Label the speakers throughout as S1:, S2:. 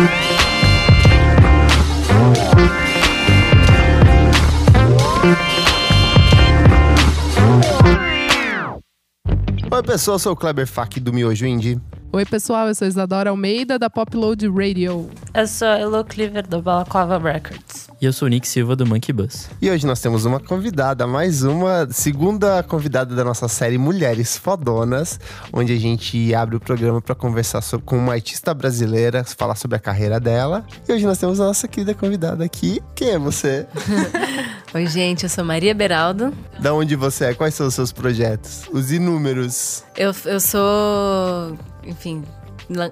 S1: Thank you. Oi, pessoal, eu sou o Kleber Fak do Miojo Indie.
S2: Oi, pessoal, eu sou Isadora Almeida da Popload Radio.
S3: Eu sou a Elo Cleaver do Balaclava Records.
S4: E eu sou o Nick Silva do Monkey Bus.
S1: E hoje nós temos uma convidada, mais uma, segunda convidada da nossa série Mulheres Fodonas, onde a gente abre o programa para conversar sobre, com uma artista brasileira, falar sobre a carreira dela. E hoje nós temos a nossa querida convidada aqui. Quem é você?
S5: Oi, gente, eu sou Maria Beraldo.
S1: Da onde você é? Quais são os seus projetos? Os inúmeros.
S5: Eu, eu sou, enfim,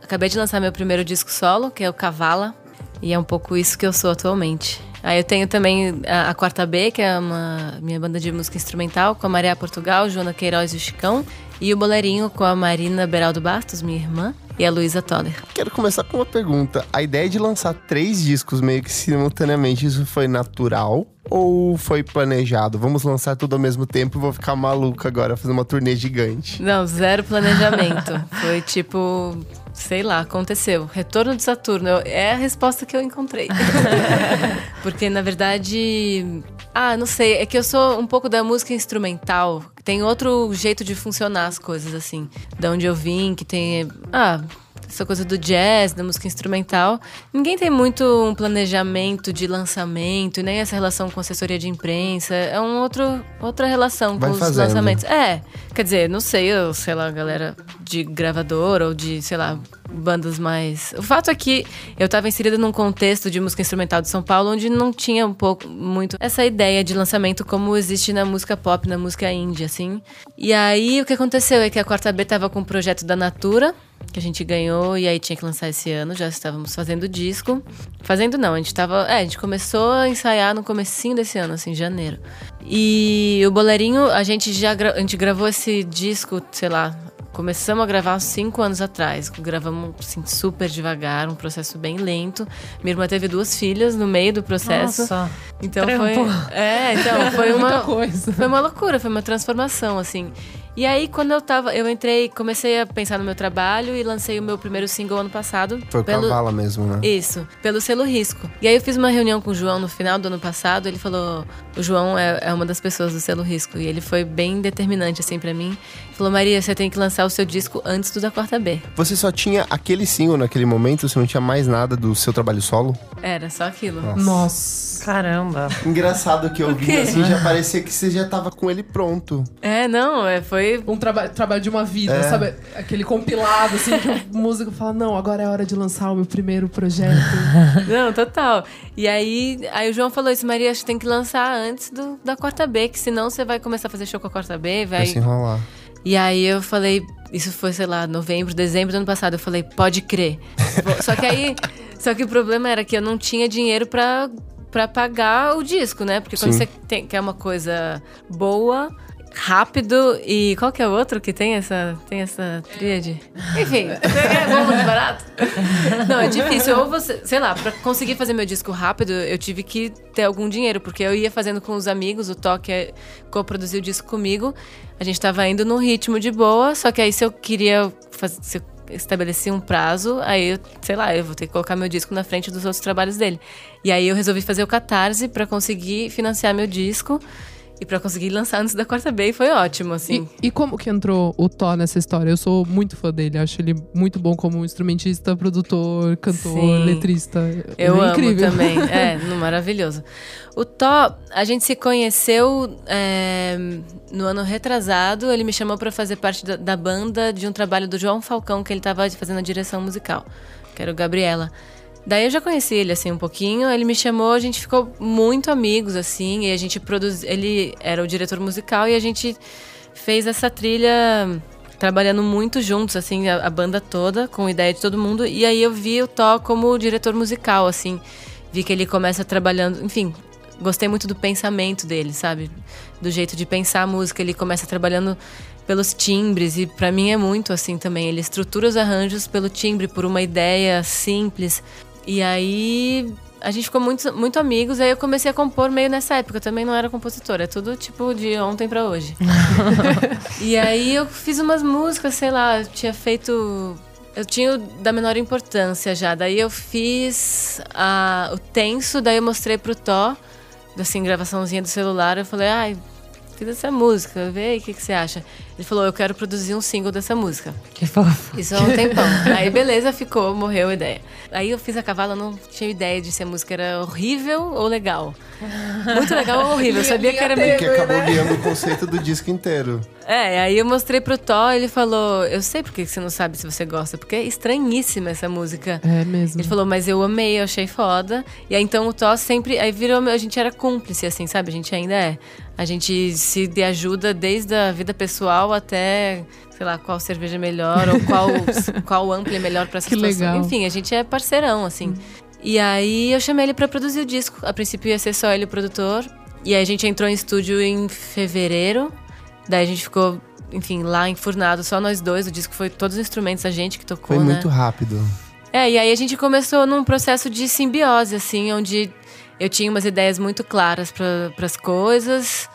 S5: acabei de lançar meu primeiro disco solo, que é o Cavala, e é um pouco isso que eu sou atualmente. Aí eu tenho também a, a Quarta B, que é uma minha banda de música instrumental, com a Maria Portugal, Joana Queiroz e o Chicão. E o Boleirinho com a Marina Beraldo Bastos, minha irmã, e a Luísa Toller.
S1: Quero começar com uma pergunta. A ideia de lançar três discos meio que simultaneamente, isso foi natural? Ou foi planejado? Vamos lançar tudo ao mesmo tempo e vou ficar maluca agora, fazer uma turnê gigante.
S5: Não, zero planejamento. foi tipo, sei lá, aconteceu. Retorno de Saturno é a resposta que eu encontrei. Porque, na verdade. Ah, não sei. É que eu sou um pouco da música instrumental. Tem outro jeito de funcionar as coisas, assim. Da onde eu vim, que tem. Ah, essa coisa do jazz, da música instrumental. Ninguém tem muito um planejamento de lançamento, nem essa relação com assessoria de imprensa. É um outro, outra relação
S1: Vai
S5: com os
S1: fazendo.
S5: lançamentos. É, quer dizer, não sei, eu, sei lá, galera de gravador ou de, sei lá, bandas mais. O fato é que eu estava inserida num contexto de música instrumental de São Paulo onde não tinha um pouco muito essa ideia de lançamento como existe na música pop, na música indie, assim. E aí o que aconteceu é que a Quarta B tava com o projeto da Natura, que a gente ganhou e aí tinha que lançar esse ano, já estávamos fazendo disco. Fazendo não, a gente tava, é, a gente começou a ensaiar no comecinho desse ano, assim, janeiro. E o Boleirinho, a gente já a gente gravou esse disco, sei lá, Começamos a gravar uns cinco anos atrás. Gravamos assim, super devagar, um processo bem lento. Minha irmã teve duas filhas no meio do processo.
S3: Nossa.
S5: então
S3: trampo.
S5: foi. É, então foi
S2: Muita
S5: uma.
S2: coisa.
S5: Foi uma loucura, foi uma transformação, assim. E aí, quando eu tava. Eu entrei, comecei a pensar no meu trabalho e lancei o meu primeiro single ano passado.
S1: Foi
S5: pelo-
S1: Cavala mesmo, né?
S5: isso, pelo selo Risco. E aí eu fiz uma reunião com o João no final do ano passado. Ele falou: o João é, é uma das pessoas do selo Risco. E ele foi bem determinante, assim, pra mim. Ele falou: Maria, você tem que lançar o seu disco antes do da quarta B.
S1: Você só tinha aquele single naquele momento? Você não tinha mais nada do seu trabalho solo?
S5: Era só aquilo.
S2: Nossa.
S3: Caramba.
S1: Engraçado que eu vi assim, já parecia que você já tava com ele pronto.
S5: É, não, é, foi.
S2: Um traba trabalho de uma vida,
S1: É.
S2: sabe? Aquele compilado, assim, que o músico fala: Não, agora é hora de lançar o meu primeiro projeto.
S5: Não, total. E aí, aí o João falou isso, Maria, acho que tem que lançar antes do, da quarta B, que senão você vai começar a fazer show com a quarta B,
S1: Vai
S5: vai.
S1: se enrolar.
S5: E aí eu falei, isso foi, sei lá, novembro, dezembro do ano passado. Eu falei, pode crer. Só que aí, só que o problema era que eu não tinha dinheiro pra, pra pagar o disco, né? Porque quando
S1: Sim.
S5: você tem, quer uma coisa boa, rápido e qual que é o outro que tem essa, tem essa tríade? Enfim, é bom muito barato. Não, é difícil. Ou você, sei lá, pra conseguir fazer meu disco rápido, eu tive que ter algum dinheiro, porque eu ia fazendo com os amigos, o Toque é, co-produziu o disco comigo. A gente tava indo num ritmo de boa, só que aí se eu queria fazer. Se eu estabeleci um prazo, aí eu, sei lá, eu vou ter que colocar meu disco na frente dos outros trabalhos dele. E aí eu resolvi fazer o Catarse pra conseguir financiar meu disco e pra conseguir lançar antes da quarta B, foi ótimo, assim.
S2: E, e como que entrou o Thó nessa história? Eu sou muito fã dele, acho ele muito bom como instrumentista, produtor, cantor,
S5: Sim.
S2: letrista.
S5: Eu
S2: é
S5: amo
S2: incrível.
S5: também. É, no- maravilhoso. O Tó, a gente se conheceu é, no ano retrasado. Ele me chamou pra fazer parte da, da banda de um trabalho do João Falcão, que ele tava fazendo a direção musical, que era o Gabriela. Daí eu já conheci ele assim um pouquinho, ele me chamou, a gente ficou muito amigos assim, e a gente produz, ele era o diretor musical e a gente fez essa trilha trabalhando muito juntos assim, a, a banda toda, com ideia de todo mundo, e aí eu vi o Tó como diretor musical assim. Vi que ele começa trabalhando, enfim, gostei muito do pensamento dele, sabe? Do jeito de pensar a música, ele começa trabalhando pelos timbres e pra mim é muito assim também. Ele estrutura os arranjos pelo timbre, por uma ideia simples. E aí a gente ficou muito, muito amigos, aí eu comecei a compor meio nessa época. Eu também não era compositora, é tudo tipo de ontem pra hoje. e aí eu fiz umas músicas, sei lá, eu tinha feito. Eu tinha da menor importância já. Daí eu fiz a- o tenso, daí eu mostrei pro Tó, assim, gravaçãozinha do celular. Eu falei, ai, fiz essa música, vê aí o que, que você acha. Ele falou, eu quero produzir um single dessa música.
S3: Que fofo.
S5: Isso há um tempão. Aí beleza, ficou, morreu a ideia. Aí eu fiz a cavalo, eu não tinha ideia de se a música era horrível ou legal. Muito legal ou horrível. Eu sabia que era meio
S1: Que acabou guiando o conceito do disco inteiro.
S5: é, aí eu mostrei pro Thó, ele falou: Eu sei porque você não sabe se você gosta, porque é estranhíssima essa música.
S2: É mesmo.
S5: Ele falou, mas eu amei, eu achei foda. E aí então o Thó sempre. Aí virou. A gente era cúmplice, assim, sabe? A gente ainda é. A gente se de ajuda desde a vida pessoal até, sei lá, qual cerveja é melhor, ou qual, qual ampli é melhor pra essa
S2: Que
S5: situação.
S2: legal.
S5: Enfim, a gente é parceirão, assim. E aí eu chamei ele pra produzir o disco. A princípio ia ser só ele o produtor. E aí a gente entrou em estúdio em fevereiro. Daí a gente ficou, enfim, lá enfurnado, só nós dois. O disco foi todos os instrumentos, a gente que tocou,
S1: Foi
S5: né?
S1: muito rápido.
S5: É, e aí a gente começou num processo de simbiose, assim, onde eu tinha umas ideias muito claras para as coisas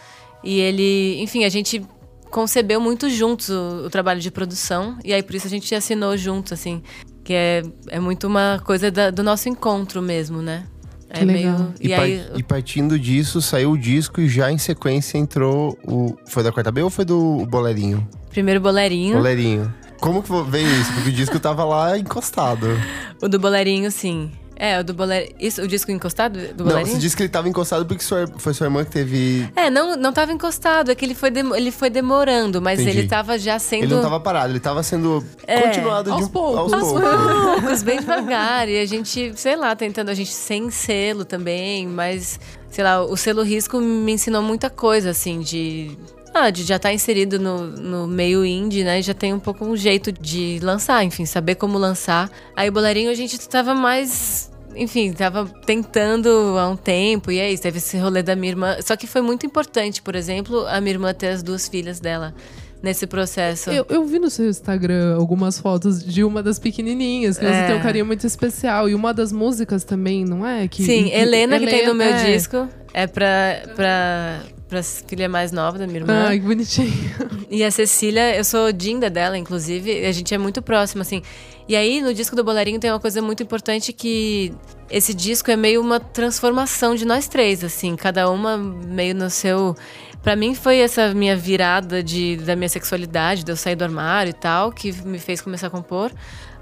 S5: e ele, enfim, a gente concebeu muito juntos o, o trabalho de produção e aí por isso a gente assinou juntos, assim, que é, é muito uma coisa da- do nosso encontro mesmo, né? É
S2: Que legal.
S1: E,
S5: E,
S1: par-
S5: aí.
S1: e partindo disso, saiu o disco e já em sequência entrou o. Foi da quarta B ou foi do Bolerinho?
S5: Primeiro boleirinho.
S1: Bolerinho. Como que veio isso? Porque o disco tava lá encostado.
S5: O do boleirinho, sim. É, o do boleirinho. Isso, o disco encostado do
S1: Não, você disse que ele tava encostado porque sua- foi sua irmã que teve.
S5: É, não, não tava encostado, é que ele foi, dem- ele foi demorando, mas
S1: Entendi.
S5: ele tava já sendo.
S1: Ele não tava parado, ele tava sendo
S5: É,
S1: continuado de
S2: aos
S1: um
S2: poucos.
S1: aos
S2: Aos
S1: poucos.
S5: poucos, bem devagar. E a gente, sei lá, tentando a gente sem selo também, mas, sei lá, o selo risco me ensinou muita coisa, assim, de. Ah, de já estar inserido no, no meio indie, né? E já tem um pouco um jeito de lançar, enfim, saber como lançar. Aí o Boleirinho a gente tava mais. Enfim, tava tentando há um tempo, e é isso, teve esse rolê da minha irmã. Só que foi muito importante, por exemplo, a minha irmã ter as duas filhas dela nesse processo.
S2: Eu, eu vi no seu Instagram algumas fotos de uma das pequenininhas, que
S5: É.
S2: você tem um carinho muito especial. E uma das músicas também, não é? Que,
S5: Sim,
S2: que-
S5: Helena, que tem no meu
S2: é.
S5: disco, é pra, pra, pra filha mais nova da minha irmã.
S2: Ai, que bonitinho.
S5: E a Cecília, eu sou dinda dela, inclusive, a gente é muito próximo, assim. E aí, no disco do Boleirinho tem uma coisa muito importante que esse disco é meio uma transformação de nós três, assim, cada uma meio no seu. Pra mim foi essa minha virada de, da minha sexualidade, de eu sair do armário e tal, que me fez começar a compor.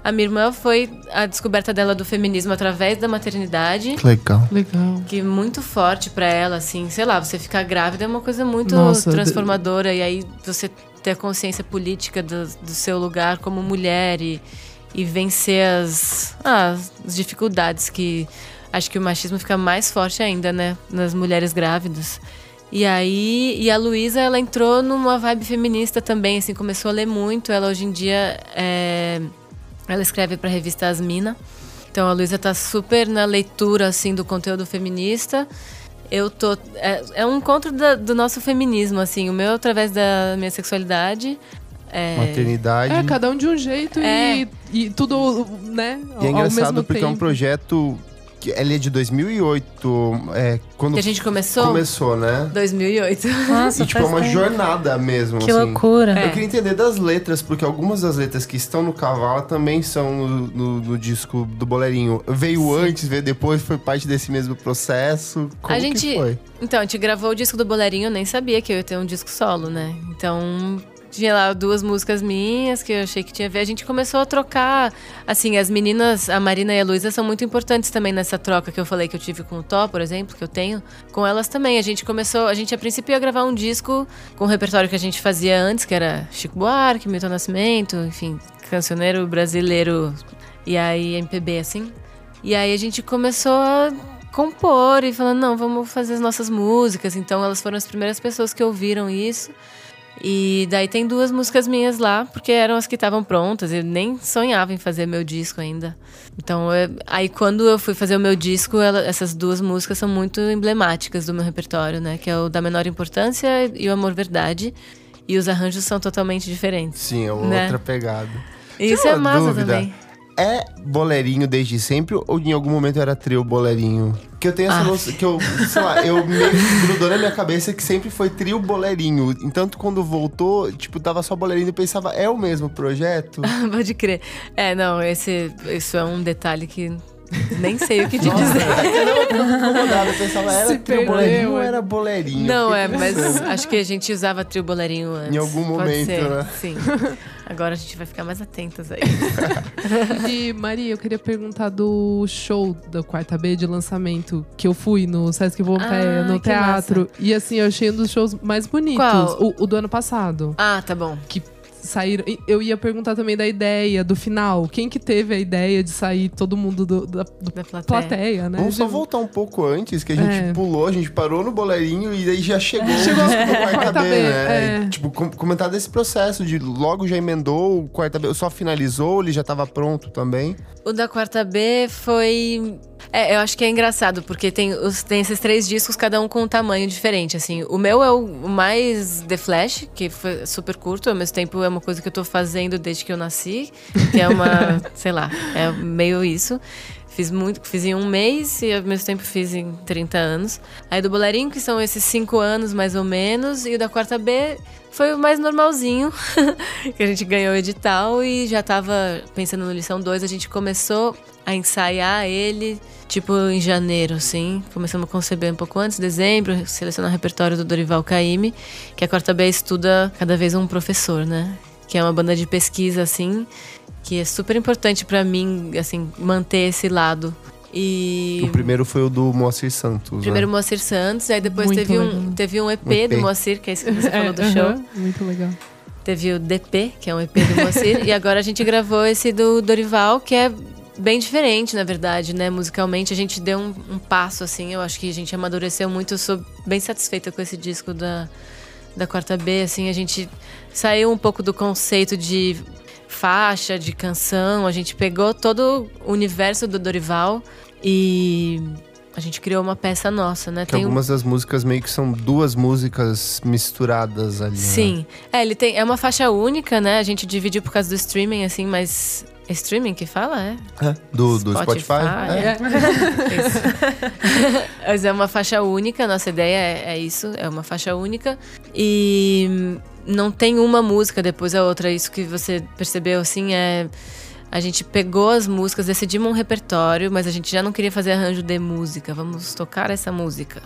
S5: A minha irmã foi a descoberta dela do feminismo através da maternidade.
S1: Legal.
S2: Legal.
S5: Que é muito forte pra ela, assim, sei lá, você ficar grávida é uma coisa muito
S2: Nossa,
S5: transformadora. E aí você ter a consciência política do, do seu lugar como mulher e, e vencer as, ah, as dificuldades que acho que o machismo fica mais forte ainda, né, nas mulheres grávidas. E aí, e a Luísa, ela entrou numa vibe feminista também, assim, começou a ler muito. Ela hoje em dia é, ela escreve para a revista Asmina. Então a Luísa tá super na leitura assim do conteúdo feminista. Eu tô é, é um encontro da- do nosso feminismo assim, o meu através da minha sexualidade. É,
S1: Maternidade.
S2: É, cada um de um jeito
S5: É.
S2: e, e tudo, né?
S1: E é
S2: ao
S1: engraçado
S2: mesmo
S1: porque é um
S2: tempo.
S1: projeto que ele é de 2008, é, quando
S5: que a gente começou
S1: começou, né?
S5: 2008.
S3: Nossa,
S1: E tipo, é uma
S3: tempo.
S1: jornada mesmo,
S3: Que
S1: assim.
S3: loucura.
S5: É.
S1: Eu queria entender das letras, porque algumas das letras que estão no cavalo também são no, no- no disco do Boleirinho. Veio antes, veio depois, foi parte desse mesmo processo. Como
S5: a
S1: que
S5: gente,
S1: foi?
S5: então, a gente gravou o disco do Boleirinho, eu nem sabia que eu ia ter um disco solo, né? Então, tinha lá duas músicas minhas que eu achei que tinha a ver. A gente começou a trocar, assim, as meninas, a Marina e a Luísa são muito importantes também nessa troca que eu falei que eu tive com o Tó, por exemplo, que eu tenho. Com elas também, a gente começou, a gente a princípio ia gravar um disco com o repertório que a gente fazia antes, que era Chico Buarque, Milton Nascimento, enfim, cancioneiro brasileiro e aí MPB, assim. E aí a gente começou a compor e falando, não, vamos fazer as nossas músicas. Então elas foram as primeiras pessoas que ouviram isso. E daí tem duas músicas minhas lá, porque eram as que estavam prontas. Eu nem sonhava em fazer meu disco ainda. Então, eu- aí quando eu fui fazer o meu disco, ela- essas duas músicas são muito emblemáticas do meu repertório, né? Que é o Da Menor Importância e o Amor Verdade. E os arranjos são totalmente diferentes.
S1: Sim, é
S5: Né?
S1: outra pegada.
S5: Isso é massa
S1: dúvida.
S5: também.
S1: É boleirinho desde sempre ou em algum momento era trio boleirinho? Que eu tenho essa
S5: Ah.
S1: noção, que eu, sei lá, eu meio que grudou na minha cabeça que sempre foi trio boleirinho. Então, quando voltou, tipo, tava só boleirinho e pensava, é o mesmo projeto?
S5: Pode crer. É, não, esse, isso é um detalhe que nem sei o que te
S1: Nossa,
S5: dizer.
S1: não, eu pensava, era
S2: Se
S1: trio
S2: perdeu,
S1: boleirinho ou era boleirinho?
S5: Não, é, mas acho que a gente usava trio boleirinho antes.
S1: Em algum
S5: Pode
S1: momento,
S5: ser,
S1: né?
S5: Sim. Agora a gente vai ficar mais atentas aí.
S2: E, Maria, eu queria perguntar do show da quarta B de lançamento que eu fui no Sesc Pompeia,
S5: Ah,
S2: no teatro. E assim, eu achei um dos shows mais bonitos.
S5: Qual?
S2: O, o do ano passado.
S5: Ah, tá bom.
S2: Que saíram. Eu ia perguntar também da ideia, do final. Quem que teve a ideia de sair todo mundo do, da do
S5: Da plateia.
S2: plateia, né?
S1: Vamos só voltar um pouco antes, que a gente
S2: É.
S1: pulou, a gente parou no boleirinho e aí já chegou,
S2: Chegou
S1: no
S2: no
S1: quarta B, né?
S2: é.
S1: Tipo, com- comentar desse processo de logo já emendou o quarta B, só finalizou, ele já tava pronto também.
S5: O da quarta B foi. É, eu acho que é engraçado, porque tem, os, tem esses três discos, cada um com um tamanho diferente. Assim, o meu é o mais The Flash, que foi super curto, ao mesmo tempo é uma coisa que eu tô fazendo desde que eu nasci, que é uma, sei lá, é meio isso. Fiz muito, fiz em um mês e ao mesmo tempo fiz em 30 anos. Aí do Boleirinho, que são esses cinco anos mais ou menos, e o da quarta B foi o mais normalzinho, que a gente ganhou o edital e já tava pensando no lição 2, a gente começou a ensaiar ele, tipo, em janeiro, assim. Começamos a conceber um pouco antes, dezembro, selecionar o repertório do Dorival Caymmi, que a quarta B estuda cada vez um professor, né? Que é uma banda de pesquisa, assim, que é super importante pra mim, assim, manter esse lado. E
S1: O primeiro foi o do Moacir Santos.
S5: primeiro
S1: né?
S5: Moacir Santos, aí depois
S2: Muito
S5: teve um, teve um EP,
S1: Um EP.
S5: do Moacir, que é isso que você falou do
S2: É,
S5: show.
S2: aham, Muito legal.
S5: Teve o DP, que é um EP do Moacir, e agora a gente gravou esse do Dorival, que é bem diferente, na verdade, né? Musicalmente a gente deu um, um passo, assim, eu acho que a gente amadureceu muito, eu sou bem satisfeita com esse disco da, da Quarta B, assim, a gente saiu um pouco do conceito de faixa, de canção, a gente pegou todo o universo do Dorival e a gente criou uma peça nossa, né?
S1: Que
S5: um-
S1: algumas das músicas meio que são duas músicas misturadas ali. né?
S5: Sim. É, ele tem. É uma faixa única, né? A gente dividiu por causa do streaming, assim, mas. É streaming que fala, é?
S1: É, Do, do Spotify?
S5: Spotify,
S1: É.
S5: Isso. Mas é uma faixa única, nossa ideia é, é isso, é uma faixa única. E não tem uma música depois da outra. Isso que você percebeu, assim, é. A gente pegou as músicas, decidimos um repertório, mas a gente já não queria fazer arranjo de música. Vamos tocar essa música.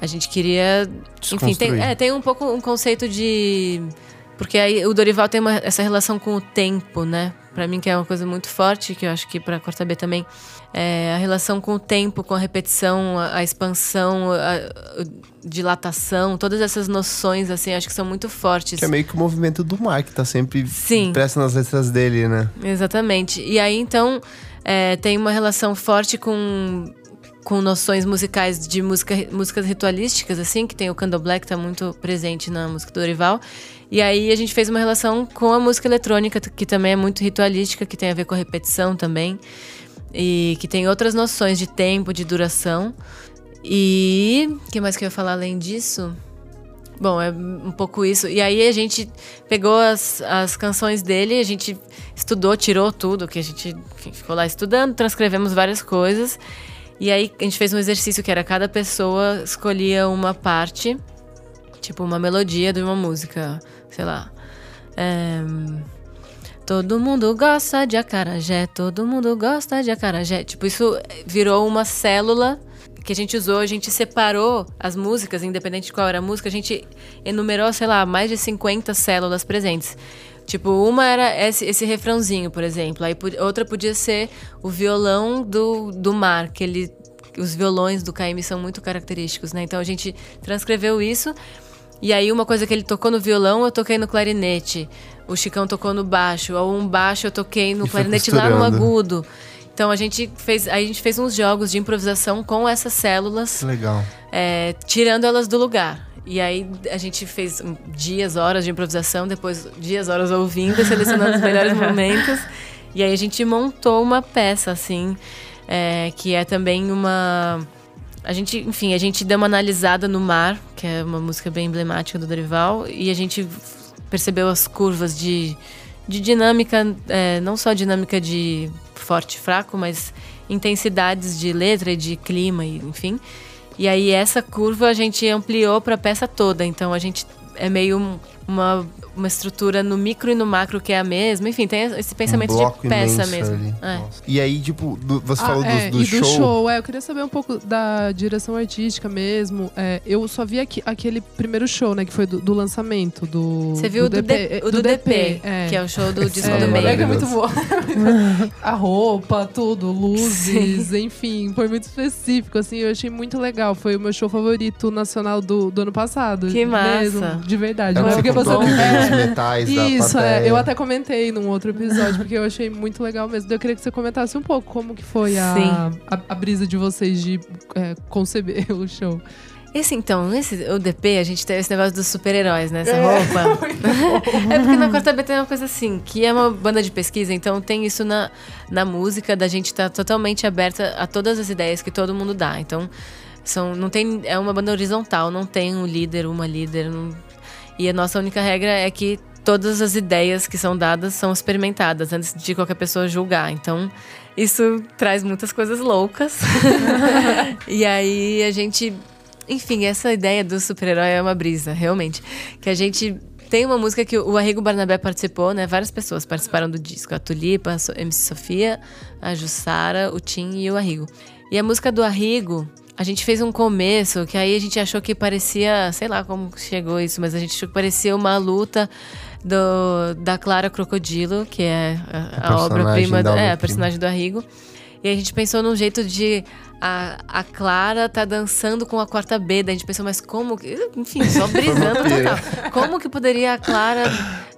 S5: A gente queria. Enfim, tem, é, tem um pouco um conceito de. Porque aí o Dorival tem uma- essa relação com o tempo, né? Pra mim, que é uma coisa muito forte, que eu acho que pra Corta B também. É a relação com o tempo, com a repetição, a, a expansão, a, a dilatação, todas essas noções, assim, acho que são muito fortes.
S1: Que é meio que o movimento do mar, que tá sempre
S5: Sim.
S1: impresso nas letras dele, né?
S5: Exatamente. E aí, então, é, tem uma relação forte com, com noções musicais de música, músicas ritualísticas, assim, que tem o candomblé, que tá muito presente na música do Dorival. E aí a gente fez uma relação com a música eletrônica, que também é muito ritualística, que tem a ver com a repetição também. E que tem outras noções de tempo, de duração. E. O que mais que eu ia falar além disso? Bom, é um pouco isso. E aí a gente pegou as, as canções dele, a gente estudou, tirou tudo, que a gente enfim, ficou lá estudando, transcrevemos várias coisas. E aí a gente fez um exercício que era cada pessoa escolhia uma parte, tipo uma melodia de uma música, sei lá. Ehm, Todo mundo gosta de acarajé, todo mundo gosta de acarajé. Tipo, isso virou uma célula que a gente usou, a gente separou as músicas, independente de qual era a música, a gente enumerou, sei lá, mais de 50 células presentes. Tipo, uma era esse, esse refrãozinho, por exemplo. Aí outra podia ser o violão do, do mar, que ele. Os violões do KM são muito característicos, né? Então a gente transcreveu isso. E aí, uma coisa que ele tocou no violão, eu toquei no clarinete. O Chicão tocou no baixo. Ou um baixo, eu toquei no
S1: E
S5: clarinete lá no agudo. Então a gente fez, a gente fez uns jogos de improvisação com essas células,
S1: Que legal.
S5: é, tirando elas do lugar. E aí a gente fez dias, horas de improvisação, depois dias, horas ouvindo, selecionando os melhores momentos. E aí a gente montou uma peça, assim, é, que é também uma. A gente, enfim, a gente deu uma analisada no mar, que é uma música bem emblemática do Dorival, e a gente percebeu as curvas de, de dinâmica, é, não só dinâmica de forte e fraco, mas intensidades de letra e de clima, e, enfim. E aí essa curva a gente ampliou para a peça toda, então a gente é meio uma, uma estrutura no micro e no macro que é a mesma. Enfim, tem esse pensamento
S1: um bloco
S5: de peça mesmo.
S1: ali.
S5: É.
S1: E aí, tipo, do- você
S2: Ah,
S1: falou
S2: é,
S1: do, do
S2: e do
S1: show.
S2: show, é, eu queria saber um pouco da direção artística mesmo. É, eu só vi aqui- aquele primeiro show, né, que foi do, do lançamento do.
S5: Você viu o do, D- o do DP,
S2: é.
S5: que é o show do disco
S1: É,
S5: do
S2: É,
S5: meio.
S2: é é muito boa. a roupa, tudo, luzes, enfim, foi muito específico, assim, eu achei muito legal. Foi o meu show favorito nacional do, do ano passado.
S5: Que massa.
S2: Mesmo, de verdade.
S1: É
S2: não é porque você é,
S1: os metais da
S2: Isso,
S1: plateia.
S2: é. Eu até comentei num outro episódio, porque eu achei muito legal mesmo. Eu queria que você comentasse um pouco como que foi a, a, a brisa de vocês de é, conceber o show.
S5: Esse então, esse, o DP, a gente tem esse negócio dos super-heróis, né? Essa roupa. é porque na Quarta B tem uma coisa assim, que é uma banda de pesquisa, então tem isso na, na música, da gente estar totalmente aberta a todas as ideias que todo mundo dá. Então, são, não tem, é uma banda horizontal, não tem um líder, uma líder. não- e a nossa única regra é que todas as ideias que são dadas são experimentadas antes de qualquer pessoa julgar. Então, isso traz muitas coisas loucas. e aí a gente. Enfim, essa ideia do super-herói é uma brisa, realmente. Que a gente. Tem uma música que o Arrigo Barnabé participou, né? Várias pessoas participaram do disco. A Tulipa, a MC Sofia, a Jussara, o Tim e o Arrigo. E a música do Arrigo, a gente fez um começo que aí a gente achou que parecia, sei lá como chegou isso, mas a gente achou que parecia uma luta do, da Clara Crocodilo, que é a, a obra-prima, do- é, a personagem do Arrigo. E a gente pensou num jeito de. A, a Clara tá dançando com a quarta B. Daí a gente pensou, mas como que. Enfim, só brisando total. Como que poderia a Clara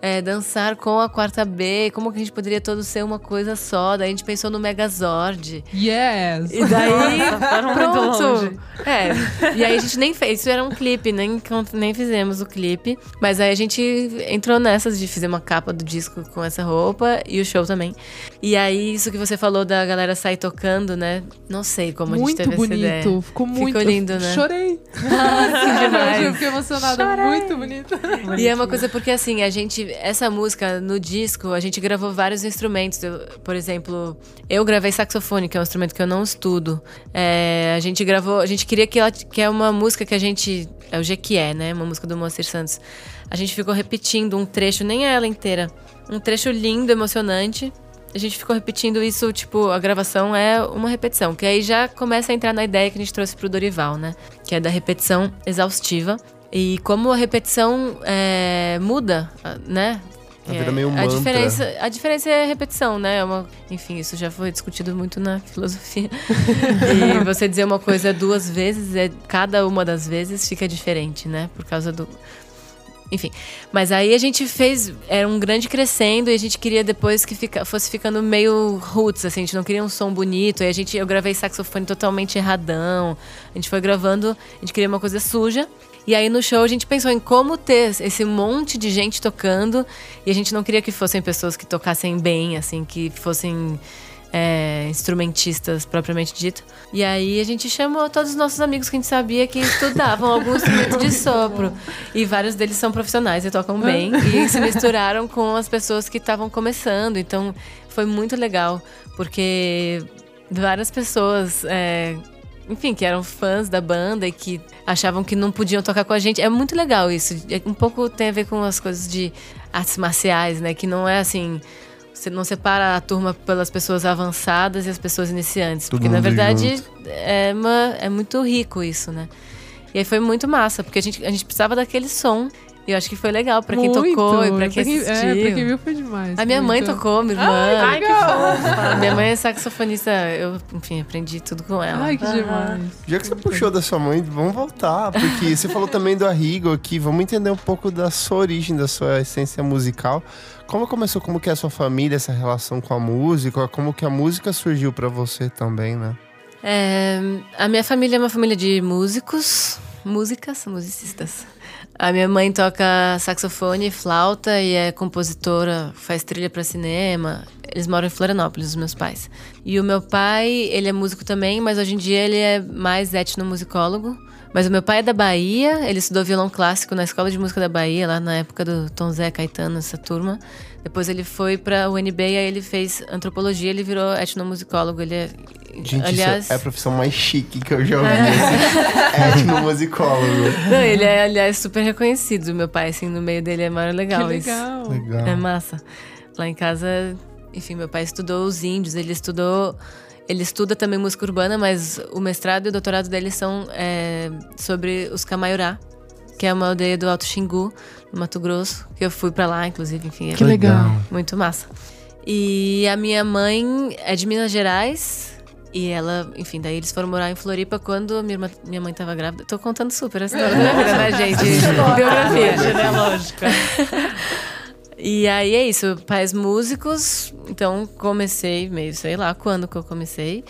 S5: é, dançar com a quarta B? Como que a gente poderia todos ser uma coisa só? Daí a gente pensou no Megazord.
S2: Yes!
S5: E daí, pronto. É. E aí a gente nem fez. Isso era um clipe, nem, nem fizemos o clipe. Mas aí a gente entrou nessas de fazer uma capa do disco com essa roupa e o show também. E aí, isso que você falou da galera sair tocando, né? Não sei como
S2: muito bonito. Ficou muito.
S5: lindo, né?
S2: Chorei.
S5: demais.
S2: Eu fiquei emocionada. Muito bonito.
S5: E é uma coisa porque assim, a gente. Essa música no disco, a gente gravou vários instrumentos. Eu, por exemplo, eu gravei saxofone, que é um instrumento que eu não estudo. É, a gente gravou. A gente queria que ela. Que é uma música que a gente. É o Jequié, né? Uma música do Moacir Santos. A gente ficou repetindo um trecho, nem é ela inteira. Um trecho lindo, emocionante. A gente ficou repetindo isso, tipo, a gravação é uma repetição. Que aí já começa a entrar na ideia que a gente trouxe pro Dorival, né? Que é da repetição exaustiva. E como a repetição é, muda, né? É,
S1: meio um
S5: a
S1: mantra.
S5: diferença A diferença é a repetição, né? É uma, enfim, isso já foi discutido muito na filosofia. e você dizer uma coisa duas vezes, é, cada uma das vezes fica diferente, né? Por causa do. Enfim. Mas aí a gente fez. Era um grande crescendo e a gente queria depois que fica, fosse ficando meio roots, assim. A gente não queria um som bonito. E a gente, eu gravei saxofone totalmente erradão. A gente foi gravando. A gente queria uma coisa suja. E aí no show a gente pensou em como ter esse monte de gente tocando. E a gente não queria que fossem pessoas que tocassem bem, assim, que fossem é, instrumentistas propriamente dito. E aí a gente chamou todos os nossos amigos que a gente sabia que estudavam algum instrumento de sopro. E vários deles são profissionais e tocam bem. E se misturaram com as pessoas que estavam começando. Então foi muito legal, porque várias pessoas. é, enfim, que eram fãs da banda e que achavam que não podiam tocar com a gente. É muito legal isso. É, um pouco tem a ver com as coisas de artes marciais, né? Que não é assim. Você não separa a turma pelas pessoas avançadas e as pessoas iniciantes.
S1: Todo
S5: porque, na verdade,
S1: junto.
S5: é, uma, é muito rico isso, né? E aí foi muito massa, porque a gente, a gente precisava daquele som. E eu acho que foi legal pra quem
S2: Muito.
S5: tocou e pra quem assistiu.
S2: É, pra quem viu foi demais.
S5: A minha mãe
S2: muito.
S5: tocou, minha irmã.
S3: Ai, que fofa.
S5: Minha mãe é saxofonista. Eu, enfim, aprendi tudo com ela.
S2: Ai, que demais.
S1: Já que você puxou da sua mãe, vamos voltar. Porque você falou também do Arrigo aqui. Vamos entender um pouco da sua origem, da sua essência musical. Como começou, como que é a sua família, essa relação com a música? Como que a música surgiu pra você também, né?
S5: É, a minha família é uma família de músicos, músicas, musicistas. A minha mãe toca saxofone, flauta e é compositora, faz trilha para cinema. Eles moram em Florianópolis, os meus pais. E o meu pai, ele é músico também, mas hoje em dia ele é mais etnomusicólogo. Mas o meu pai é da Bahia, ele estudou violão clássico na Escola de Música da Bahia, lá na época do Tom Zé Caetano, essa turma. Depois ele foi para o UNB e aí ele fez antropologia, ele virou etnomusicólogo. Ele é,
S1: Gente,
S5: aliás,
S1: isso é a profissão mais chique que eu já ouvi. Assim. Etnomusicólogo.
S5: não, ele é aliás super reconhecido. O meu pai assim no meio dele é mais legal.
S2: que legal.
S1: Legal.
S5: É massa. Lá em casa, enfim, meu pai estudou os índios, ele estudou. Ele estuda também música urbana, mas o mestrado e o doutorado dele são é, sobre os Camaiurá, que é uma aldeia do Alto Xingu, no Mato Grosso, que eu fui pra lá, inclusive, enfim. é
S2: Que legal.
S5: Muito massa. E a minha mãe é de Minas Gerais. E ela, enfim, daí eles foram morar em Floripa quando a minha, irmã- minha mãe tava grávida. Tô contando super a história da minha vida, né, gente? Biografia.
S3: Genealógica.
S5: E aí é isso, pais músicos, então comecei meio, sei lá quando que eu comecei.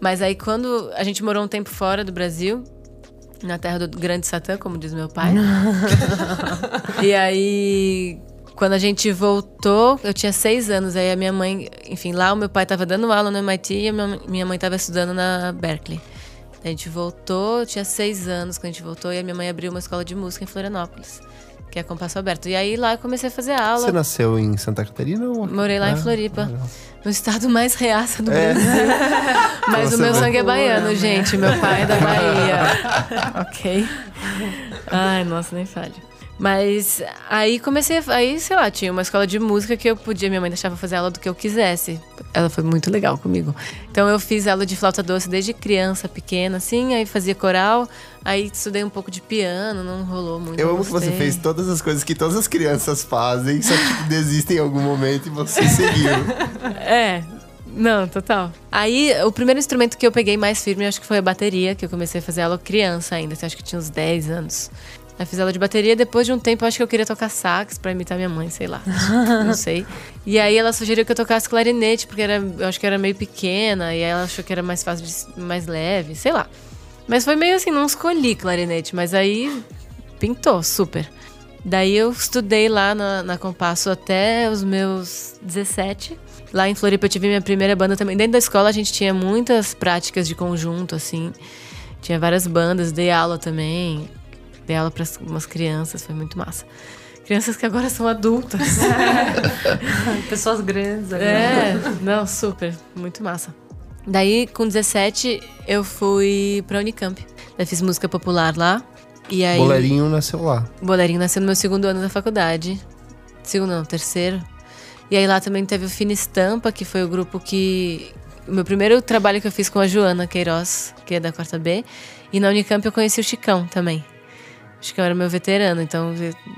S5: Mas aí quando a gente morou um tempo fora do Brasil, na terra do grande Satã, como diz meu pai. e aí, quando a gente voltou, eu tinha seis anos, aí a minha mãe, enfim, lá o meu pai tava dando aula no MIT e a minha- mãe tava estudando na Berkeley. A gente voltou, eu tinha seis anos quando a gente voltou, e a minha mãe abriu uma escola de música em Florianópolis, que é Compasso Aberto. E aí lá eu comecei a fazer aula.
S1: Você nasceu em Santa Catarina ou...
S5: Morei lá em
S1: Ah,
S5: Floripa,
S1: legal.
S5: no estado mais reaça do
S1: É.
S5: Brasil. Mas
S1: Você
S5: o meu sangue é baiano, gente. Meu pai é da Bahia. ok? Ai, nossa, nem falha. Mas aí comecei, a- aí, sei lá, tinha uma escola de música que eu podia, minha mãe deixava fazer aula do que eu quisesse. Ela foi muito legal comigo. Então eu fiz aula de flauta doce desde criança, pequena, assim, aí fazia coral, aí estudei um pouco de piano, não rolou muito.
S1: Eu amo que você fez todas as coisas que todas as crianças fazem, só que desistem em algum momento e você seguiu.
S5: É. Não, total. Aí, o primeiro instrumento que eu peguei mais firme, acho que foi a bateria, que eu comecei a fazer aula criança ainda, assim, acho que tinha uns 10 anos. Aí fiz aula de bateria, depois de um tempo eu acho que eu queria tocar sax pra imitar minha mãe, sei lá. não sei. E aí ela sugeriu que eu tocasse clarinete, porque era, eu acho que era meio pequena, e aí ela achou que era mais fácil, de, mais leve, sei lá. Mas foi meio assim, não escolhi clarinete, mas aí pintou super. Daí eu estudei lá na, na Compasso até os meus 17. Lá em Floripa eu tive minha primeira banda também. Dentro da escola a gente tinha muitas práticas de conjunto, assim. Tinha várias bandas, dei aula também. Dei aula para umas crianças, foi muito massa. Crianças que agora são adultas.
S3: Pessoas grandes. agora.
S5: É, não, super, muito massa. Daí, com 17, eu fui pra Unicamp. Daí fiz música popular lá. E aí.
S1: Boleirinho nasceu lá.
S5: Boleirinho nasceu no meu segundo ano da faculdade. Segundo não, terceiro. E aí lá também teve o Fina Estampa, que foi o grupo que. O meu primeiro trabalho que eu fiz com a Joana Queiroz, que é da quarta B. E na Unicamp eu conheci o Chicão também. O Chicão era meu veterano, então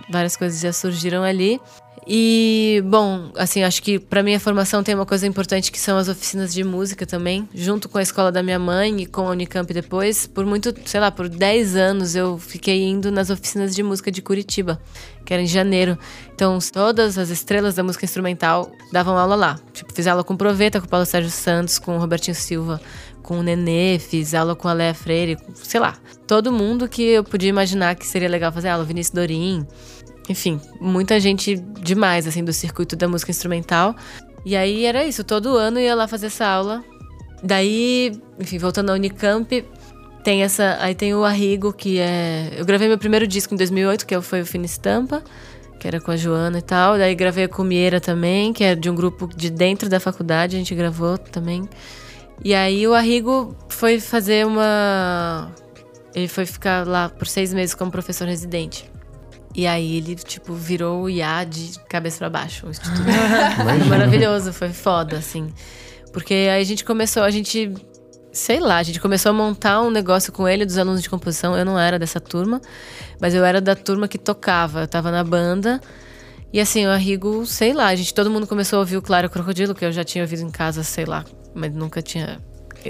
S5: várias coisas já surgiram ali. E, bom, assim, acho que para minha formação tem uma coisa importante que são as oficinas de música também, junto com a escola da minha mãe e com a Unicamp depois. Por muito, sei lá, por 10 anos eu fiquei indo nas oficinas de música de Curitiba, que era em janeiro. Então, todas as estrelas da música instrumental davam aula lá. Tipo, fiz aula com o Proveta, com o Paulo Sérgio Santos, com o Robertinho Silva, com o Nenê, fiz aula com a Léa Freire, sei lá. Todo mundo que eu podia imaginar que seria legal fazer aula, Vinícius Dorim. Enfim, muita gente demais, assim, do circuito da música instrumental. E aí era isso, todo ano ia lá fazer essa aula. Daí, enfim, voltando à Unicamp, tem essa. Aí tem o Arrigo, que é. Eu gravei meu primeiro disco em 2008, que foi o Fina Estampa, que era com a Joana e tal. Daí gravei com o Mieira também, que é de um grupo de dentro da faculdade, a gente gravou também. E aí o Arrigo foi fazer uma. Ele foi ficar lá por seis meses como professor residente. E aí ele, tipo, virou o IA de cabeça pra baixo, o instituto. Foi maravilhoso, foi foda, assim. Porque aí a gente começou, a gente. Sei lá, a gente começou a montar um negócio com ele dos alunos de composição. Eu não era dessa turma, mas eu era da turma que tocava. Eu tava na banda. E assim, o Arrigo, sei lá, a gente, todo mundo começou a ouvir o Claro Crocodilo, que eu já tinha ouvido em casa, sei lá, mas nunca tinha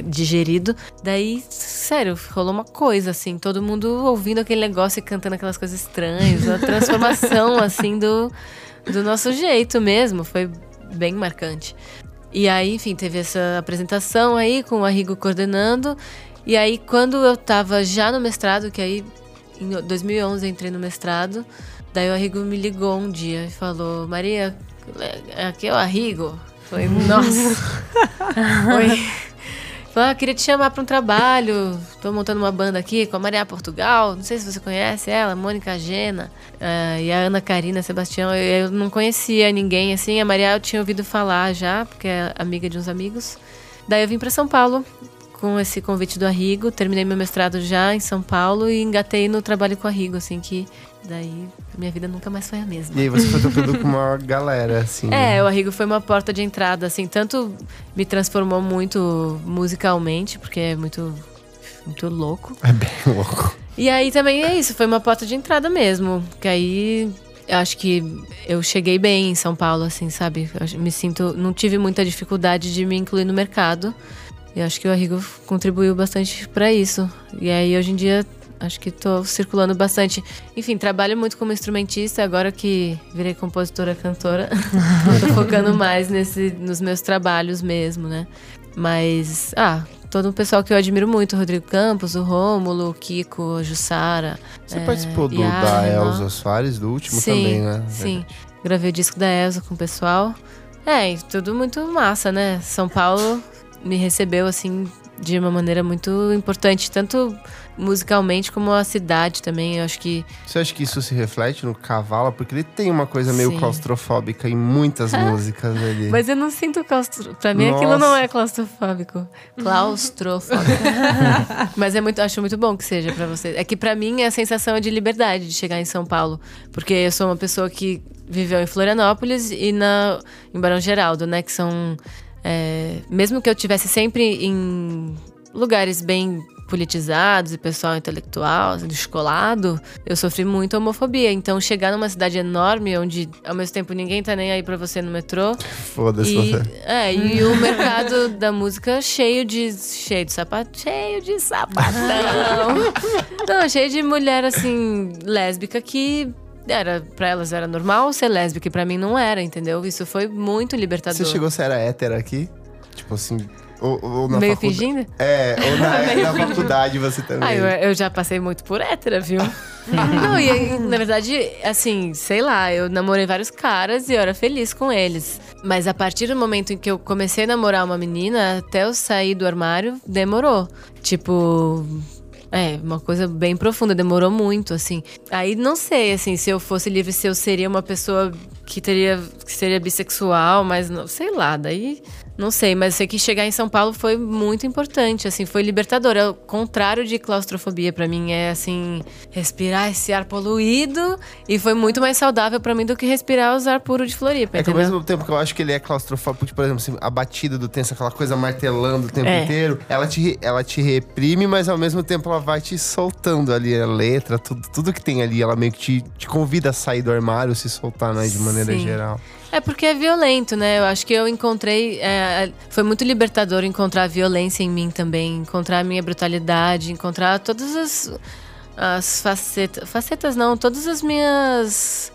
S5: digerido. Daí, sério, rolou uma coisa, assim, todo mundo ouvindo aquele negócio e cantando aquelas coisas estranhas, a transformação, assim, do, do nosso jeito mesmo, foi bem marcante. E aí, enfim, teve essa apresentação aí com o Arrigo coordenando. E aí, quando eu tava já no mestrado, que aí em 2011 eu entrei no mestrado. Daí o Arrigo me ligou um dia e falou: Maria, aqui é o Arrigo. Falei, nossa. Oi. Falei, ah, queria te chamar para um trabalho. Tô montando uma banda aqui com a Maria Portugal. Não sei se você conhece ela, Mônica Gena uh, e a Ana Karina Sebastião. Eu, eu, não conhecia ninguém assim. A Maria eu tinha ouvido falar já, porque é amiga de uns amigos. Daí eu vim para São Paulo com esse convite do Arrigo. Terminei meu mestrado já em São Paulo e engatei no trabalho com o Arrigo, assim que Daí minha vida nunca mais foi a mesma.
S1: E aí você foi tocando com uma galera, assim.
S5: É, né? o Arrigo foi uma porta de entrada, assim, tanto me transformou muito musicalmente, porque é muito, muito louco.
S1: É bem louco.
S5: E aí também é isso, foi uma porta de entrada mesmo. Que aí eu acho que eu cheguei bem em São Paulo, assim, sabe? Eu me sinto. Não tive muita dificuldade de me incluir no mercado. E acho que o Arrigo contribuiu bastante para isso. E aí hoje em dia Acho que estou circulando bastante. Enfim, trabalho muito como instrumentista, agora que virei compositora, cantora. tô focando mais nesse, nos meus trabalhos mesmo, né? Mas, ah, todo o pessoal que eu admiro muito, o Rodrigo Campos, o Rômulo, o Kiko, a Jussara.
S1: Você é, participou do, da Elza Soares, do último
S5: sim,
S1: também, né?
S5: Sim, gravei o disco da Elza com o pessoal. É, tudo muito massa, né? São Paulo me recebeu, assim, de uma maneira muito importante, tanto musicalmente como a cidade também. Eu acho que.
S1: Você acha que isso se reflete no cavalo? Porque ele tem uma coisa meio Sim. claustrofóbica em muitas músicas ali.
S5: Mas eu não sinto claustro. Pra mim Nossa. aquilo não é claustrofóbico. Claustrofóbico. Mas é muito, acho muito bom que seja para você. É que para mim é a sensação de liberdade de chegar em São Paulo. Porque eu sou uma pessoa que viveu em Florianópolis e na, em Barão Geraldo, né? Que são. É, mesmo que eu tivesse sempre em lugares bem politizados e pessoal intelectual, descolado, eu sofri muito homofobia. Então, chegar numa cidade enorme, onde ao mesmo tempo ninguém tá nem aí pra você no metrô.
S1: Foda-se você.
S5: É, e o mercado da música cheio de. cheio de sapato. cheio de sapatão. Não, cheio de mulher assim, lésbica que era para elas era normal ser lésbica e para mim não era, entendeu? Isso foi muito libertador.
S1: Você chegou a ser hétera aqui? Tipo assim, ou, ou na
S5: Meio
S1: faculdade.
S5: fingindo?
S1: É, ou na, na faculdade você também.
S5: Ah, eu, eu, já passei muito por hétera, viu? Não, e na verdade, assim, sei lá, eu namorei vários caras e eu era feliz com eles. Mas a partir do momento em que eu comecei a namorar uma menina, até eu sair do armário, demorou. Tipo, é, uma coisa bem profunda, demorou muito, assim. Aí não sei, assim, se eu fosse livre, se eu seria uma pessoa que teria que seria bissexual, mas não, sei lá, daí não sei, mas sei que chegar em São Paulo foi muito importante, assim, foi libertador. É o contrário de claustrofobia para mim, é assim, respirar esse ar poluído e foi muito mais saudável para mim do que respirar o ar puro de Floripa,
S1: É que ao mesmo tempo que eu acho que ele é claustrofóbico, tipo, por exemplo, assim, a batida do tenso, aquela coisa martelando o tempo é. inteiro, ela te, ela te reprime, mas ao mesmo tempo ela vai te soltando ali a letra, tudo, tudo que tem ali, ela meio que te, te convida a sair do armário, se soltar, né, de maneira Sim. geral.
S5: É porque é violento, né? Eu acho que eu encontrei. É, foi muito libertador encontrar a violência em mim também, encontrar a minha brutalidade, encontrar todas as, as facetas. Facetas não, todas as minhas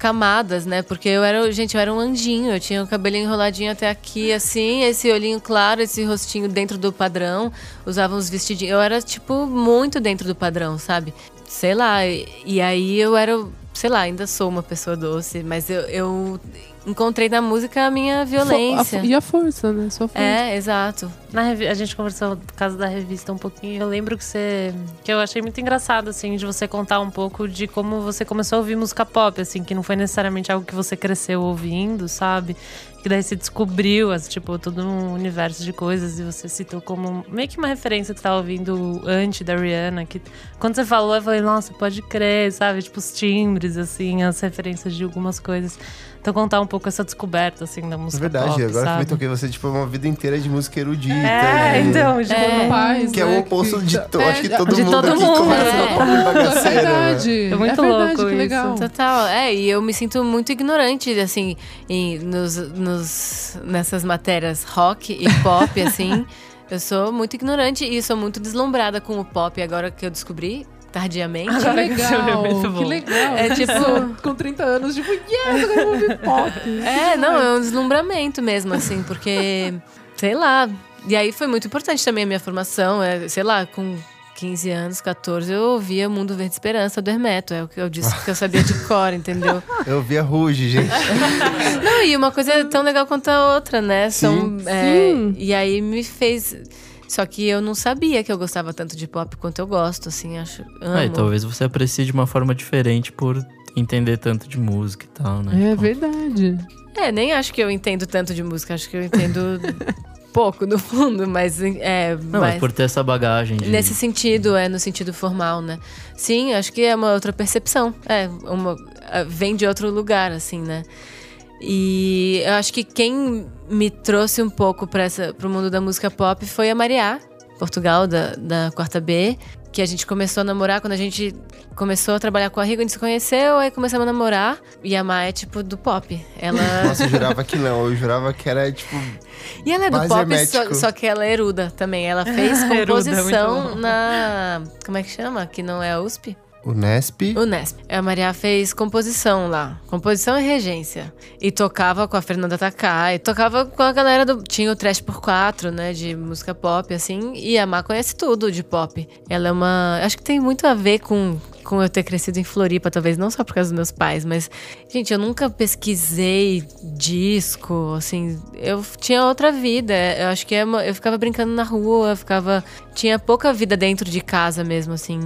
S5: camadas, né? Porque eu era, gente, eu era um anjinho, eu tinha o cabelo enroladinho até aqui, assim, esse olhinho claro, esse rostinho dentro do padrão, usava uns vestidinhos. Eu era, tipo, muito dentro do padrão, sabe? Sei lá, e, e aí eu era, sei lá, ainda sou uma pessoa doce, mas eu, eu encontrei na música a minha violência.
S2: A, e a força, né? Sua força.
S5: É, exato.
S3: Na a gente conversou por causa da revista um pouquinho. Eu lembro que você. que eu achei muito engraçado, assim, de você contar um pouco de como você começou a ouvir música pop, assim, que não foi necessariamente algo que você cresceu ouvindo, sabe? Que daí você descobriu, assim, tipo, todo um universo de coisas e você citou como meio que uma referência que você tava ouvindo antes da Rihanna. Que quando você falou, eu falei, nossa, pode crer, sabe? Tipo, os timbres, assim, as referências de algumas coisas. Então contar um pouco essa descoberta, assim, da música.
S1: É verdade,
S3: pop,
S1: agora
S3: sabe?
S1: que eu toquei você, tipo, uma vida inteira de música erudita.
S3: É,
S1: né?
S3: então, tipo,
S2: é, pais,
S1: Que é
S2: né,
S1: o oposto de to, acho que todo
S3: de
S1: mundo
S3: todo
S1: aqui
S3: mundo,
S1: começa
S3: é.
S1: bagaceira.
S2: É verdade.
S3: É muito
S2: é verdade,
S3: louco
S2: que
S3: isso.
S2: legal.
S5: Total, é, e eu me sinto muito ignorante, assim, em, nos, nos, nessas matérias rock e pop, assim. Eu sou muito ignorante e sou muito deslumbrada com o pop agora que eu descobri tardiamente.
S2: Que legal, que legal.
S5: É tipo,
S2: com 30 anos, tipo, yes, agora eu vou ouvir pop.
S5: É, não, é um deslumbramento mesmo, assim, porque, sei lá. E aí foi muito importante também a minha formação, é, sei lá, com 15 anos, 14, eu ouvia Mundo Verde Esperança do Hermeto. É o que eu disse que eu sabia de cor, entendeu?
S1: Eu via Ruge, gente.
S5: Não, e uma coisa é tão legal quanto a outra, né? São, é,
S2: Sim.
S5: E aí me fez. Só que eu não sabia que eu gostava tanto de pop quanto eu gosto, assim, acho. Amo.
S4: Ah, e talvez você aprecie de uma forma diferente por entender tanto de música e tal, né?
S2: É
S4: Tipo,
S2: verdade.
S5: É, nem acho que eu entendo tanto de música, acho que eu entendo pouco, no fundo, mas é.
S4: Não, mas
S5: mas-
S4: por ter essa bagagem de...
S5: Nesse sentido, é no sentido formal, né? Sim, acho que é uma outra percepção. É, uma, é, vem de outro lugar, assim, né? E eu acho que quem me trouxe um pouco para o mundo da música pop foi a Mariá, Portugal, da, da Quarta B, que a gente começou a namorar quando a gente começou a trabalhar com a Rigo, a gente se conheceu, aí começamos a namorar. E a Má é tipo do pop. Ela.
S1: Nossa, eu jurava que não. Eu jurava que era, tipo...
S5: E ela é do pop, só, só que ela é eruda também. Ela fez
S3: Eruda,
S5: composição na. Como é que chama? Que não é a USP?
S1: O Nesp.
S5: Unesp. A Maria fez composição lá. Composição e regência. E tocava com a Fernanda Takai. Tocava com a galera do. Tinha o Trash por 4, né? De música pop, assim. E a Má conhece tudo de pop. Ela é uma. Acho que tem muito a ver com. Com eu ter crescido em Floripa, talvez não só por causa dos meus pais, mas, gente, eu nunca pesquisei disco, assim, eu tinha outra vida. Eu acho que é eu ficava brincando na rua, eu ficava. Tinha pouca vida dentro de casa mesmo, assim.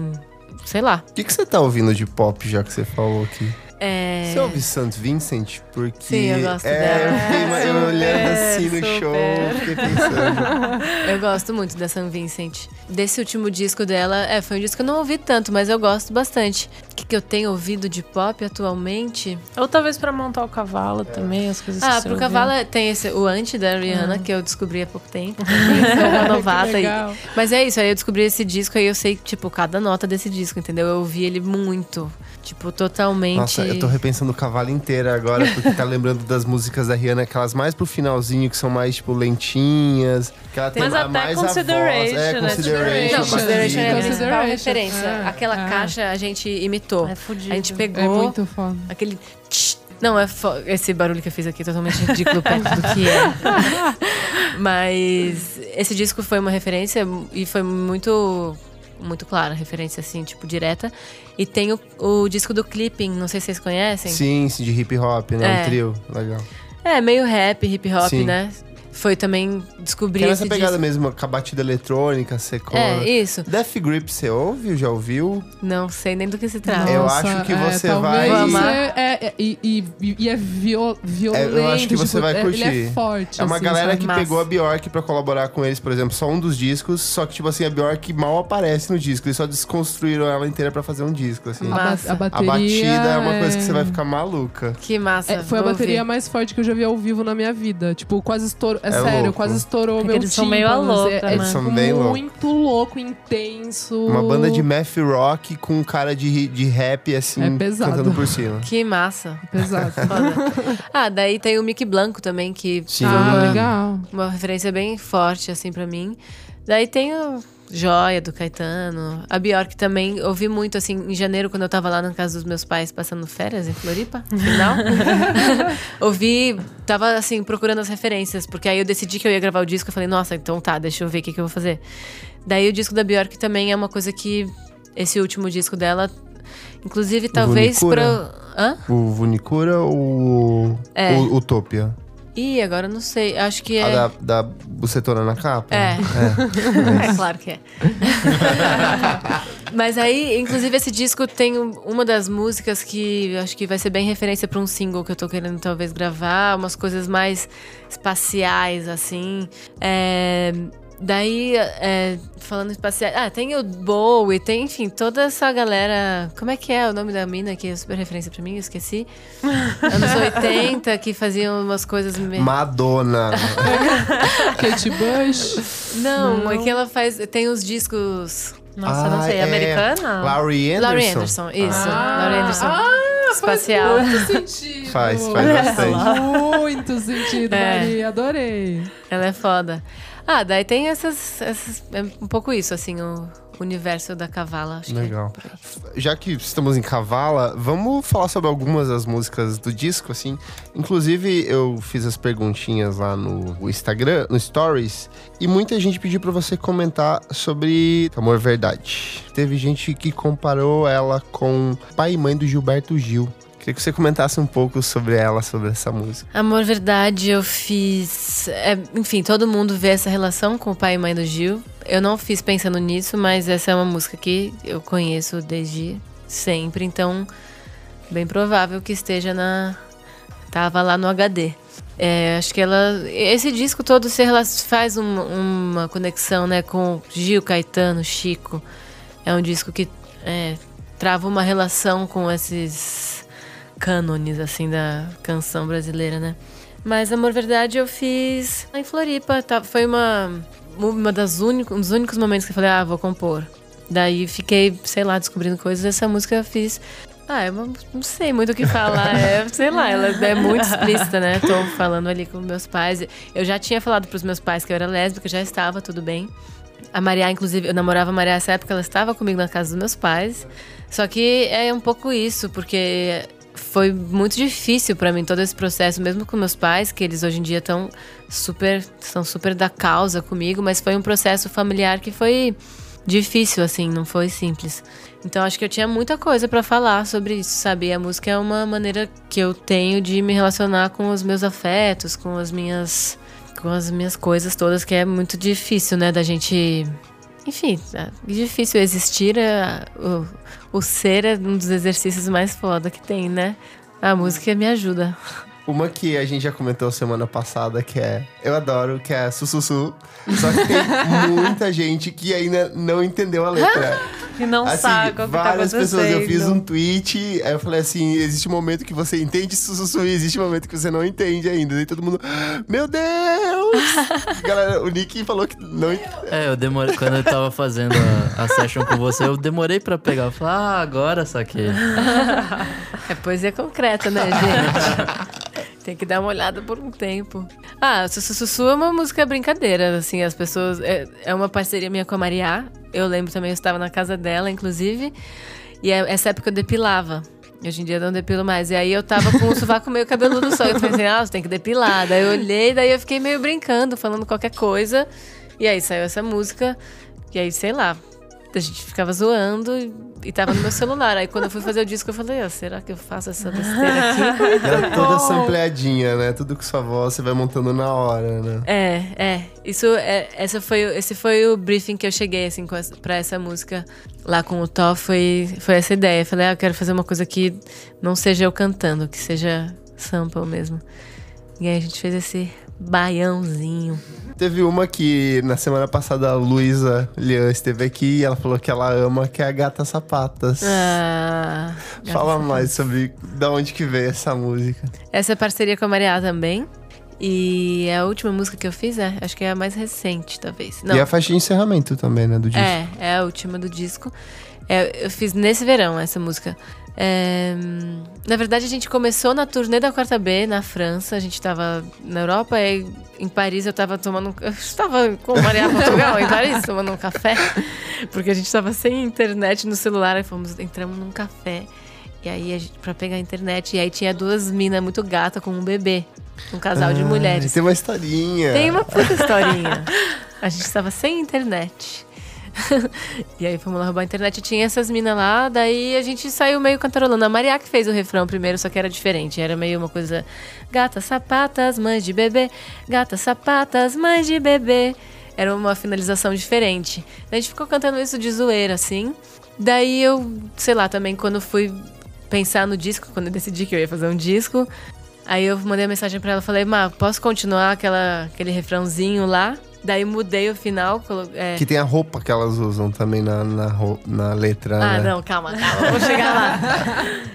S5: Sei lá.
S1: O que, que você tá ouvindo de pop, já que você falou aqui?
S5: É.
S1: Você ouve St. Vincent? Porque.
S5: Sim, eu gosto
S1: é,
S5: dela.
S1: Eu fiquei olhando assim no
S3: super.
S1: show, fiquei pensando.
S5: Eu gosto muito da San Vincent. Desse último disco dela, é, foi um disco que eu não ouvi tanto, mas eu gosto bastante. O que, que eu tenho ouvido de pop atualmente?
S3: Ou talvez pra montar o cavalo também, as coisas que
S5: Ah, pro
S3: ouviu.
S5: cavalo tem esse, o Anti da Rihanna, que eu descobri há pouco tempo. Sou uma novata. aí.
S2: legal.
S5: Mas é isso, aí eu descobri esse disco aí eu sei, tipo, cada nota desse disco, entendeu? Eu ouvi ele muito. Tipo, totalmente.
S1: Nossa, eu tô repensando o cavalo inteiro agora, porque tá lembrando das músicas da Rihanna, aquelas mais pro finalzinho, que são mais, tipo, lentinhas. Que ela tem
S3: Mas até
S1: mais a voz.
S3: Consideration,
S1: É,
S3: né?
S1: Consideration.
S5: Não, Consideration é a principal
S2: Consideration.
S5: referência.
S2: É,
S5: Aquela
S2: é.
S5: caixa a gente imitou.
S3: É fudido.
S5: A gente
S2: É
S5: pegou
S2: muito foda.
S5: aquele. tch. Não, é fo- esse barulho que eu fiz aqui é totalmente ridículo perto do que é. Mas esse disco foi uma referência e foi muito muito clara, referência assim, tipo direta. E tem o, o disco do Clipping, não sei se vocês conhecem.
S1: Sim, sim, de hip hop, né?
S5: É.
S1: Um trio. Legal.
S5: É, meio rap, hip hop,
S1: Sim.
S5: né? Foi também descobrir
S1: Que é nessa pegada
S5: disco.
S1: mesmo, com a batida eletrônica, secou.
S5: É, isso.
S1: Death Grip, você ouve? Já ouviu?
S5: Não sei nem do que se trata.
S1: Eu acho que
S2: é,
S1: você
S2: talvez
S1: vai-.
S2: É, é- é- e, e- e é viol, violento.
S1: eu acho que você
S2: tipo,
S1: vai
S2: é-
S1: curtir.
S2: Ele é forte.
S1: É uma
S2: assim,
S1: galera que
S5: Massa.
S1: pegou a Bjork pra colaborar com eles, por exemplo, só um dos discos, só que, tipo assim, a Bjork mal aparece no disco. Eles só desconstruíram ela inteira pra fazer um disco, assim.
S2: A, ba-
S5: Massa.
S2: a
S1: A
S2: bateria.
S1: batida é uma coisa que você vai ficar maluca.
S5: Que massa.
S2: É, foi a bateria
S5: ouvir.
S2: mais forte que eu já vi ao vivo na minha vida. Tipo, quase estourou. É,
S1: É
S2: sério,
S1: louco.
S2: quase estourou
S3: É que
S2: meu
S3: eles são meio
S2: tímpano,
S3: a louca,
S2: É, é,
S3: né?
S1: São bem
S2: muito louco, intenso.
S1: Uma banda de math rock com um cara de, de rap, assim,
S2: É pesado.
S1: cantando por cima.
S5: Que massa.
S2: Pesado.
S5: Ah, daí tem o Mickey Blanco também, que
S1: Sim.
S2: ah, legal.
S5: uma referência bem forte, assim, pra mim. Daí tem o Joia, do Caetano. A Bjork também, ouvi muito, assim, em janeiro, quando eu tava lá na casa dos meus pais, passando férias em Floripa, no final. ouvi, tava, assim, procurando as referências, porque aí eu decidi que eu ia gravar o disco, eu falei, nossa, então tá, deixa eu ver o que, que eu vou fazer. Daí o disco da Bjork também é uma coisa que, esse último disco dela, inclusive, talvez
S1: Vunicura?
S5: pra... Hã?
S1: O Vunicura ou o,
S5: É.
S1: o Utopia?
S5: Ih, agora eu não sei. Acho que
S1: A
S5: é.
S1: da, da bucetona na capa?
S5: É.
S1: É.
S5: É claro que é. Mas aí, inclusive, esse disco tem um- uma das músicas que acho que vai ser bem referência pra um single que eu tô querendo talvez gravar, umas coisas mais espaciais, assim. É, Daí, é, falando espacial. Ah, tem o Bowie, tem, enfim, toda essa galera. Como é que é o nome da mina que é super referência pra mim? Eu esqueci. Anos 80, que faziam umas coisas. me-
S1: Madonna.
S2: Kate Bush.
S5: Não,
S2: Não.
S5: é que ela faz. Tem os discos.
S3: Nossa, não
S1: Ah,
S3: sei.
S1: é.
S3: Americana?
S1: Laurie Anderson.
S5: Laurie Anderson, isso.
S2: Ah,
S5: Laurie Anderson.
S2: ah,
S5: espacial.
S2: Faz muito sentido.
S1: Faz, faz bastante.
S2: Muito sentido,
S5: É.
S2: Maria. Adorei.
S5: Ela é foda. Ah, daí tem essas, essas. É um pouco isso, assim, o, universo da Cavala. Acho
S1: Legal.
S5: Que é
S1: Já que estamos em Cavala, vamos falar sobre algumas das músicas do disco, assim. Inclusive, eu fiz as perguntinhas lá no Instagram, no Stories, e muita gente pediu para você comentar sobre Amor Verdade. Teve gente que comparou ela com pai e mãe do Gilberto Gil. Queria que você comentasse um pouco sobre ela, sobre essa música.
S5: Amor Verdade, eu fiz. é, enfim, todo mundo vê essa relação com o pai e mãe do Gil. Eu não fiz pensando nisso, mas essa é uma música que eu conheço desde sempre, então bem provável que esteja na. Tava lá no HD. É, acho que ela. Esse disco todo se faz um- uma conexão né, com Gil, Caetano, Chico. É um disco que é, trava uma relação com esses cânones assim da canção brasileira, né? Mas Amor Verdade eu fiz em Floripa, tá? Foi uma uma das únicos, um dos únicos momentos que eu falei, ah, vou compor. Daí fiquei, sei lá, descobrindo coisas. Essa música eu fiz. Ah, eu não sei muito o que falar. É, sei lá, ela é muito explícita, né? Tô falando ali com meus pais. Eu já tinha falado pros meus pais que eu era lésbica, já estava tudo bem. A Maria, inclusive, eu namorava a Maria nessa época, ela estava comigo na casa dos meus pais. Só que é um pouco isso, porque foi muito difícil pra mim todo esse processo, mesmo com meus pais, que eles hoje em dia estão super, são super da causa comigo, mas foi um processo familiar que foi difícil, assim, não foi simples. Então acho que eu tinha muita coisa pra falar sobre isso, sabe? A música é uma maneira que eu tenho de me relacionar com os meus afetos, com as minhas com as minhas coisas todas, que é muito difícil, né, da gente enfim, é difícil existir, é, o, ser é um dos exercícios mais foda que tem, né? A música me ajuda.
S1: Uma que a gente já comentou semana passada, que é. Eu adoro, que é Sussussu. Só que tem muita gente que ainda não entendeu a letra.
S3: E não
S1: assim,
S3: sabe o que tá
S1: várias
S3: acontecendo.
S1: pessoas. Eu fiz um tweet, aí eu falei assim: existe um momento que você entende Sussussu e existe um momento que você não entende ainda. E todo mundo. Meu Deus! Galera, o Nick falou que não entende.
S4: É, eu demorei. Quando eu tava fazendo a, a session com você, eu demorei pra pegar. Eu falei, ah, agora saquei.
S5: É poesia concreta, né, gente? Tem que dar uma olhada por um tempo. Ah, Sussu Sussu é uma música brincadeira, assim, as pessoas. É, é uma parceria minha com a Maria. Eu lembro também, eu estava na casa dela, inclusive. E é- essa época eu depilava. Hoje em dia eu não depilo mais. E aí eu tava com o sovaco meio cabeludo só. Eu pensei, ah, você tem que depilar. Daí eu olhei, daí eu fiquei meio brincando, falando qualquer coisa. E aí saiu essa música. E aí, sei lá, a gente ficava zoando e, e tava no meu celular. Aí quando eu fui fazer o disco, eu falei, ah, será que eu faço essa besteira aqui?
S1: Ela é toda sampleadinha, né? Tudo com sua voz você vai montando na hora, né?
S5: É, é. Isso é, essa foi, esse foi o briefing que eu cheguei, assim, essa, pra essa música lá com o Tó. Foi, foi essa ideia. Eu falei, ah, eu quero fazer uma coisa que não seja eu cantando, que seja sample mesmo. E aí a gente fez esse baiãozinho.
S1: Teve uma que na semana passada a Luísa Lian esteve aqui e ela falou que ela ama, que é a Gata Sapatas.
S5: Ah,
S1: Fala mais sobre da onde que veio essa música.
S5: Essa é parceria com a Maria também. E é a última música que eu fiz, é, acho que é a mais recente, talvez. Não,
S1: E a faixa de encerramento também, né, do disco.
S5: É, é a última do disco. É, eu fiz nesse verão essa música. É, na verdade, a gente começou na turnê da Quarta B, na França. A gente tava na Europa e em Paris eu tava tomando. Eu estava com Maria Portugal em Paris, tomando um café. Porque a gente tava sem internet no celular. Aí fomos, entramos num café. E aí, a gente, pra pegar a internet. E aí tinha duas minas muito gata com um bebê. Um casal de
S1: Ah,
S5: mulheres.
S1: Tem uma historinha.
S5: Tem uma puta historinha. A gente estava sem internet. e aí fomos lá roubar a internet tinha essas minas lá, daí a gente saiu meio cantarolando. A Maria que fez o refrão primeiro, só que era diferente. Era meio uma coisa. Gatas sapatas, mães de bebê. Gatas sapatas, mães de bebê. Era uma finalização diferente. A gente ficou cantando isso de zoeira, assim. Daí eu, sei lá, também quando fui pensar no disco, quando eu decidi que eu ia fazer um disco, Aí eu mandei uma mensagem pra ela, falei, Má, posso continuar aquela, aquele refrãozinho lá? Daí mudei o final. colo- é,
S1: Que tem a roupa que elas usam também na, na, ro- na letra,
S5: Ah,
S1: né?
S5: não, calma, calma, vou chegar lá.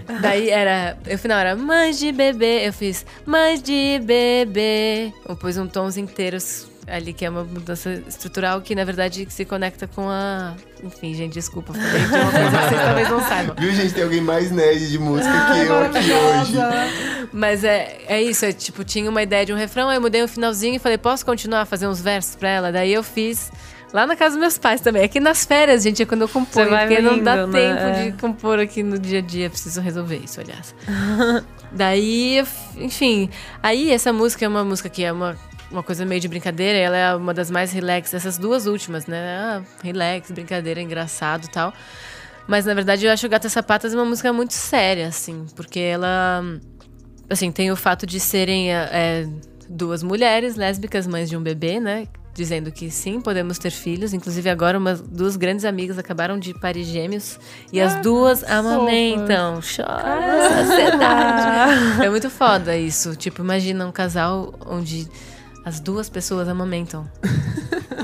S5: Daí era. O final era mães de bebê. Eu fiz mães de bebê. Eu pus um tons inteiros ali, que é uma mudança estrutural que, na verdade, se conecta com a. Enfim, gente, desculpa. Falei de uma coisa que vocês talvez não saibam.
S1: Viu, gente? Tem alguém mais nerd de música que eu aqui hoje.
S5: Mas é, é isso, é tipo, tinha uma ideia de um refrão, aí eu mudei o finalzinho e falei, posso continuar a fazer uns versos pra ela? Daí eu fiz Lá na casa dos meus pais também. Aqui nas férias, gente, é quando eu
S3: vai
S5: Porque não dá
S3: né?
S5: tempo
S3: É.
S5: de compor aqui no dia a dia. Preciso resolver isso, aliás. Daí, enfim. Aí, essa música é uma música que é uma, uma coisa meio de brincadeira. Ela é uma das mais relax. Essas duas últimas, né? Ah, relax, brincadeira, engraçado e tal. Mas, na verdade, eu acho Gata Sapatas uma música muito séria, assim. Porque ela... Assim, tem o fato de serem é, duas mulheres lésbicas, mães de um bebê, né? Dizendo que sim, podemos ter filhos. Inclusive, agora, umas duas grandes amigas acabaram de parir gêmeos. E as duas amamentam. Chora, sociedade. é muito foda isso. Tipo, imagina um casal onde as duas pessoas amamentam.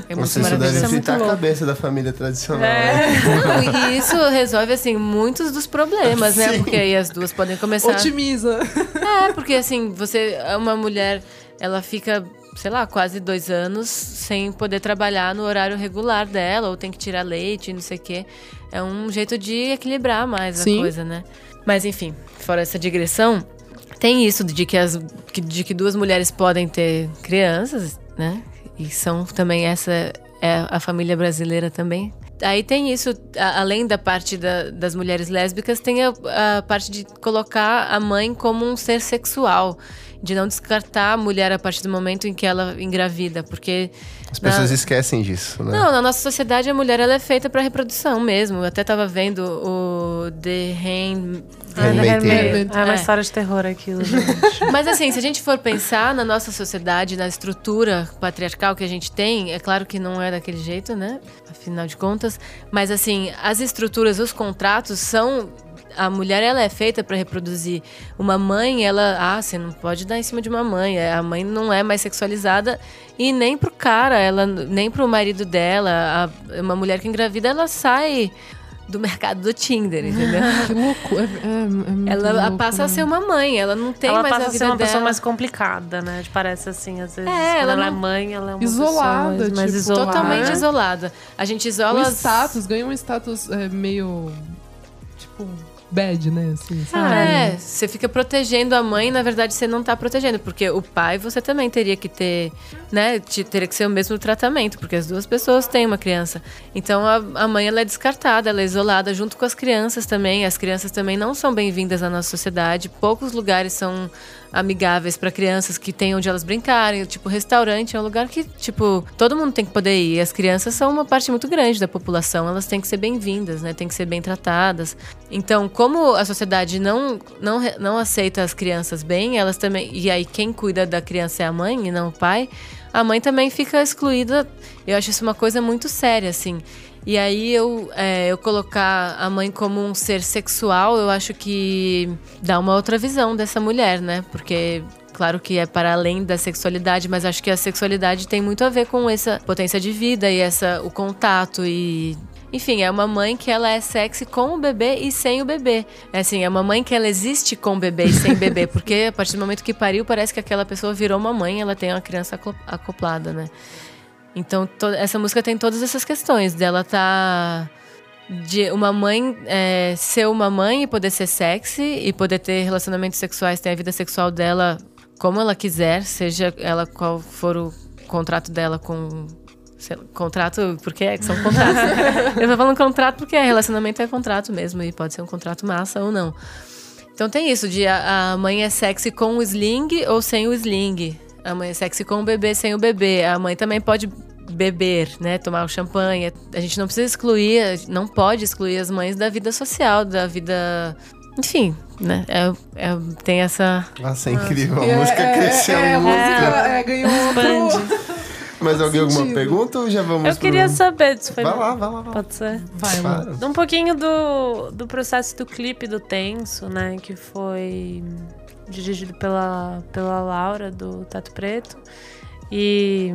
S5: É muito
S1: Nossa, isso deve fritar a cabeça da família tradicional.
S3: É.
S1: né?
S5: Não, e isso resolve, assim, muitos dos problemas, né?
S1: Sim.
S5: Porque aí as duas podem começar...
S2: Otimiza.
S5: É, porque assim, você é uma mulher, ela fica, sei lá, quase dois anos sem poder trabalhar no horário regular dela, ou tem que tirar leite, não sei o quê. É um jeito de equilibrar mais
S2: Sim.
S5: a coisa, né? Mas enfim, fora essa digressão, tem isso de que, as, de que duas mulheres podem ter crianças, né? E são também essa é a família brasileira também. Aí tem isso, a- além da parte da- das mulheres lésbicas, tem a, a parte de colocar a mãe como um ser sexual. De não descartar a mulher a partir do momento em que ela engravida. Porque.
S1: As pessoas
S5: na-
S1: esquecem disso, né?
S5: Não, na nossa sociedade a mulher ela é feita para reprodução mesmo. Eu até tava vendo o The Hand...
S1: Tale.
S3: É uma
S5: É.
S3: história de terror aquilo, gente.
S5: Mas assim, se a gente for pensar na nossa sociedade, na estrutura patriarcal que a gente tem, é claro que não é daquele jeito, né? Afinal de contas. Mas assim, as estruturas, os contratos são. A mulher ela é feita para reproduzir. Uma mãe, ela, ah, você não pode dar em cima de uma mãe. A mãe não é mais sexualizada e nem pro cara, ela nem pro marido dela. A- uma mulher que engravida, ela sai do mercado do Tinder, entendeu?
S2: Que louco. É, é, é muito
S5: Ela
S2: louco,
S5: passa a
S2: né?
S5: ser uma mãe, ela não tem
S3: ela
S5: mais
S3: passa
S5: a
S3: a
S5: vida
S3: ser uma
S5: dela.
S3: pessoa mais complicada, né? Parece assim, às vezes.
S5: É,
S3: quando
S5: ela
S3: ela, é
S5: não-
S3: mãe, ela é uma
S2: Isolada,
S3: pessoa mais, mais
S2: tipo,
S3: isolada.
S5: Totalmente
S2: É.
S5: isolada. A gente
S2: O
S5: isola. as-
S2: status, ganha um status é, meio. Tipo, bad, né? Assim, sabe?
S5: É, você fica protegendo a mãe, na verdade você não tá protegendo, porque o pai você também teria que ter, né, te- teria que ser o mesmo tratamento, porque as duas pessoas têm uma criança. Então a, a mãe ela é descartada, ela é isolada junto com as crianças também. As crianças também não são bem-vindas na nossa sociedade. Poucos lugares são amigáveis para crianças que têm onde elas brincarem, tipo restaurante é um lugar que, tipo, todo mundo tem que poder ir. As crianças são uma parte muito grande da população, elas têm que ser bem-vindas, né? Tem que ser bem tratadas. Então, como a sociedade não, não, não aceita as crianças bem, elas também. E aí, quem cuida da criança é a mãe e não o pai, a mãe também fica excluída. Eu acho isso uma coisa muito séria, assim. E aí eu, é, eu colocar a mãe como um ser sexual, eu acho que dá uma outra visão dessa mulher, né? Porque claro que é para além da sexualidade, mas acho que a sexualidade tem muito a ver com essa potência de vida e essa o contato e enfim, é uma mãe que ela é sexy com o bebê e sem o bebê. É assim, é uma mãe que ela existe com o bebê e sem bebê, porque a partir do momento que pariu, parece que aquela pessoa virou uma mãe, ela tem uma criança acoplada, né? Então, essa música tem todas essas questões dela tá de uma mãe é, ser uma mãe e poder ser sexy e poder ter relacionamentos sexuais, ter a vida sexual dela como ela quiser, seja ela qual for o contrato dela com sei contrato, porque é que são contratos. Eu tô falando contrato porque é, relacionamento é contrato mesmo e pode ser um contrato massa ou não. Então tem isso de a, a mãe é sexy com o sling ou sem o sling. A mãe é sexy com o bebê sem o bebê. A mãe também pode beber, né? Tomar o champanhe. A gente não precisa excluir, não pode excluir as mães da vida social, da vida. Enfim, né? É, é- tem essa.
S1: Nossa, é incrível. A
S2: É,
S1: música
S2: é,
S1: cresceu
S2: é, a
S1: muito.
S2: música é, ganhou outro.
S1: Mas alguém alguma pergunta ou já vamos
S3: Eu queria
S1: pro...
S3: saber se foi.
S1: Vai lá, vai lá, vai lá.
S3: Pode ser.
S2: Vai.
S1: Claro.
S3: Um pouquinho do, do processo do clipe do Tenso, né? Que foi dirigido pela, pela Laura, do Tato Preto. E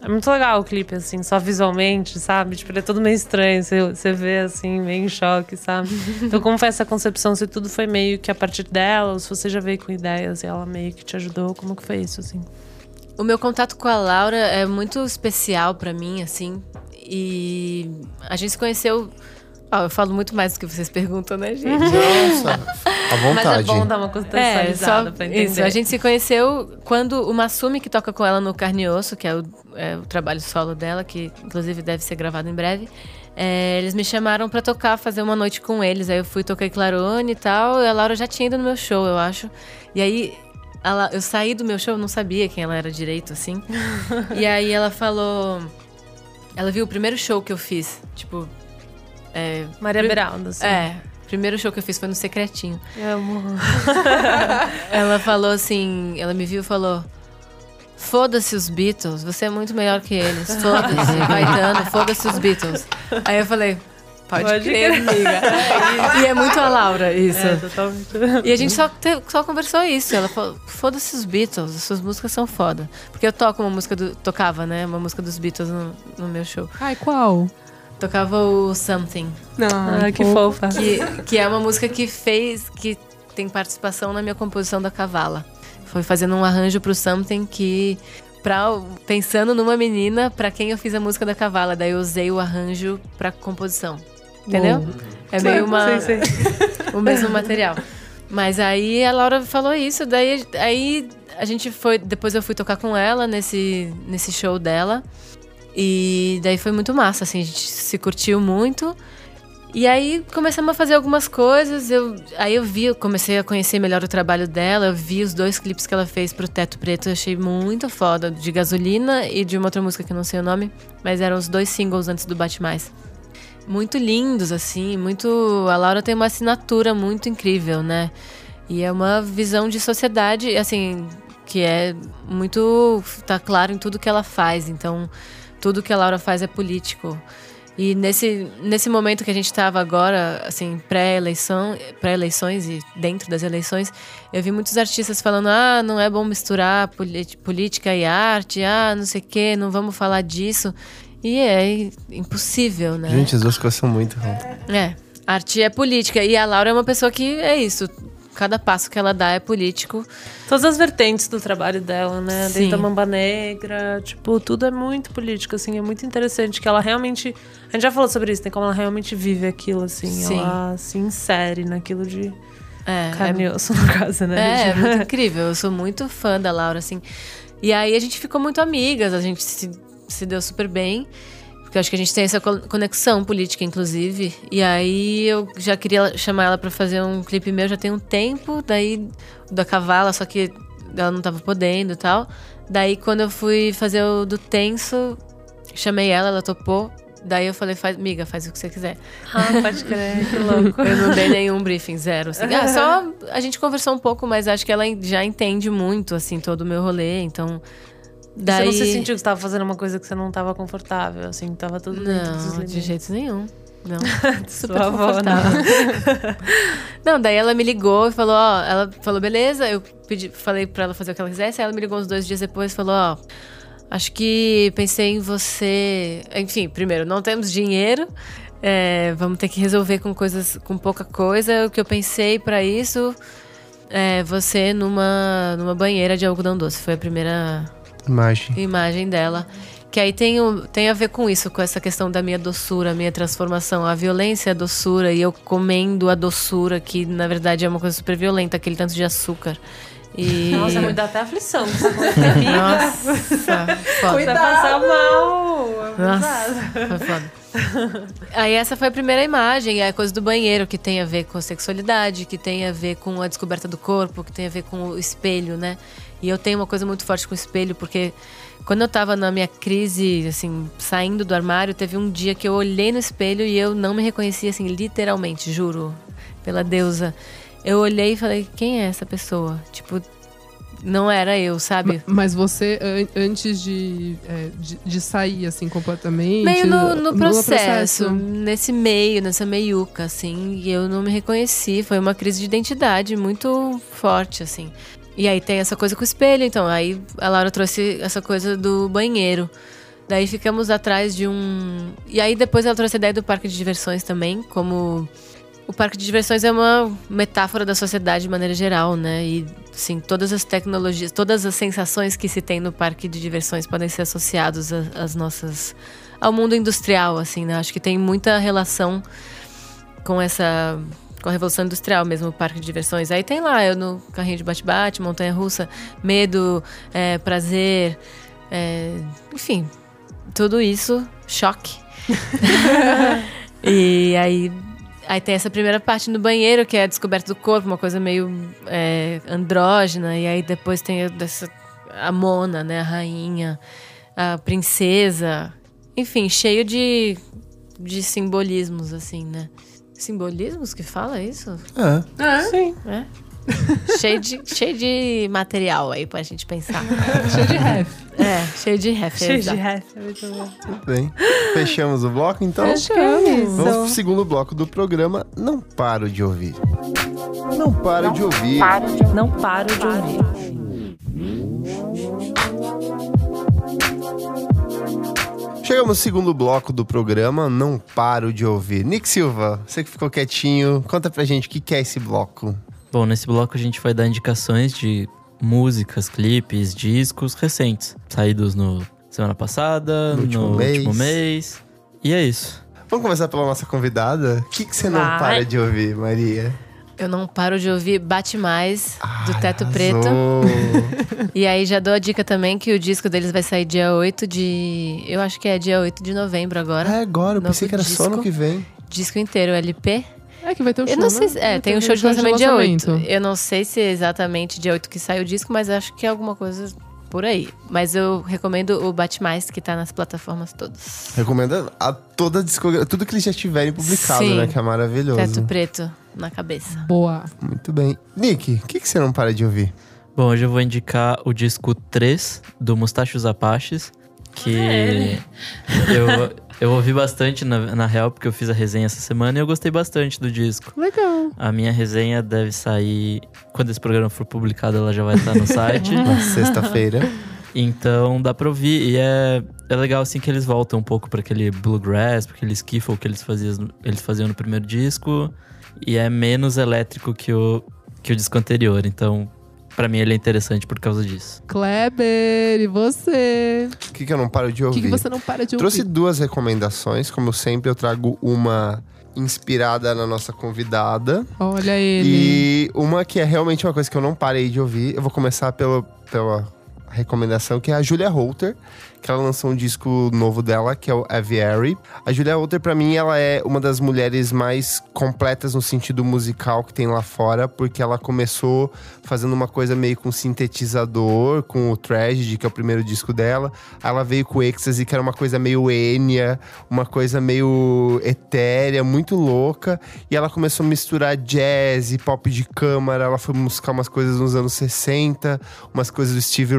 S3: é muito legal o clipe, assim, só visualmente, sabe? Tipo, ele é todo meio estranho, você, você vê, assim, meio em choque, sabe? Então, como foi essa concepção? Se tudo foi meio que a partir dela, ou se você já veio com ideias e ela meio que te ajudou, como que foi isso, assim?
S5: O meu contato com a Laura é muito especial pra mim, assim. E a gente se conheceu Ó, eu falo muito mais do que vocês perguntam, né, gente?
S1: Nossa, à
S3: Mas é
S1: vontade.
S3: bom dar uma
S5: É,
S3: contextualizada
S5: só
S3: pra entender.
S5: isso. A gente se conheceu quando o Masumi, que toca com ela no Carne e Osso, que é o, é o trabalho solo dela, que inclusive deve ser gravado em breve. é, eles me chamaram pra tocar, fazer uma noite com eles. Aí eu fui, toquei Clarone e tal. E a Laura já tinha ido no meu show, eu acho. E aí ela- eu saí do meu show, eu não sabia quem ela era direito, assim. e aí ela falou. Ela viu o primeiro show que eu fiz. Tipo. É,
S3: Maria
S5: Prim-
S3: Beraldo, assim.
S5: é, o primeiro show que eu fiz foi no Secretinho.
S3: Eu amo.
S5: Ela falou assim, ela me viu e falou: Foda-se os Beatles, você é muito melhor que eles. Foda-se, Caetano, foda-se os Beatles. Aí eu falei, pode,
S3: Pode
S5: crer, amiga. e é muito a Laura, isso.
S3: É, totalmente.
S5: E a gente só, te- só conversou isso. Ela falou: foda-se os Beatles, as suas músicas são foda. Porque eu toco uma música do. Tocava, né? Uma música dos Beatles no, no meu show.
S2: Ai, qual?
S5: Tocava o Something.
S3: Ah, que fofa.
S5: Que, que é uma música que fez, que tem participação na minha composição da Cavala. Foi fazendo um arranjo pro Something que. Pra, pensando numa menina pra quem eu fiz a música da Cavala. Daí eu usei o arranjo pra composição. Entendeu? É meio uma,
S3: Sim, sim.
S5: o mesmo material. Mas aí a Laura falou isso, daí aí a gente foi. Depois eu fui tocar com ela nesse, nesse show dela. E daí foi muito massa, assim, a gente se curtiu muito. E aí começamos a fazer algumas coisas. Eu, aí eu vi, eu comecei a conhecer melhor o trabalho dela. Eu vi os dois clipes que ela fez pro Teto Preto, eu achei muito foda. De Gasolina e de uma outra música que eu não sei o nome. Mas eram os dois singles antes do Bate Mais. Muito lindos, assim, muito. A Laura tem uma assinatura muito incrível, né? E é uma visão de sociedade, assim, que é muito. tá claro em tudo que ela faz. Então, tudo que a Laura faz é político. E nesse, nesse momento que a gente estava agora, assim, pré-eleição, pré-eleições e dentro das eleições, eu vi muitos artistas falando: ah, não é bom misturar política e arte, ah, não sei o quê, não vamos falar disso. E é impossível, né?
S1: Gente, as duas coisas são muito.
S5: É, arte é política. E a Laura é uma pessoa que é isso. Cada passo que ela dá é político.
S3: Todas as vertentes do trabalho dela, né?
S5: Sim.
S3: Desde a Mamba Negra, tipo, tudo é muito político, assim, é muito interessante que ela realmente. A gente já falou sobre isso, tem como ela realmente vive aquilo, assim.
S5: Sim.
S3: Ela se insere naquilo de
S5: É,
S3: carne e osso, no caso, né?
S5: É, é
S3: Tipo,
S5: muito incrível. Eu sou muito fã da Laura, assim. E aí a gente ficou muito amigas, a gente se, se deu super bem. Porque eu acho que a gente tem essa co- conexão política, inclusive. E aí eu já queria chamar ela pra fazer um clipe meu já tem um tempo. Daí, da Cavala, só que ela não tava podendo e tal. Daí, quando eu fui fazer o do Tenso, chamei ela, ela topou. Daí eu falei, faz, miga, faz o que você quiser.
S3: Ah, pode crer, que louco.
S5: Eu não dei nenhum briefing, zero. assim. Ah, só a gente conversou um pouco, mas acho que ela já entende muito, assim, todo o meu rolê, então. Daí...
S3: Você não se sentiu que você tava fazendo uma coisa que você não tava confortável, assim, tava tudo
S5: Não, de jeito nenhum. Não. Super
S3: Sua avó,
S5: confortável. Não, daí ela me ligou e falou, ó, ela falou, beleza, eu pedi, falei pra ela fazer o que ela quisesse, aí ela me ligou uns dois dias depois e falou, ó, acho que pensei em você. Enfim, primeiro, não temos dinheiro. é, vamos ter que resolver com coisas, com pouca coisa. O que eu pensei pra isso é você numa, numa banheira de algodão doce. Foi a primeira
S1: Imagem.
S5: imagem dela. Que aí tem, tem a ver com isso, com essa questão da minha doçura, minha transformação. A violência é a doçura e eu comendo a doçura, que na verdade é uma coisa super violenta, aquele tanto de açúcar. E...
S3: Nossa, me dá até aflição.
S5: Nossa, foda.
S3: Vai passar mal. é
S5: Nossa, foi foda. Aí essa foi a primeira imagem, é a coisa do banheiro, que tem a ver com sexualidade, que tem a ver com a descoberta do corpo, que tem a ver com o espelho, né? E eu tenho uma coisa muito forte com o espelho, porque quando eu tava na minha crise, assim, saindo do armário, teve um dia que eu olhei no espelho e eu não me reconhecia, assim, literalmente, juro, pela deusa. Eu olhei e falei, quem é essa pessoa? Tipo, não era eu, sabe?
S2: Mas você, an- antes de, é, de, de sair, assim, completamente...
S5: Meio no, no processo, nesse meio, nessa meiuca, assim, e eu não me reconheci. Foi uma crise de identidade muito forte, assim. E aí tem essa coisa com o espelho, então. Aí a Laura trouxe essa coisa do banheiro. Daí ficamos atrás de um. E aí depois ela trouxe a ideia do parque de diversões também, como. O parque de diversões é uma metáfora da sociedade de maneira geral, né? E, assim, todas as tecnologias, todas as sensações que se tem no parque de diversões podem ser associados a- às nossas... ao mundo industrial, assim, né? Acho que tem muita relação com essa com a Revolução Industrial mesmo, o parque de diversões. Aí tem lá, eu no carrinho de bate-bate, montanha-russa, medo, é, prazer, é, enfim, tudo isso, choque. e aí, aí tem essa primeira parte no banheiro, que é a descoberta do corpo, uma coisa meio é, andrógena, e aí depois tem dessa, a Mona, né, a rainha, a princesa, enfim, cheio de, de simbolismos, assim, né? Simbolismos que fala isso?
S1: É.
S2: É,
S3: Sim.
S5: É. cheio, de, cheio de material aí pra gente pensar.
S2: cheio de ref.
S5: É, cheio de ref.
S3: Cheio de ref, é muito bom.
S1: Tudo bem. Fechamos o bloco, então?
S2: Fechamos.
S1: Vamos pro segundo bloco do programa. Não paro de ouvir. Não paro de ouvir.
S3: Não paro de ouvir.
S1: Chegamos ao segundo bloco do programa. Não paro de ouvir. Nick Silva, você que ficou quietinho, conta pra gente o que que é esse bloco.
S4: Bom, nesse bloco a gente vai dar indicações de músicas, clipes, discos recentes, saídos no semana passada,
S1: No
S4: no,
S1: último
S4: último,
S1: mês.
S4: mês. E é isso.
S1: Vamos começar pela nossa convidada? O que, que você não para de ouvir, Maria?
S5: Eu não paro de ouvir Bate Mais, do
S1: Ai,
S5: Teto
S1: arrasou.
S5: Preto. E aí já dou a dica também que o disco deles vai sair dia 8 de. Eu acho que é dia 8 de novembro agora.
S1: Ah, é agora, eu
S5: Novo
S1: pensei que era só no
S5: disco.
S1: que vem.
S5: Disco inteiro, LP.
S2: É que vai ter um show,
S5: Eu não sei se. É, tem
S2: ter
S5: um show de lançamento dia 8. Eu não sei se é exatamente dia 8 que sai o disco, mas acho que é alguma coisa por aí. Mas eu recomendo o Bate Mais, que tá nas plataformas todas.
S1: Recomenda a toda a discografia, tudo que eles já tiverem publicado,
S5: Sim.
S1: né? Que é maravilhoso.
S5: Teto preto na cabeça.
S2: Boa.
S1: Muito bem. Nick, o que, que você não para de ouvir?
S4: Bom, hoje eu vou indicar o disco 3 do Mustachos Apaches, que eu, eu ouvi bastante na, na real, porque eu fiz a resenha essa semana e eu gostei bastante do disco.
S2: Legal.
S4: A minha resenha deve sair. Quando esse programa for publicado, ela já vai estar no site.
S1: Na sexta-feira.
S4: Então dá pra ouvir. E é, é legal assim que eles voltam um pouco pra aquele bluegrass, pra aquele skiffle que eles faziam, eles faziam no primeiro disco. E é menos elétrico que o, que o disco anterior. Então, pra mim, ele é interessante por causa disso.
S2: Kleber, e você?
S1: O que, que eu não paro de
S2: O
S1: ouvir?
S2: que, que você não para de ouvir?
S1: Trouxe duas recomendações. Como sempre, eu trago uma inspirada na nossa convidada.
S2: Olha ele.
S1: E uma que é realmente uma coisa que eu não parei de ouvir. Eu vou começar pela, pela recomendação, que é a Julia Holter, que ela lançou um disco novo dela, que é o Aviary. A Julia Holter, pra mim, ela é uma das mulheres mais completas no sentido musical que tem lá fora, porque ela começou fazendo uma coisa meio com sintetizador, com o Tragedy, que é o primeiro disco dela. Ela veio com o Ecstasy, que era uma coisa meio Enya, uma coisa meio etérea, muito louca. E ela começou a misturar jazz pop de câmara. Ela foi buscar umas coisas nos anos 60, umas coisas do Steve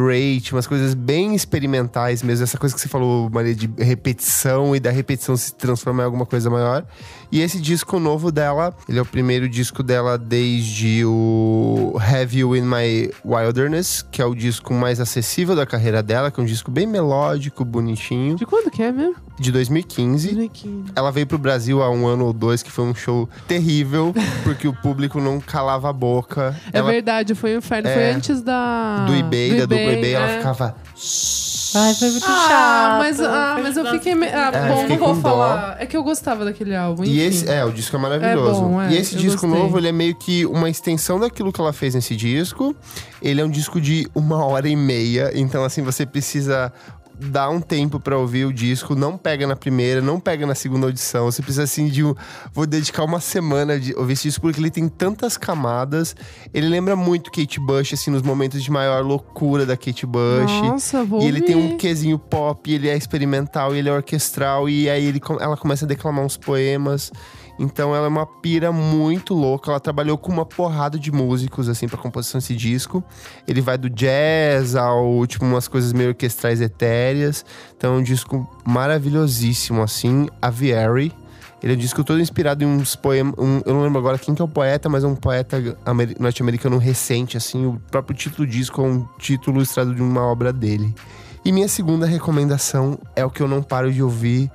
S1: Umas coisas bem experimentais mesmo. Essa coisa que você falou, Maria, de repetição e da repetição se transformar em alguma coisa maior. E esse disco novo dela, ele é o primeiro disco dela desde o Have You in My Wilderness, que é o disco mais acessível da carreira dela, que é um disco bem melódico, bonitinho,
S2: De quando que é mesmo?
S1: De 2015.
S2: 2015.
S1: Ela veio pro Brasil há um ano ou dois, que foi um show terrível, porque o público não calava a boca.
S2: É
S1: ela,
S2: verdade, foi um inferno.
S1: É.
S2: Foi antes da.
S1: do eBay, da dupla eBay, ela
S2: é.
S1: ficava.
S3: Ai, foi muito
S2: Ah,
S3: chato.
S2: mas, ah, mas eu fiquei. Me... Ah,
S1: É,
S2: bom,
S1: fiquei
S2: não vou
S1: com dó.
S2: falar. É que eu gostava daquele álbum.
S1: E
S2: enfim.
S1: esse, é, o disco é maravilhoso.
S2: É bom, é,
S1: e esse disco
S2: gostei.
S1: novo, ele é meio que uma extensão daquilo que ela fez nesse disco. Ele é um disco de uma hora e meia, então assim, você precisa dar um tempo pra ouvir o disco, não pega na primeira, não pega na segunda audição. Você precisa assim de um, vou dedicar uma semana de ouvir esse disco porque ele tem tantas camadas. Ele lembra muito Kate Bush assim nos momentos de maior loucura da Kate Bush.
S2: Nossa, vou
S1: E ele tem um
S2: ouvir.
S1: quesinho pop, ele é experimental, ele é orquestral, e aí ele, ela começa a declamar uns poemas. Então ela é uma pira muito louca. Ela trabalhou com uma porrada de músicos, assim, pra composição desse disco. Ele vai do jazz ao, tipo, umas coisas meio orquestrais etéreas. Então é um disco maravilhosíssimo, assim. Aviary. Ele é um disco todo inspirado em uns poemas. um- eu não lembro agora quem que é o poeta, mas é um poeta ameri- norte-americano recente, assim. O próprio título do disco é um título ilustrado de uma obra dele. E minha segunda recomendação é o que eu não paro de ouvir.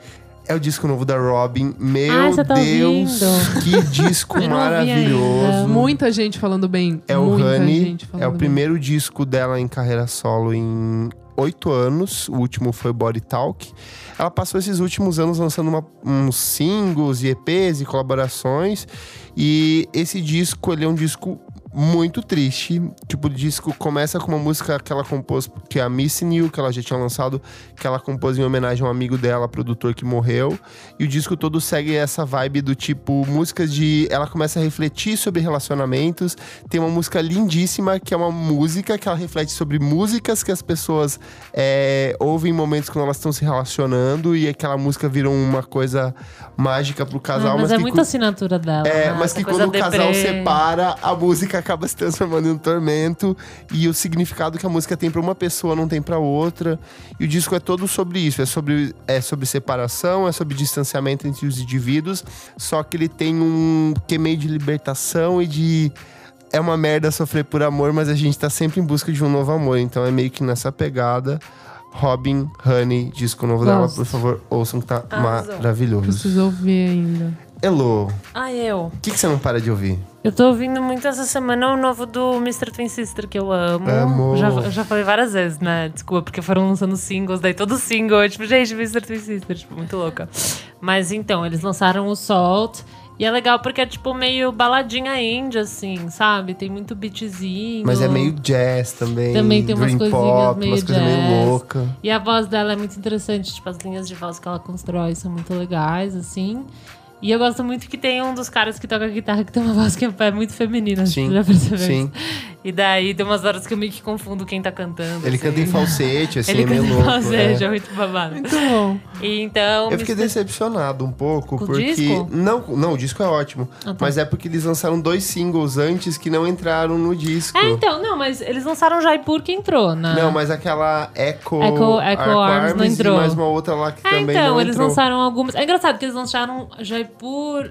S1: É o disco novo da Robin. Meu
S3: Ah, tá
S1: Deus,
S3: ouvindo?
S1: que disco maravilhoso.
S3: ainda.
S2: Muita gente falando bem.
S1: É o
S2: muita
S1: Honey,
S2: gente falando
S1: é o
S2: bem.
S1: primeiro disco dela em carreira solo em oito anos, o último foi Body Talk. Ela passou esses últimos anos lançando uma, uns singles e EPs e colaborações. E esse disco, ele é um disco muito triste. Tipo, o disco começa com uma música que ela compôs, que é a Missing You, que ela já tinha lançado, que ela compôs em homenagem a um amigo dela, produtor que morreu. E o disco todo segue essa vibe do tipo, músicas de. Ela começa a refletir sobre relacionamentos. Tem uma música lindíssima, que é uma música que ela reflete sobre músicas que as pessoas é, ouvem em momentos quando elas estão se relacionando. E aquela música virou uma coisa mágica pro casal.
S3: Ah, mas, é
S1: que
S3: muita assinatura dela.
S1: é,
S3: né?
S1: mas
S3: Essa
S1: que quando o casal separa, a música acaba se transformando em um tormento. E o significado que a música tem pra uma pessoa não tem pra outra. E o disco é todo sobre isso. É sobre, é sobre separação, é sobre distanciamento entre os indivíduos. Só que ele tem um que meio de libertação e de. É uma merda sofrer por amor, mas a gente tá sempre em busca de um novo amor. Então é meio que nessa pegada. Robin Honey, disco novo dela,
S2: Gosto.
S1: por favor, ouçam que tá
S3: Arrasou.
S1: maravilhoso.
S2: Preciso ouvir ainda.
S1: Elo,
S3: Ah, eu.
S1: o que, que você não para de ouvir?
S3: Eu tô ouvindo muito essa semana o novo do Mr. Twin Sister, que eu amo.
S1: Amo.
S3: Já, eu já falei várias vezes, né? Desculpa, porque foram lançando singles, daí todo single tipo, gente, Mr. Twin Sister, tipo, muito louca. Mas então, eles lançaram o Salt. E é legal porque é tipo meio baladinha indie, assim, sabe? Tem muito beatzinho.
S1: Mas é meio jazz também.
S3: Também tem umas coisinhas
S1: pop,
S3: meio
S1: umas coisas meio
S3: jazz.
S1: loucas.
S3: E a voz dela é muito interessante, tipo, as linhas de voz que ela constrói são muito legais, assim. E eu gosto muito que tem um dos caras que toca guitarra que tem uma voz que é muito feminina,
S1: Sim,
S3: já percebeu
S1: sim.
S3: E daí tem umas horas que eu meio que confundo quem tá cantando.
S1: Ele
S3: assim.
S1: canta em falsete, assim,
S3: Ele
S1: é meio
S3: canta em
S1: louco.
S3: falsete,
S1: é.
S3: é muito babado.
S2: Muito bom.
S3: E então...
S1: Eu fiquei decepcionado um pouco,
S3: Com o
S1: porque.
S3: disco?
S1: Não, não, o disco é ótimo.
S3: Ah, tá.
S1: Mas é porque eles lançaram dois singles antes que não entraram no disco.
S3: É, então, não, mas eles lançaram Jaipur que entrou, né?
S1: Não, mas aquela Echo,
S3: Echo- Echo Arms não entrou.
S1: E mais uma outra lá que
S3: É,
S1: também
S3: então,
S1: não
S3: eles
S1: entrou.
S3: lançaram algumas. É engraçado que eles lançaram Jaipur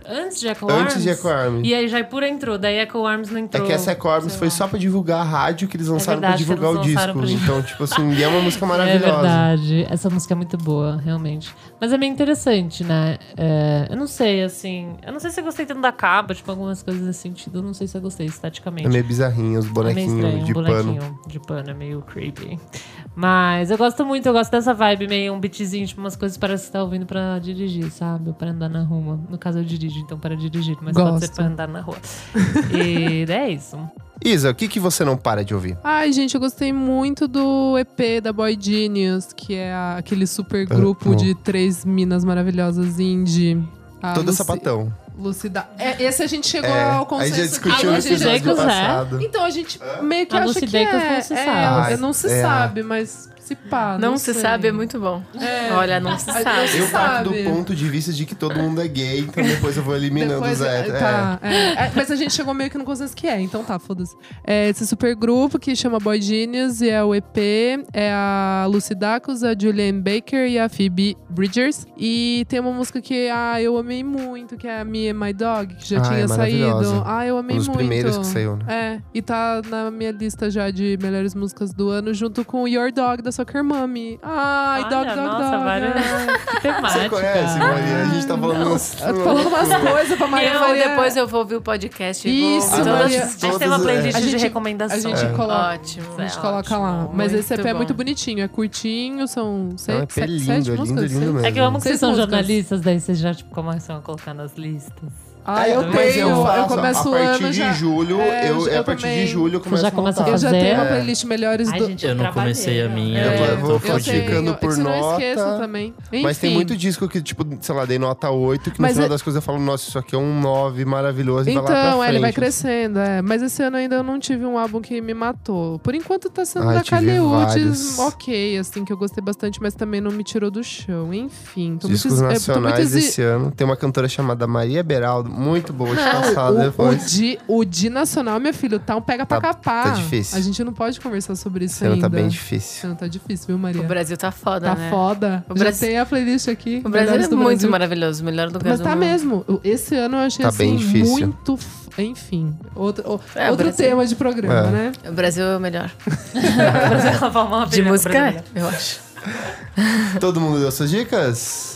S3: antes de Echo Arms.
S1: Antes de Echo Arms.
S3: E aí Jaipur entrou, daí Echo Arms não
S1: É
S3: entrou.
S1: que essa Echo Arms foi
S3: lá.
S1: só pra divulgar a rádio que eles lançaram
S3: verdade,
S1: pra divulgar o disco.
S3: pra
S1: Então, tipo assim, e é uma música
S3: É
S1: maravilhosa.
S3: verdade. Essa música é muito boa, realmente. Mas é bem interessante, né? É, eu não sei, assim. Eu não sei se eu gostei tanto da capa, tipo, algumas coisas nesse sentido. Eu não sei se eu gostei esteticamente.
S1: É meio bizarrinho, os
S3: É meio
S1: bonequinhos
S3: estranho,
S1: de
S3: um
S1: pano.
S3: bonequinho de pano, é meio creepy. Mas eu gosto muito, eu gosto dessa vibe, meio um beatzinho, tipo, umas coisas que você tá ouvindo pra dirigir, sabe? Ou pra andar na rua. No caso, eu dirijo, então para dirigir, mas pode ser
S2: Gosto.
S3: pra andar na rua. E é isso.
S1: Isa, o que, que você não para de ouvir?
S2: Ai, gente, eu gostei muito do EP da Boy Genius, que é a- aquele super grupo
S1: Amo.
S2: de três minas maravilhosas indie. A
S1: Toda
S2: Luci-
S1: sapatão.
S2: Lucida. É, esse a gente chegou
S1: É,
S2: ao consenso.
S1: já discutiu
S3: A
S1: no
S3: Lucy
S1: episódio
S3: Jacobs é.
S1: passado.
S2: Então a gente meio que
S3: A
S2: acha que é.
S3: não se
S2: é,
S3: sabe.
S2: não se
S1: É.
S2: sabe, mas se pá.
S5: Não,
S2: Não,
S5: se
S2: sei.
S5: sabe, é muito bom.
S2: É.
S5: Olha, não se sabe.
S2: não se
S1: Eu parto do ponto de vista de que todo mundo é gay, então depois eu vou eliminando
S2: Depois,
S1: os
S2: é,
S1: héteros.
S2: tá, é. É, mas a gente chegou meio que no consenso que é, então tá, foda-se. É esse super grupo que chama Boy Genius e é o EP, é a Lucy Dacus, a Julianne Baker e a Phoebe Bridgers. E tem uma música que ah, eu amei muito, que é a Me and My Dog, que já
S1: Ah,
S2: tinha
S1: é
S2: saído. Ah, eu amei
S1: Um dos
S2: muito.
S1: primeiros que saiu, né?
S2: É, e tá na minha lista já de melhores músicas do ano, junto com Your Dog, da Soccer Mommy. Ai,
S3: Olha,
S2: Dog, Dog,
S3: nossa,
S2: Dog.
S3: várias-
S2: é.
S3: Que temática.
S1: Você conhece, Maria? A gente tá falando... umas-
S2: tô falando umas coisas pra Maria
S5: Eu,
S2: Maria.
S5: depois eu vou ouvir o podcast
S2: Isso,
S5: vou todas
S2: Maria.
S5: as-
S3: A gente tem uma
S1: Todas,
S3: playlist
S2: é. A
S3: de
S2: gente-
S3: recomendações.
S2: A gente
S1: É.
S2: coloca.
S5: Ótimo.
S2: A gente
S3: É
S2: coloca lá.
S5: ótimo,
S2: Mas esse
S5: muito
S2: EP é
S5: bom.
S2: muito bonitinho, é curtinho, são
S1: É um
S2: seis,
S1: EP
S2: sete,
S1: lindo,
S2: sete
S1: é lindo,
S2: músicas.
S1: lindo.
S3: É que eu amo que vocês são jornalistas, daí vocês já tipo, começam a colocar nas listas.
S2: Ah,
S1: É,
S2: eu tenho. Eu,
S1: faço,
S2: começo
S1: a
S2: o
S1: partir
S2: ano
S1: de
S2: já.
S1: julho,
S2: É,
S1: eu,
S2: eu
S1: é a partir
S2: também.
S1: de julho eu começo
S3: já
S1: a
S3: começa a
S1: montar.
S2: Eu já
S3: fazer.
S2: tenho uma
S1: É.
S2: playlist melhores
S3: Ai,
S2: do.
S3: gente,
S4: Eu não comecei a minha,
S1: É,
S4: eu
S1: eu vou
S4: tô
S2: eu
S1: fortificando
S2: tenho.
S1: por
S2: eu não
S1: nota.
S2: esqueço também. Enfim.
S1: Mas tem muito disco que, tipo, sei lá, dei nota 8, que no
S2: Mas
S1: final
S2: é-
S1: das coisas eu falo, nossa, isso aqui é um 9 maravilhoso e vai lá pra
S2: Então, é, ele vai
S1: frente.
S2: crescendo, é. Mas esse ano ainda eu não tive um álbum que me matou. Por enquanto tá sendo
S1: Ah,
S2: da
S1: eu.
S2: Uchis, ok, assim, que eu gostei bastante, mas também não me tirou do chão. Enfim, tô
S1: Discos
S2: muito, ex- é, tô muito
S1: nacionais
S2: exi-
S1: esse ano. Tem uma cantora chamada Maria Beraldo, muito boa,
S2: Não,
S1: passar
S2: o, o,
S1: depois.
S2: de, o de nacional, meu filho, tá um pega pra
S1: Tá-
S2: capar.
S1: tá difícil.
S2: A gente não pode conversar sobre isso
S1: Esse ano
S2: ainda.
S1: tá bem difícil.
S2: ano tá difícil, viu, Maria?
S5: O Brasil tá foda,
S2: Tá
S5: né?
S2: foda.
S5: O
S2: Já
S5: Brasil-
S2: tem a playlist aqui.
S5: O Brasil é muito
S2: Brasil.
S5: maravilhoso, o melhor lugar
S2: Mas
S5: do
S2: tá
S5: mundo.
S2: mesmo. Esse ano eu achei
S1: Tá
S2: assim,
S1: bem difícil.
S2: muito. Enfim, outro, o-
S5: É, o
S2: outro tema de programa,
S1: É.
S2: né?
S5: O Brasil é o melhor. De música, eu acho.
S1: Todo mundo deu suas dicas?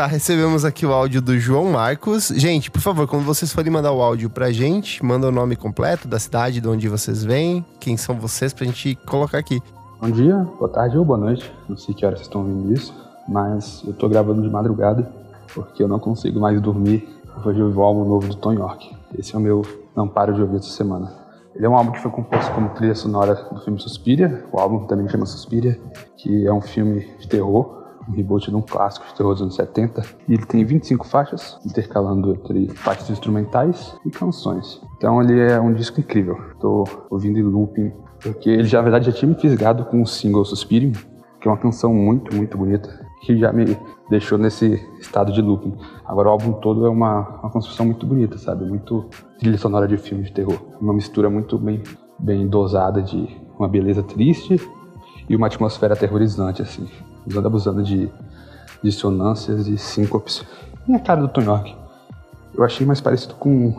S1: Tá, recebemos aqui o áudio do João Marcos. Gente, por favor, quando vocês forem mandar o áudio pra gente, manda o nome completo da cidade, de onde vocês vêm, quem são vocês, pra gente colocar aqui.
S6: Bom dia, boa tarde ou boa noite. Não sei que hora vocês estão ouvindo isso, mas eu tô gravando de madrugada porque eu não consigo mais dormir. Eu vou ouvir o álbum novo do Tom York. Esse é o meu Não Paro de Ouvir essa semana. Ele é um álbum que foi composto como trilha sonora do filme Suspiria. O álbum também chama Suspiria, que é um filme de terror um reboot de um clássico de terror dos anos 70. E ele tem 25 faixas, intercalando entre faixas instrumentais e canções. Então ele é um disco incrível. Estou ouvindo em looping, porque ele já, na verdade já tinha me fisgado com o single Suspirium, que é uma canção muito, muito bonita, que já me deixou nesse estado de looping. Agora o álbum todo é uma, uma construção muito bonita, sabe? Muito trilha sonora de filme de terror. Uma mistura muito bem, bem dosada de uma beleza triste e uma atmosfera aterrorizante, assim usando abusando de dissonâncias e síncopes. E a cara do Tony York. Eu achei mais parecido com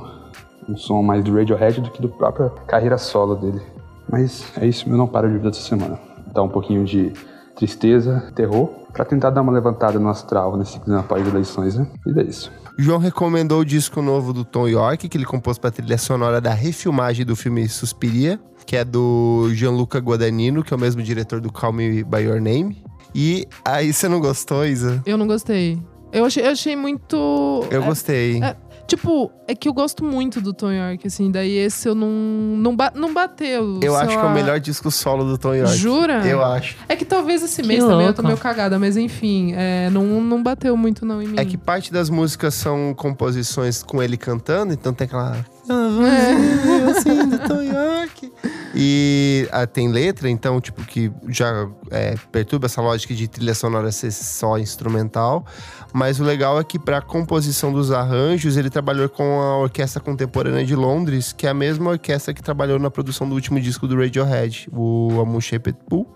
S6: um som mais do Radiohead do que do própria carreira solo dele. Mas é isso, eu não paro de vida essa semana. Dá um pouquinho de tristeza, terror, para tentar dar uma levantada no astral nesse clima pós-eleições, né? E é isso.
S1: João recomendou o disco novo do Tom York, que ele compôs para trilha sonora da refilmagem do filme Suspiria, que é do Gianluca Guadagnino, que é o mesmo diretor do Call Me By Your Name. E aí você não gostou, Isa?
S2: Eu não gostei. Eu achei, eu achei muito.
S1: Eu
S2: é,
S1: gostei.
S2: É, tipo, é que eu gosto muito do Tom York, assim, daí esse eu não. Não, ba não bateu.
S1: Eu acho lá. que é o melhor disco solo do Tom York.
S2: Jura?
S1: Eu acho.
S2: É que talvez esse mês também eu tô meio cagada, mas enfim, é, não, não bateu muito não em mim.
S1: É que parte das músicas são composições com ele cantando, então tem aquela. É. assim, do Tom York. E ah, tem letra, então, tipo, que já é, perturba essa lógica de trilha sonora ser só instrumental. Mas o legal é que, para a composição dos arranjos, ele trabalhou com a Orquestra Contemporânea de Londres, que é a mesma orquestra que trabalhou na produção do último disco do Radiohead, o Amu Shaped Pool.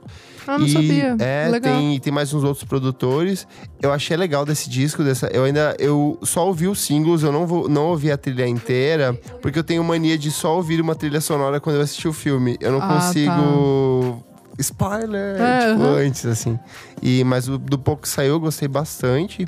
S2: Ah, não e, sabia.
S1: É,
S2: Legal.
S1: Tem, tem mais uns outros produtores. Eu achei legal desse disco, dessa. Eu ainda. Eu só ouvi os singles, eu não, vou, não ouvi a trilha inteira, porque eu tenho mania de só ouvir uma trilha sonora quando eu assisti o filme. Eu não ah, consigo. Tá spoiler, é, tipo, uhum. antes, assim. E, mas do, do pouco que saiu, eu gostei bastante.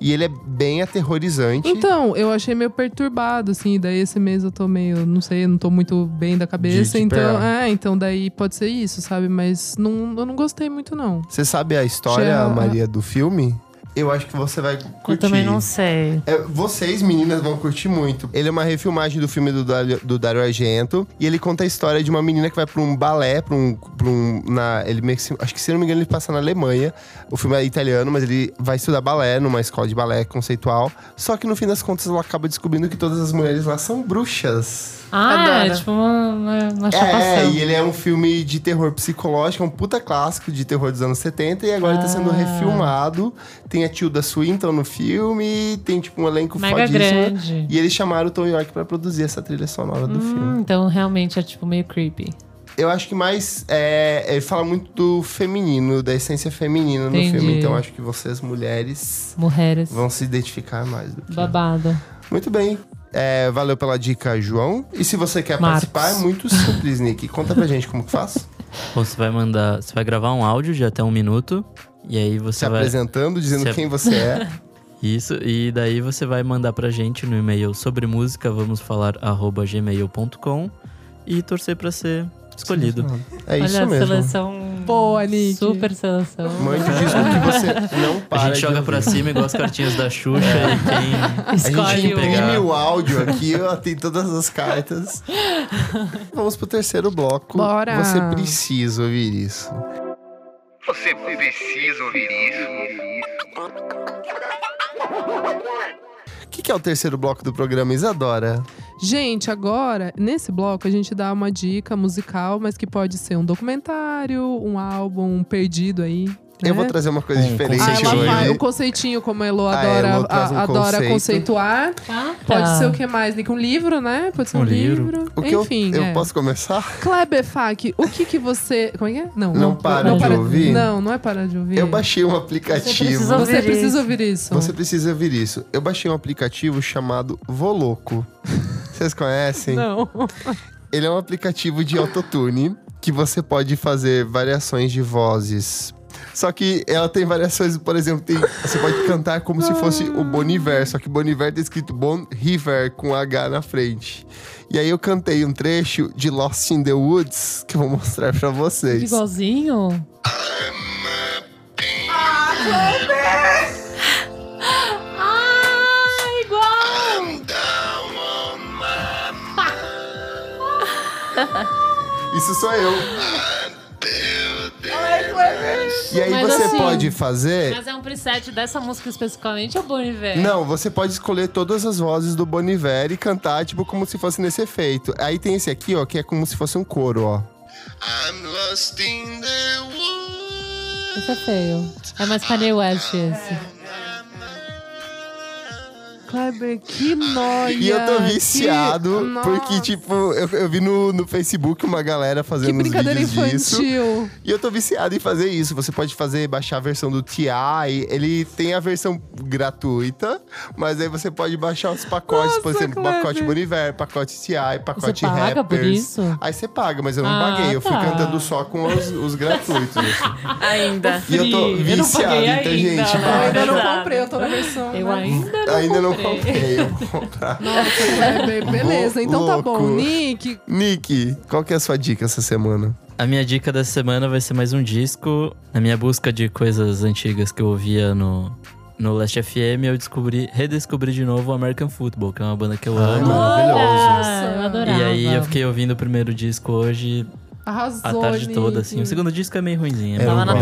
S1: E ele é bem aterrorizante.
S2: Então, eu achei meio perturbado, assim. Daí esse mês eu tô meio, não sei, não tô muito bem da cabeça. De, de então, é, então daí pode ser isso, sabe? Mas não, eu não gostei muito, não.
S1: Você sabe a história, Maria, do filme? Eu acho que você vai curtir.
S3: Eu também não sei.
S1: É, vocês, meninas, vão curtir muito. Ele é uma refilmagem do filme do, do Dario Argento. E ele conta a história de uma menina que vai pra um balé, pra um. Pra um na, ele acho que se não me engano, ele passa na Alemanha. O filme é italiano, mas ele vai estudar balé numa escola de balé conceitual. Só que no fim das contas ela acaba descobrindo que todas as mulheres lá são bruxas.
S3: Ah, é tipo uma, uma, uma chapação.
S1: É, e ele é um filme de terror psicológico, é um puta clássico de terror dos anos 70 e agora ah. ele tá sendo ah. refilmado. Tem a Tilda Swinton no filme, tem tipo um elenco Mega fodíssimo. Grande. E eles chamaram o Tom York pra produzir essa trilha sonora do hum, filme.
S3: Então realmente é tipo meio creepy.
S1: Eu acho que mais. É, ele fala muito do feminino, da essência feminina Entendi. no filme. Então acho que vocês, mulheres.
S3: Mulheres.
S1: Vão se identificar mais do que.
S3: Babado.
S1: Muito bem. É, valeu pela dica, João. E se você quer Marcos. participar, é muito simples, Nick. Conta pra gente como que faz.
S4: Você vai mandar. Você vai gravar um áudio de até um minuto. E aí você
S1: se
S4: vai.
S1: apresentando, dizendo se quem você é.
S4: Isso, e daí você vai mandar pra gente no e-mail sobre música, vamos falar, arroba gmail.com e torcer pra ser escolhido.
S1: É isso
S3: Olha,
S1: mesmo.
S3: seleção
S2: Boa, Nick.
S3: Super seleção.
S1: Mande o disco que você não para.
S4: A gente joga pra cima igual as cartinhas da Xuxa é. e quem
S1: A gente imprime o áudio aqui, ó, tem todas as cartas. Vamos pro terceiro bloco.
S2: Bora.
S1: Você precisa ouvir isso.
S7: Você precisa ouvir isso.
S1: O que, que é o terceiro bloco do programa, Isadora?
S2: Gente, agora, nesse bloco, a gente dá uma dica musical, mas que pode ser um documentário, um álbum perdido aí.
S1: Eu vou né? trazer uma coisa um diferente
S2: ah, hoje. Vai, o conceitinho, como a Elo ah, adora, a, um adora conceituar. Ah, tá. Pode ser o que mais, Nick? Um livro, né? Pode ser um, um livro. livro.
S1: O que Enfim. Eu, eu é. posso começar?
S2: Kleber Fak, o que que você. Como é que é?
S1: Não, não, não para não de para, ouvir?
S2: Não, não é parar de ouvir.
S1: Eu baixei um aplicativo.
S2: Você precisa ouvir, você precisa ouvir isso.
S1: Você precisa ouvir isso. Eu baixei um aplicativo chamado Voloco. Vocês conhecem?
S2: Não.
S1: Ele é um aplicativo de autotune que você pode fazer variações de vozes Só que ela tem variações, por exemplo, tem- você pode cantar como se fosse o Boniver, só que Boniver tá escrito Bon River com H na frente. E aí eu cantei um trecho de Lost in the Woods que eu vou mostrar pra vocês.
S3: Igualzinho? Ah, igual!
S1: Isso sou eu. E aí
S3: Mas
S1: você
S3: assim-
S1: pode fazer.
S3: Mas é um preset dessa música especificamente ou Bon Iver?
S1: Não, você pode escolher todas as vozes do Boniver e cantar, tipo, como se fosse nesse efeito. Aí tem esse aqui, ó, que é como se fosse um coro, ó.
S3: Esse é feio. É mais Kanye West esse.
S2: Kleber, que nóia.
S1: E eu tô
S2: que-
S1: viciado,
S2: Nossa,
S1: porque, tipo, eu, eu vi no, no Facebook uma galera
S2: Que
S1: fazendo uns
S2: brincadeira
S1: vídeos disso.
S2: infantil.
S1: E eu tô viciado em fazer isso. Você pode fazer, baixar a versão do TI. Ele tem a versão gratuita, mas aí você pode baixar os pacotes, por
S2: Nossa,
S1: exemplo,
S2: Kleber.
S1: pacote Boniver, pacote TI, pacote
S3: paga por
S1: Rappers.
S3: isso?
S1: Aí você paga, mas eu não
S3: Ah,
S1: paguei. Eu fui
S3: tá.
S1: cantando só com os, os gratuitos. assim.
S5: Ainda.
S1: E eu tô
S3: Eu não
S1: viciado,
S3: paguei
S1: então,
S3: ainda,
S1: gente,
S3: né?
S2: Eu ainda não comprei, eu tô na versão.
S3: Eu
S2: né?
S3: ainda não
S1: Ainda não
S3: comprei.
S1: eu vou comprar.
S2: Nossa, beleza. Então tá bom. Nick,
S1: Nick, qual que é a sua dica essa semana?
S4: A minha dica dessa semana vai ser mais um disco. Na minha busca de coisas antigas que eu ouvia no, no Last FM, eu descobri, redescobri de novo o American Football, que é uma banda que eu
S1: Ai,
S4: amo.
S1: maravilhoso.
S3: Eu adorava.
S4: E aí eu fiquei ouvindo o primeiro disco hoje
S2: arrasou,
S4: a tarde
S2: Nick.
S4: toda, assim. O segundo disco é meio ruimzinho, é
S1: Eu
S4: meio
S1: não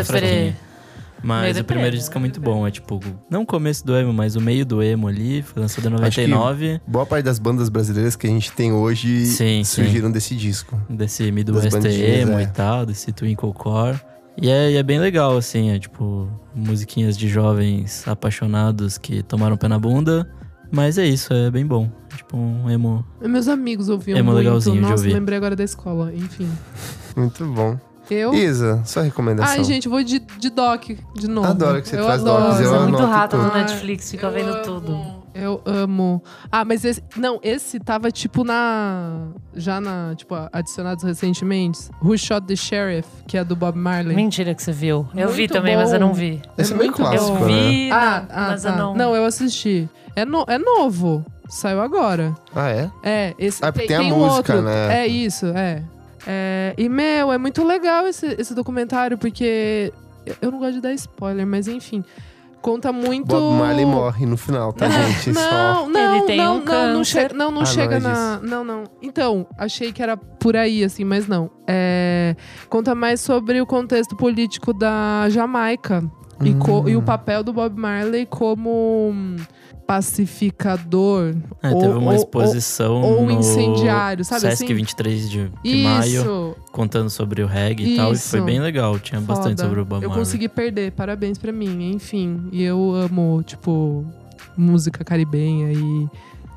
S4: Mas o primeiro
S5: né?
S4: disco é muito bom, é tipo, não o começo do emo, mas o meio do emo ali, foi lançado em
S1: Acho que
S4: 99,
S1: Boa parte das bandas brasileiras que a gente tem hoje
S4: Sim,
S1: surgiram desse disco.
S4: desse Midwest emo
S1: é.
S4: e tal, desse Twinkle Core. E é, e é bem legal, assim, é tipo, musiquinhas de jovens apaixonados que tomaram pé na bunda. Mas é isso, é bem bom. Tipo, um emo.
S2: Meus amigos ouviam
S4: É mó
S2: muito.
S4: legalzinho de
S2: Nossa,
S4: ouvir.
S2: lembrei agora da escola. Enfim.
S1: Muito bom.
S2: Eu...
S1: Isa, sua recomendação.
S2: Ai, gente, vou de, de doc de novo.
S1: Adoro que você
S2: eu
S1: traz
S2: adoro.
S1: docs,
S3: Você
S1: eu
S3: é muito rato no. Netflix, fica
S2: Eu
S3: vendo
S2: amo.
S3: tudo.
S2: Eu amo. Ah, mas esse. Não, esse tava tipo na. Já na. Tipo, adicionados recentemente. Who Shot the Sheriff, que é do Bob Marley.
S3: Mentira que você viu. Eu vi
S2: Muito
S3: também, mas eu
S2: bom.
S3: não vi.
S1: Esse é meio
S2: muito
S1: clássico,
S3: eu
S1: né?
S3: vi,
S2: Ah,
S3: não,
S2: ah,
S3: mas
S2: tá.
S3: eu não...
S2: eu assisti. É, no, é novo. Saiu agora.
S1: Ah, é?
S2: É, esse.
S1: Ah, porque tem a
S2: um
S1: música,
S2: outro.
S1: né?
S2: É isso, é. É, E, meu, é muito legal esse, esse documentário, porque. eu- não gosto de dar spoiler, mas enfim. Conta muito.
S1: Bob Marley morre no final, tá, gente? Só.
S2: Não, não,
S3: Ele tem
S2: não,
S3: um
S2: não, não, chega, não, não
S1: Ah,
S2: chega
S1: não é
S2: na. Não, não. Então, achei que era por aí, assim, mas não. É, conta mais sobre o contexto político da Jamaica e, co-
S1: Hum.
S2: e o papel do Bob Marley como hum, pacificador.
S4: É,
S2: ou-
S4: teve uma
S2: ou-
S4: exposição
S2: ou
S4: no
S2: incendiário, sabe
S4: Sesc
S2: assim?
S4: 23 de, de maio,
S2: Isso.
S4: contando sobre o reggae e tal. E foi bem legal, tinha bastante
S2: Foda.
S4: sobre o Bob
S2: Eu
S4: Marley.
S2: consegui perder, parabéns pra mim, enfim. E eu amo, tipo, música caribenha e.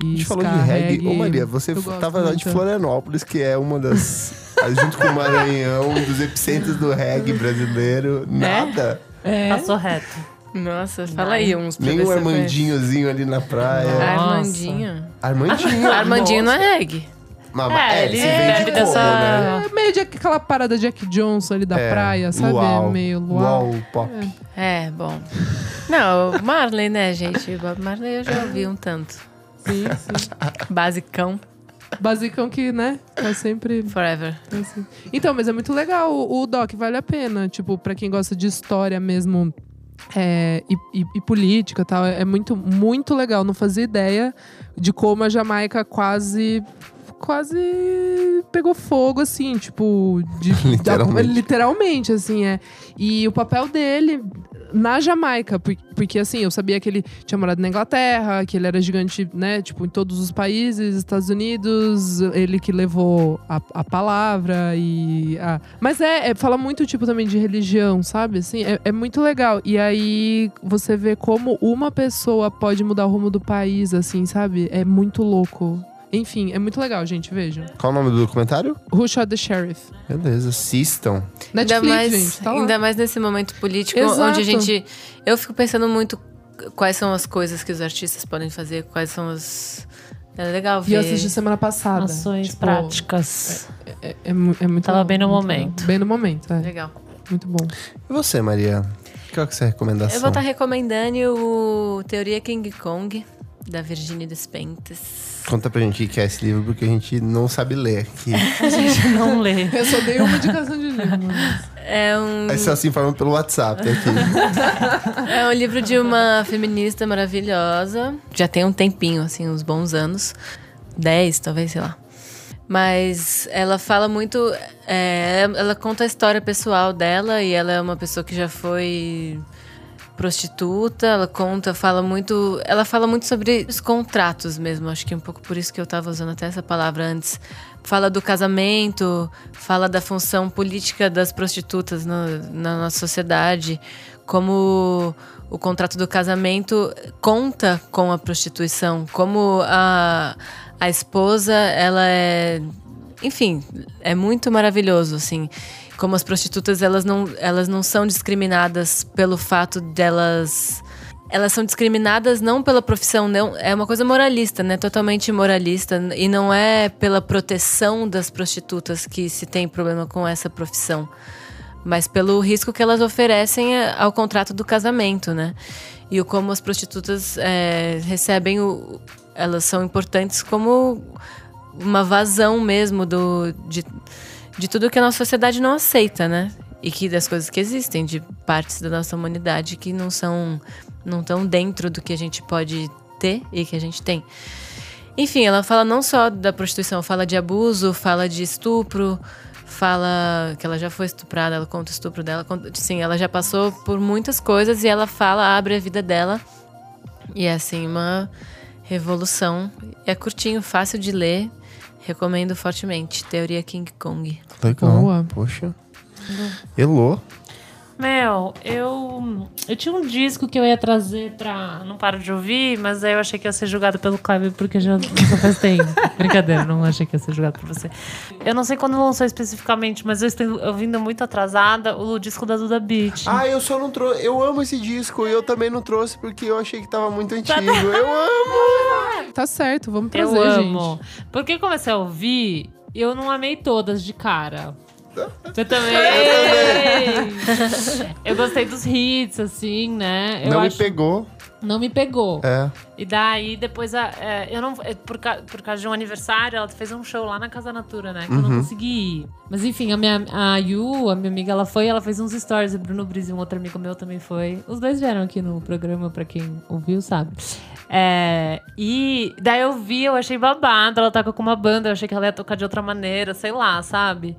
S1: A
S2: E
S1: gente falou de
S2: ska,
S1: reggae. Ô, Maria, você tava lá de. Florianópolis, que é uma das. junto com o Maranhão, um dos epicentros do reggae brasileiro. Nada.
S2: É.
S3: Passou reto.
S5: Nossa, fala aí uns pra
S1: Nem um. Armandinhozinho ali na praia.
S3: Nossa.
S5: Armandinho.
S1: Armandinho.
S5: Armandinho não é reggae.
S1: Mas,
S3: É,
S1: é,
S3: ele
S1: se vende
S3: bebe
S1: como,
S3: dessa-
S1: né?
S2: É meio de aquela parada Jack Johnson ali da
S1: É,
S2: praia, sabe?
S1: luau,
S2: meio luau.
S1: luau pop.
S5: É, bom. Não, Marley, né, gente? O Bob Marley eu já ouvi um tanto.
S2: Sim, sim.
S5: Basicão,
S2: Basicão que, né? Tá sempre.
S5: forever.
S2: assim. Então, mas é muito legal. O, o Doc vale a pena. Tipo, pra quem gosta de história mesmo. É, e, e- e política e tal, é muito, muito legal. Não fazia ideia de como a Jamaica quase. Quase pegou fogo, assim, tipo. De,
S1: Literalmente.
S2: da- literalmente, assim, é. E o papel dele na Jamaica, por- porque assim, eu sabia que ele tinha morado na Inglaterra, que ele era gigante, né, tipo, em todos os países, Estados Unidos, ele que levou a, a palavra e... a- Mas é, é, fala muito, tipo, também de religião, sabe, assim, é, é muito legal. E aí, você vê como uma pessoa pode mudar o rumo do país, assim, sabe, é muito louco. Enfim, é muito legal, gente, vejam.
S1: Qual o nome do documentário?
S2: Who Shot the Sheriff?
S1: Beleza, assistam.
S2: Netflix,
S5: ainda mais,
S2: gente, tá lá.
S5: ainda mais nesse momento político,
S2: Exato.
S5: onde a gente. Eu fico pensando muito quais são as coisas que os artistas podem fazer, quais são as. É legal
S2: E
S5: ver.
S2: eu assisti semana passada.
S3: Ações
S2: Tipo,
S3: práticas.
S2: É, é mu- é muito
S3: Tava
S2: legal,
S3: bem no
S2: muito
S3: momento.
S2: legal. Bem no momento, é.
S5: Legal.
S2: Muito bom.
S1: E você, Maria? Qual que é a sua recomendação?
S5: Eu vou estar recomendando o Teoria King Kong, da Virginia Despentes.
S1: Conta pra gente o que é esse livro, porque a gente não sabe ler aqui.
S3: A gente não lê.
S2: Eu só dei uma indicação de livro. mas-
S5: É um,
S1: Aí só se informam pelo WhatsApp aqui.
S5: é um livro de uma feminista maravilhosa. Já tem um tempinho, assim, uns bons anos. Dez, talvez, sei lá. Mas ela fala muito. é, ela conta a história pessoal dela e ela é uma pessoa que já foi prostituta. Ela conta, fala muito. Ela fala muito sobre os contratos mesmo. Acho que é um pouco por isso que eu tava usando até essa palavra antes. Fala do casamento, fala da função política das prostitutas no- na nossa sociedade, como o contrato do casamento conta com a prostituição, como a, a esposa, ela é. Enfim, é muito maravilhoso, assim. Como as prostitutas, elas não, elas não são discriminadas pelo fato delas. Elas são discriminadas não pela profissão, não, é uma coisa moralista, né? Totalmente moralista. E não é pela proteção das prostitutas que se tem problema com essa profissão mas pelo risco que elas oferecem ao contrato do casamento, né? E como as prostitutas é, recebem o, elas são importantes como uma vazão mesmo do de, de tudo que a nossa sociedade não aceita, né? E que das coisas que existem, de partes da nossa humanidade que não são não estão dentro do que a gente pode ter e que a gente tem. Enfim, ela fala não só da prostituição, fala de abuso, fala de estupro, fala que ela já foi estuprada, ela conta o estupro dela, conta, sim, ela já passou por muitas coisas e ela fala, abre a vida dela. E é assim uma revolução. É curtinho, fácil de ler. Recomendo fortemente. Teoria King Kong.
S1: Legal.
S2: Boa.
S1: Poxa. Elô.
S3: Mel, eu, eu tinha um disco que eu ia trazer pra. Não paro de ouvir, mas aí eu achei que ia ser julgado pelo Kleber porque já já faz tempo. Brincadeira, não achei que ia ser julgado por você. Eu não sei quando lançou especificamente, mas eu estou ouvindo muito atrasada o disco da Duda Beat.
S1: Ah, eu só não trouxe. Eu amo esse disco e eu também não trouxe porque eu achei que tava muito antigo. Eu amo!
S2: Tá certo, vamos trazer,
S3: eu
S2: gente.
S3: amo. Porque eu comecei a ouvir, eu não amei todas de cara. Você também? eu gostei dos hits, assim, né? Eu
S1: não
S3: acho-
S1: me pegou.
S3: Não me pegou.
S1: É.
S3: E daí, depois, a, é, eu não, é, por, ca- por causa de um aniversário, ela fez um show lá na Casa Natura, né? Que eu
S1: Uhum.
S3: não consegui ir. Mas enfim, a minha a Yu, a minha amiga, ela foi, ela fez uns stories. O Bruno Brisa e um outro amigo meu também foi. Os dois vieram aqui no programa, pra quem ouviu, sabe? É, e daí eu vi, eu achei babado. Ela toca com uma banda, eu achei que ela ia tocar de outra maneira, sei lá, sabe?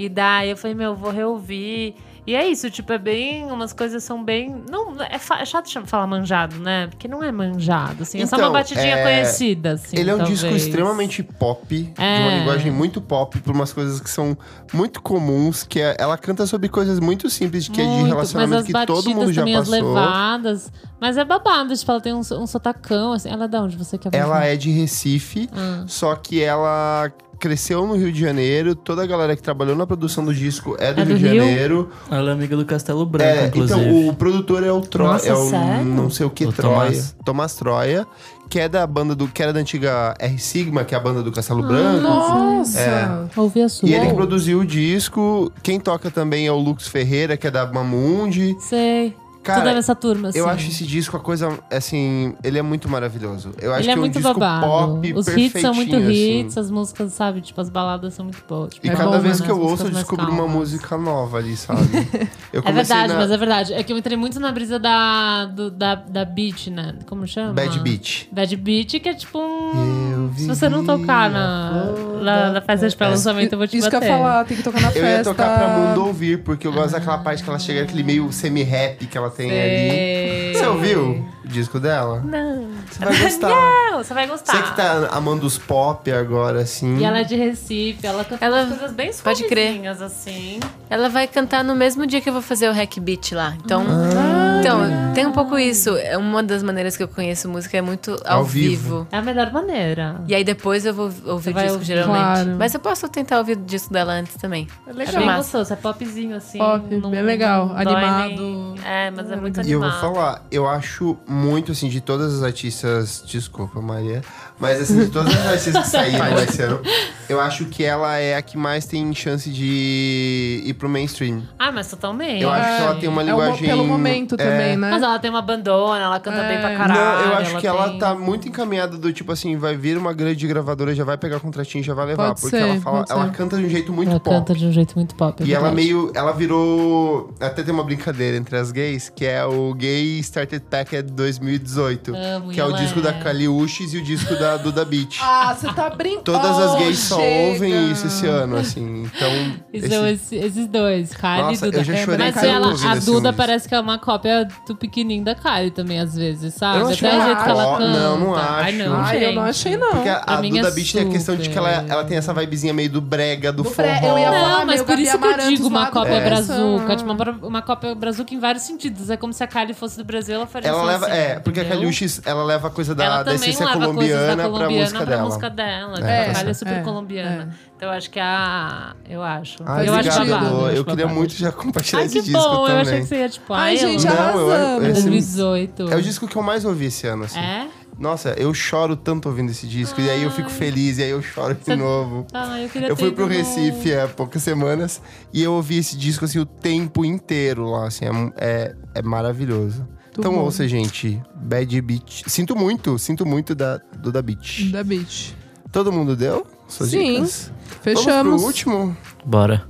S3: E daí eu falei, meu, vou reouvir. E é isso, tipo, é bem. Umas coisas são bem. Não, é, é chato falar manjado, né? Porque não é manjado, assim. é só uma
S1: Então,
S3: batidinha
S1: é,
S3: conhecida, assim.
S1: Ele é um disco
S3: talvez.
S1: extremamente pop, de uma
S3: É.
S1: linguagem muito pop, por umas coisas que são muito comuns, que é- ela canta sobre coisas muito simples, que é de
S3: Muito,
S1: relacionamento que todo mundo já
S3: também, as
S1: passou.
S3: levadas. Mas é babado, tipo, ela tem um, um sotacão, assim. Ela é de onde você quer
S1: Ela é de Recife,
S3: Ah.
S1: só que ela cresceu no Rio de Janeiro. Toda a galera que trabalhou na produção do disco é do,
S3: É
S1: Rio
S3: do
S1: de
S3: Rio?
S1: Janeiro.
S4: Ela é amiga do Castelo Branco,
S1: É,
S4: inclusive.
S1: então o produtor é o Troia, é o
S3: sério?
S1: não sei o que
S4: O
S1: Troia,
S4: Tomás.
S1: Tomás Troia, que é da banda do que era da antiga R Sigma, que é a banda do Castelo Branco.
S2: Nossa!
S1: É.
S3: Ouvi a sua.
S1: E ele que produziu o disco. Quem toca também é o Lux Ferreira, que é da Mamundi.
S3: Sei.
S1: Cara,
S3: Tudo nessa turma, assim.
S1: Eu acho esse disco a coisa, assim, ele é muito maravilhoso. Eu acho
S3: Ele é
S1: que é um
S3: muito
S1: disco
S3: babado.
S1: pop
S3: Os hits são muito
S1: perfeitinho,
S3: hits, as músicas, sabe? Tipo, as baladas são muito boas. Tipo,
S1: E
S3: é
S1: cada vez
S3: né?
S1: que eu ouço, eu descubro uma
S3: calmas.
S1: música nova ali, sabe? Eu
S3: É verdade,
S1: na
S3: mas é verdade. É que eu entrei muito na brisa da, do, da, da beat, né? Como chama?
S1: Bad Beat.
S3: Bad Beat, que é tipo
S1: Eu
S3: um. Se você não tocar na, na, na festa de pré-lançamento, eu vou te
S2: Isso que eu
S3: bater.
S2: ia falar, tem que tocar na
S1: Eu
S2: festa.
S1: ia tocar pra mundo ouvir, porque eu gosto daquela parte que ela chega, aquele meio semi-rap que ela tem ali. Você ouviu disco dela?
S3: Não.
S1: Você vai gostar.
S3: Não, você vai gostar.
S1: Você que tá amando os pop agora, assim.
S3: E ela é de Recife, ela canta
S5: Ela-
S3: umas coisas bem
S5: pode crer.
S3: assim.
S5: Ela vai cantar no mesmo dia que eu vou fazer o Hack Beat lá. Então,
S1: Ah.
S5: Então, tem um pouco isso. É Uma das maneiras que eu conheço música é muito ao,
S1: Ao vivo.
S5: vivo.
S3: É a melhor maneira.
S5: E aí depois eu vou ouvir o
S3: vai
S5: disco,
S3: ouvir.
S5: geralmente.
S2: Claro.
S5: Mas eu posso tentar ouvir o disco dela antes também.
S2: É
S3: É
S2: legal.
S3: bem
S5: massa.
S3: gostoso, é popzinho assim.
S2: Pop,
S3: não-
S2: bem legal,
S3: não dói
S2: animado.
S3: nem- É, mas é muito
S1: E eu
S3: animado.
S1: vou falar, eu acho muito, assim, de todas as artistas. Desculpa, Maria. Mas, assim, de todas as artistas que saíram esse ano, eu acho que ela é a que mais tem chance de ir pro mainstream.
S3: Ah, mas totalmente.
S1: Eu acho que ela tem uma
S2: É mo-
S1: linguagem.
S2: pelo momento
S1: é,
S2: também, né?
S3: Mas ela tem uma bandona, ela canta
S2: É.
S3: bem pra caralho.
S1: Não, eu acho que ela
S3: tem-
S1: tá muito encaminhada do tipo assim, vai vir uma grande gravadora, já vai pegar contratinho, já vai levar.
S2: Pode
S1: porque
S2: ser,
S1: ela fala, ela
S2: ser.
S1: canta de um jeito muito
S3: Ela
S1: pop.
S3: canta de um jeito muito pop. é
S1: E ela
S3: verdade.
S1: meio. Ela virou. Até tem uma brincadeira entre as gays, que é o Gay Started Packed 2018.
S3: Amo,
S1: que é o
S3: ela
S1: disco da
S3: é.
S1: Kali Uchis e o disco da Duda Beat.
S2: Ah, você tá brincando.
S1: Todas as gays só
S2: chega.
S1: ouvem isso esse ano, assim. Então. Esse-
S3: são esse- esses dois, Kylie
S1: Nossa,
S3: e Duda.
S1: eu já chorei
S3: Mas ela, a Duda parece que é uma cópia do pequenininho da Kylie também, às vezes, sabe?
S1: Eu não
S3: Até o jeito que ela canta.
S1: não, não
S3: Ai,
S1: acho.
S3: não,
S2: Ai, eu não achei, não.
S1: Porque a, a
S3: mim
S1: Duda
S3: é
S1: Beat tem a questão de que ela,
S3: super.
S1: ela tem essa vibezinha meio do brega, do,
S2: Do
S1: forró.
S2: fre- eu ia falar,
S3: Não, mas por isso que eu digo uma cópia
S2: coração.
S3: brazuca. Tipo, uma, uma cópia brazuca em vários sentidos. É como se a Kylie fosse do Brasil, ela faria
S1: Ela leva.
S3: assim,
S1: É, porque a? Kaliushis, ela leva a coisa da, da essência
S3: leva
S1: colombiana,
S3: da
S1: pra
S3: colombiana
S1: música
S3: pra
S1: dela.
S3: música dela.
S1: É,
S3: tipo, a Kylie é super
S2: É,
S3: colombiana. Então eu acho que a. Eu acho.
S1: Ai,
S3: eu acho babado, acho
S1: Eu queria
S3: babado.
S1: muito já compartilhar
S3: Ai,
S1: esse
S3: que
S1: disco
S3: bom.
S1: também.
S3: Eu achei que você ia, tipo,
S2: Ai,
S3: ai,
S2: gente,
S1: Não, eu-
S2: arrasamos.
S1: esse-
S3: 2018.
S1: É o disco que eu mais ouvi esse ano, assim.
S3: É?
S1: Nossa, eu choro tanto ouvindo esse disco. E aí eu fico feliz, e aí eu choro de
S3: Você-
S1: novo.
S3: Ah, eu queria
S1: Eu fui
S3: ter
S1: pro Recife há poucas semanas e eu ouvi esse disco assim o tempo inteiro lá, assim, é, é, é maravilhoso. Então
S2: bom.
S1: ouça, gente, Bad Beat. Sinto muito, sinto muito da, do da Beat.
S2: Da Beach.
S1: Todo mundo deu suas
S2: Sim.
S1: dicas? Vamos
S2: Fechamos.
S1: pro último?
S4: Bora.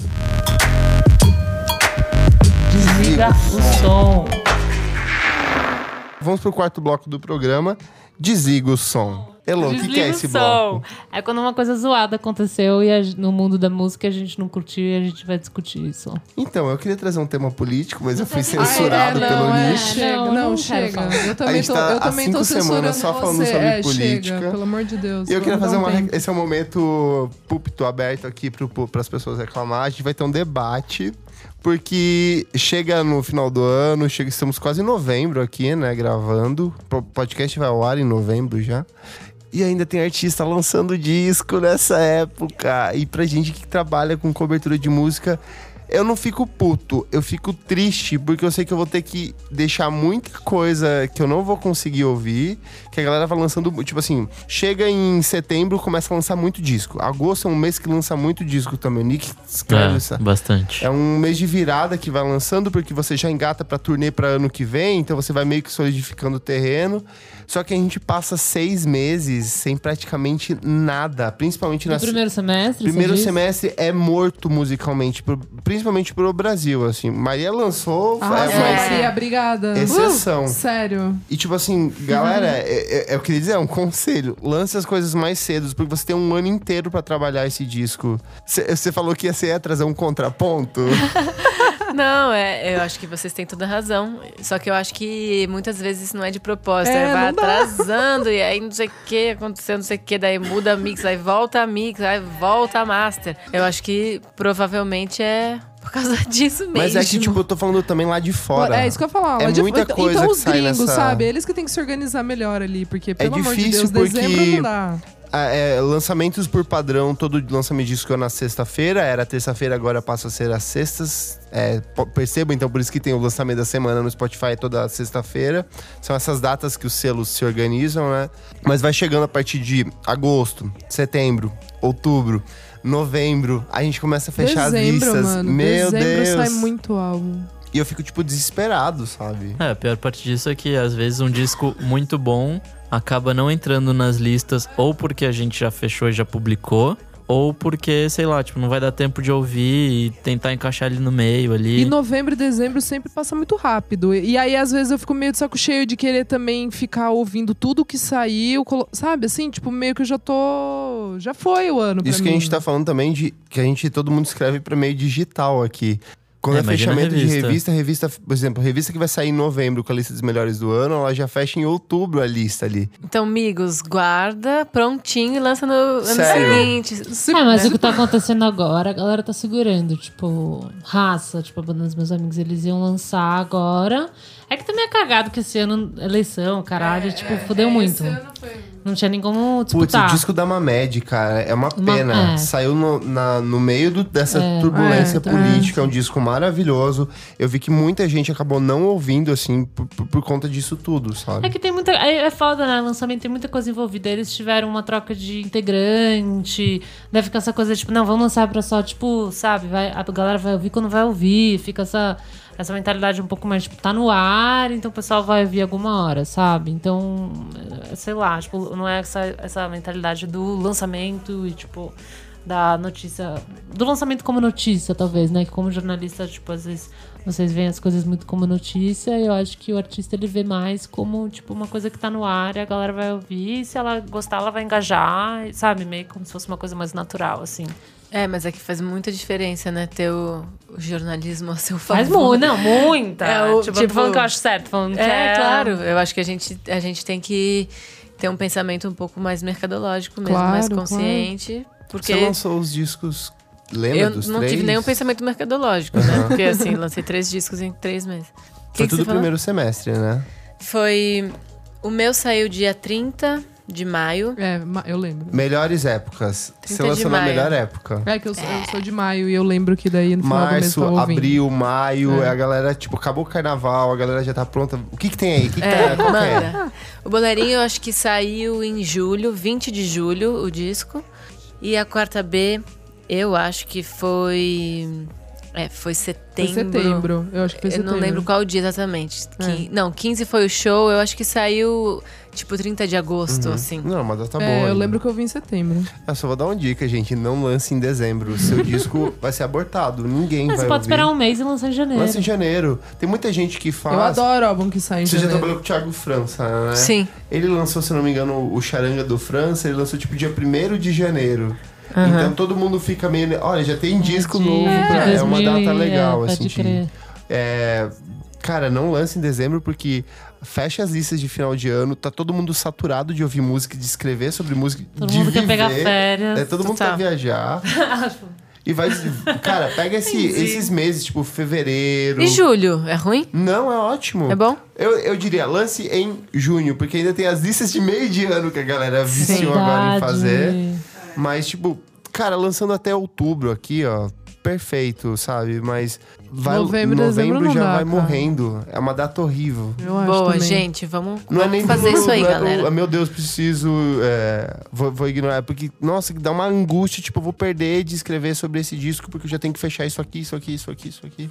S3: Desliga o som.
S1: Vamos pro quarto bloco do programa. Desliga o som. Elô, o que, que é esse bloco?
S3: É quando uma coisa zoada aconteceu e a- no mundo da música a gente não curtiu e a gente vai discutir isso.
S1: Então, eu queria trazer um tema político, mas eu fui
S2: Ai,
S1: censurado
S2: é,
S1: pelo
S2: é,
S1: nicho.
S2: chega,
S3: Não,
S2: não, chega. Eu
S1: A
S2: também tô,
S1: tá
S2: eu também
S1: cinco
S2: tô censurando
S1: semanas só falando
S2: você.
S1: sobre
S2: é,
S1: política.
S2: Chega, pelo amor de Deus.
S1: E eu queria fazer
S2: um
S1: uma.
S2: tempo.
S1: Esse é o momento púlpito aberto aqui para as pessoas reclamar. A gente vai ter um debate. Porque chega no final do ano, chega, estamos quase em novembro aqui, né? Gravando. O podcast vai ao ar em novembro já. E ainda tem artista lançando disco nessa época. E pra gente que trabalha com cobertura de música, eu não fico puto, eu fico triste, porque eu sei que eu vou ter que deixar muita coisa que eu não vou conseguir ouvir, que a galera vai lançando, tipo assim, chega em setembro, começa a lançar muito disco. Agosto é um mês que lança muito disco também. O Nick escreve.
S4: É, bastante.
S1: É um mês de virada que vai lançando, porque você já engata pra turnê pra ano que vem, então você vai meio que solidificando o terreno. Só que a gente passa seis meses sem praticamente nada, principalmente
S3: No
S1: na
S3: primeiro semestre?
S1: Primeiro semestre é morto musicalmente, pro- principalmente pro Brasil, assim. Maria lançou,
S2: Ah,
S1: é,
S2: é,
S1: mas-
S2: Maria, obrigada.
S1: Exceção.
S2: Uh, sério.
S1: E tipo assim, galera, é- é- eu queria dizer, é um conselho. Lance as coisas mais cedo, porque você tem um ano inteiro pra trabalhar esse disco. Você falou que ia ser trazer um contraponto.
S5: Não, é, eu acho que vocês têm toda a razão. Só que eu acho que muitas vezes isso não é de propósito.
S2: É, dá.
S5: Atrasando e aí não sei o que aconteceu, não sei o que, daí muda a mix, aí volta a mix, aí volta a master. Eu acho que provavelmente é por causa disso mesmo.
S1: Mas é que, tipo, eu tô falando também lá de fora.
S2: É isso que eu ia falar.
S1: É
S2: lá de-
S1: muita
S2: então,
S1: coisa
S2: então
S1: que
S2: os
S1: sai
S2: gringos,
S1: nessa-
S2: sabe? Eles que têm que se organizar melhor ali, porque, pelo amor de
S1: difícil
S2: Deus, dezembro
S1: porque-
S2: não dá.
S1: Ah, é, lançamentos por padrão, todo lançamento de disco é na sexta-feira, era terça-feira, agora passa a ser às sextas. É, perceba, então, por isso que tem o lançamento da semana no Spotify toda sexta-feira. São essas datas que os selos se organizam, né? Mas vai chegando a partir de agosto, setembro, outubro, novembro, a gente começa a fechar as
S2: dezembro,
S1: listas.
S2: mano.
S1: Meu
S2: dezembro
S1: Deus!
S2: sai muito álbum.
S1: E eu fico, tipo, desesperado, sabe?
S4: É, a pior parte disso é que às vezes um disco muito bom acaba não entrando nas listas ou porque a gente já fechou e já publicou, ou porque, sei lá, tipo, não vai dar tempo de ouvir e tentar encaixar ele no meio ali.
S2: E novembro e dezembro sempre passa muito rápido. E aí, às vezes, eu fico meio de saco cheio de querer também ficar ouvindo tudo que saiu, sabe? Assim, tipo, meio que eu já tô. Já foi o ano. pra
S1: Isso que a
S2: mim.
S1: gente tá falando também de que a gente, todo mundo escreve pra meio digital aqui. Quando
S4: É,
S1: é, fechamento de
S4: revista.
S1: revista, revista, por exemplo, revista que vai sair em novembro com a lista dos melhores do ano, ela já fecha em outubro a lista ali.
S5: Então, amigos, guarda prontinho e lança no ano
S1: Sério?
S5: seguinte.
S3: É, mas o que tá acontecendo agora, a galera tá segurando. Tipo, raça, tipo, a banda dos meus amigos, eles iam lançar agora. É que também é cagado que esse ano, eleição, caralho, tipo, fudeu muito. Não tinha nem como
S1: Putz, o
S3: disputar.
S1: disco da Mamed, cara, é uma
S3: Uma-
S1: pena.
S3: é.
S1: Saiu no, na- no meio do- dessa
S3: É.
S1: turbulência
S2: É,
S1: política, é um disco maravilhoso. Eu vi que muita gente acabou não ouvindo, assim, por, por- por conta disso tudo, sabe?
S3: É que tem muita. É, é foda, né? Lançamento tem muita coisa envolvida. Eles tiveram uma troca de integrante. Deve ficar essa coisa, tipo, não, vamos lançar pra só, tipo, sabe? Vai, a galera vai ouvir quando vai ouvir. Fica essa, essa mentalidade um pouco mais, tipo, tá no ar, então o pessoal vai ouvir alguma hora, sabe? Então, é, sei lá, tipo, não é essa, essa mentalidade do lançamento e, tipo, da notícia. Do lançamento como notícia, talvez, né? Que como jornalista, tipo, às vezes vocês veem as coisas muito como notícia. E eu acho que o artista ele vê mais como, tipo, uma coisa que tá no ar e a galera vai ouvir. E se ela gostar, ela vai engajar, sabe? Meio como se fosse uma coisa mais natural, assim.
S5: É, mas é que faz muita diferença, né? Ter o, o jornalismo a seu favor.
S3: Faz muito, não, muita.
S5: É, o-
S3: tipo,
S5: tipo-
S3: falando que eu acho certo, falando que
S5: É,
S3: é.
S5: claro. Eu acho que a gente, a gente tem que ter um pensamento um pouco mais mercadológico mesmo,
S2: Claro,
S5: mais
S2: claro.
S5: consciente. Porque
S1: Você lançou os discos, lembra
S5: eu
S1: dos
S5: não
S1: três?
S5: tive nenhum pensamento mercadológico, né? Porque assim, lancei três discos em três meses. O que
S1: Foi
S5: que
S1: tudo
S5: falou?
S1: primeiro semestre, né?
S5: Foi. O meu saiu dia 30 de maio.
S2: É, eu lembro.
S1: Melhores épocas. Você
S5: 30 de
S1: lançou na
S5: maio.
S1: melhor época.
S2: É que eu, sou- eu sou de maio e eu lembro que daí no final do mês
S1: Março,
S2: eu tava ouvindo.
S1: abril, maio,
S2: É.
S1: a galera, tipo, acabou o carnaval, a galera já tá pronta. O que que tem aí? O que, que
S5: É,
S1: tá? É?
S5: manda. O Boleirinho eu acho que saiu em julho, 20 de julho, o disco. E a quarta B, eu acho que foi. É, foi
S2: Foi
S5: setembro.
S2: setembro. Eu acho que foi
S5: Eu
S2: setembro.
S5: não lembro qual dia exatamente.
S2: É.
S5: Não, 15 foi o show, eu acho que saiu tipo 30 de agosto, assim.
S1: Não, mas tá
S2: É,
S1: boa.
S2: eu
S1: ainda.
S2: lembro que eu vi em setembro.
S1: Eu só vou dar uma dica, gente. Não lance em dezembro. Seu disco vai ser abortado. Ninguém
S3: Mas
S1: vai
S3: você pode
S1: ouvir.
S3: esperar um mês e lançar em janeiro.
S1: Lance em janeiro. Tem muita gente que faz...
S2: Eu adoro álbum que sai em
S1: Você já
S2: janeiro.
S1: trabalhou com o Thiago França, né?
S5: Sim.
S1: Ele lançou, se não me engano, o Charanga do França. Ele lançou, tipo, dia 1 de janeiro. Então todo mundo fica meio... Olha, já tem disco novo.
S3: de
S1: pra- É, uma
S3: 2000
S1: data legal,
S3: é,
S1: assim.
S3: Pode crer.
S1: É, cara, não lance em dezembro porque fecha as listas de final de ano, tá todo mundo saturado de ouvir música, de escrever sobre música,
S3: Todo
S1: de
S3: mundo quer
S1: viver.
S3: pegar férias.
S1: É, todo mundo
S5: Total.
S1: quer viajar. e vai. Cara, pega esse- esses meses, tipo, fevereiro.
S5: E julho, é ruim?
S1: Não, é ótimo.
S5: É bom?
S1: Eu, eu diria, lance em junho, porque ainda tem as listas de meio de ano que a galera viciou agora em fazer.
S3: Verdade.
S1: Mas, tipo, cara, lançando até outubro aqui, ó. Perfeito, sabe? Mas vai,
S2: Novembro,
S1: novembro, já
S2: dá,
S1: vai
S2: cara.
S1: morrendo. É uma data horrível.
S2: Eu acho
S5: Boa,
S2: também.
S5: gente, vamos,
S1: Não é
S5: vamos
S1: nem
S5: fazer isso aí,
S1: é
S5: galera.
S1: meu Deus, preciso. é, vou, vou ignorar. Porque, nossa, dá uma angústia, tipo, eu vou perder de escrever sobre esse disco, porque eu já tenho que fechar isso aqui, isso aqui, isso aqui, isso aqui.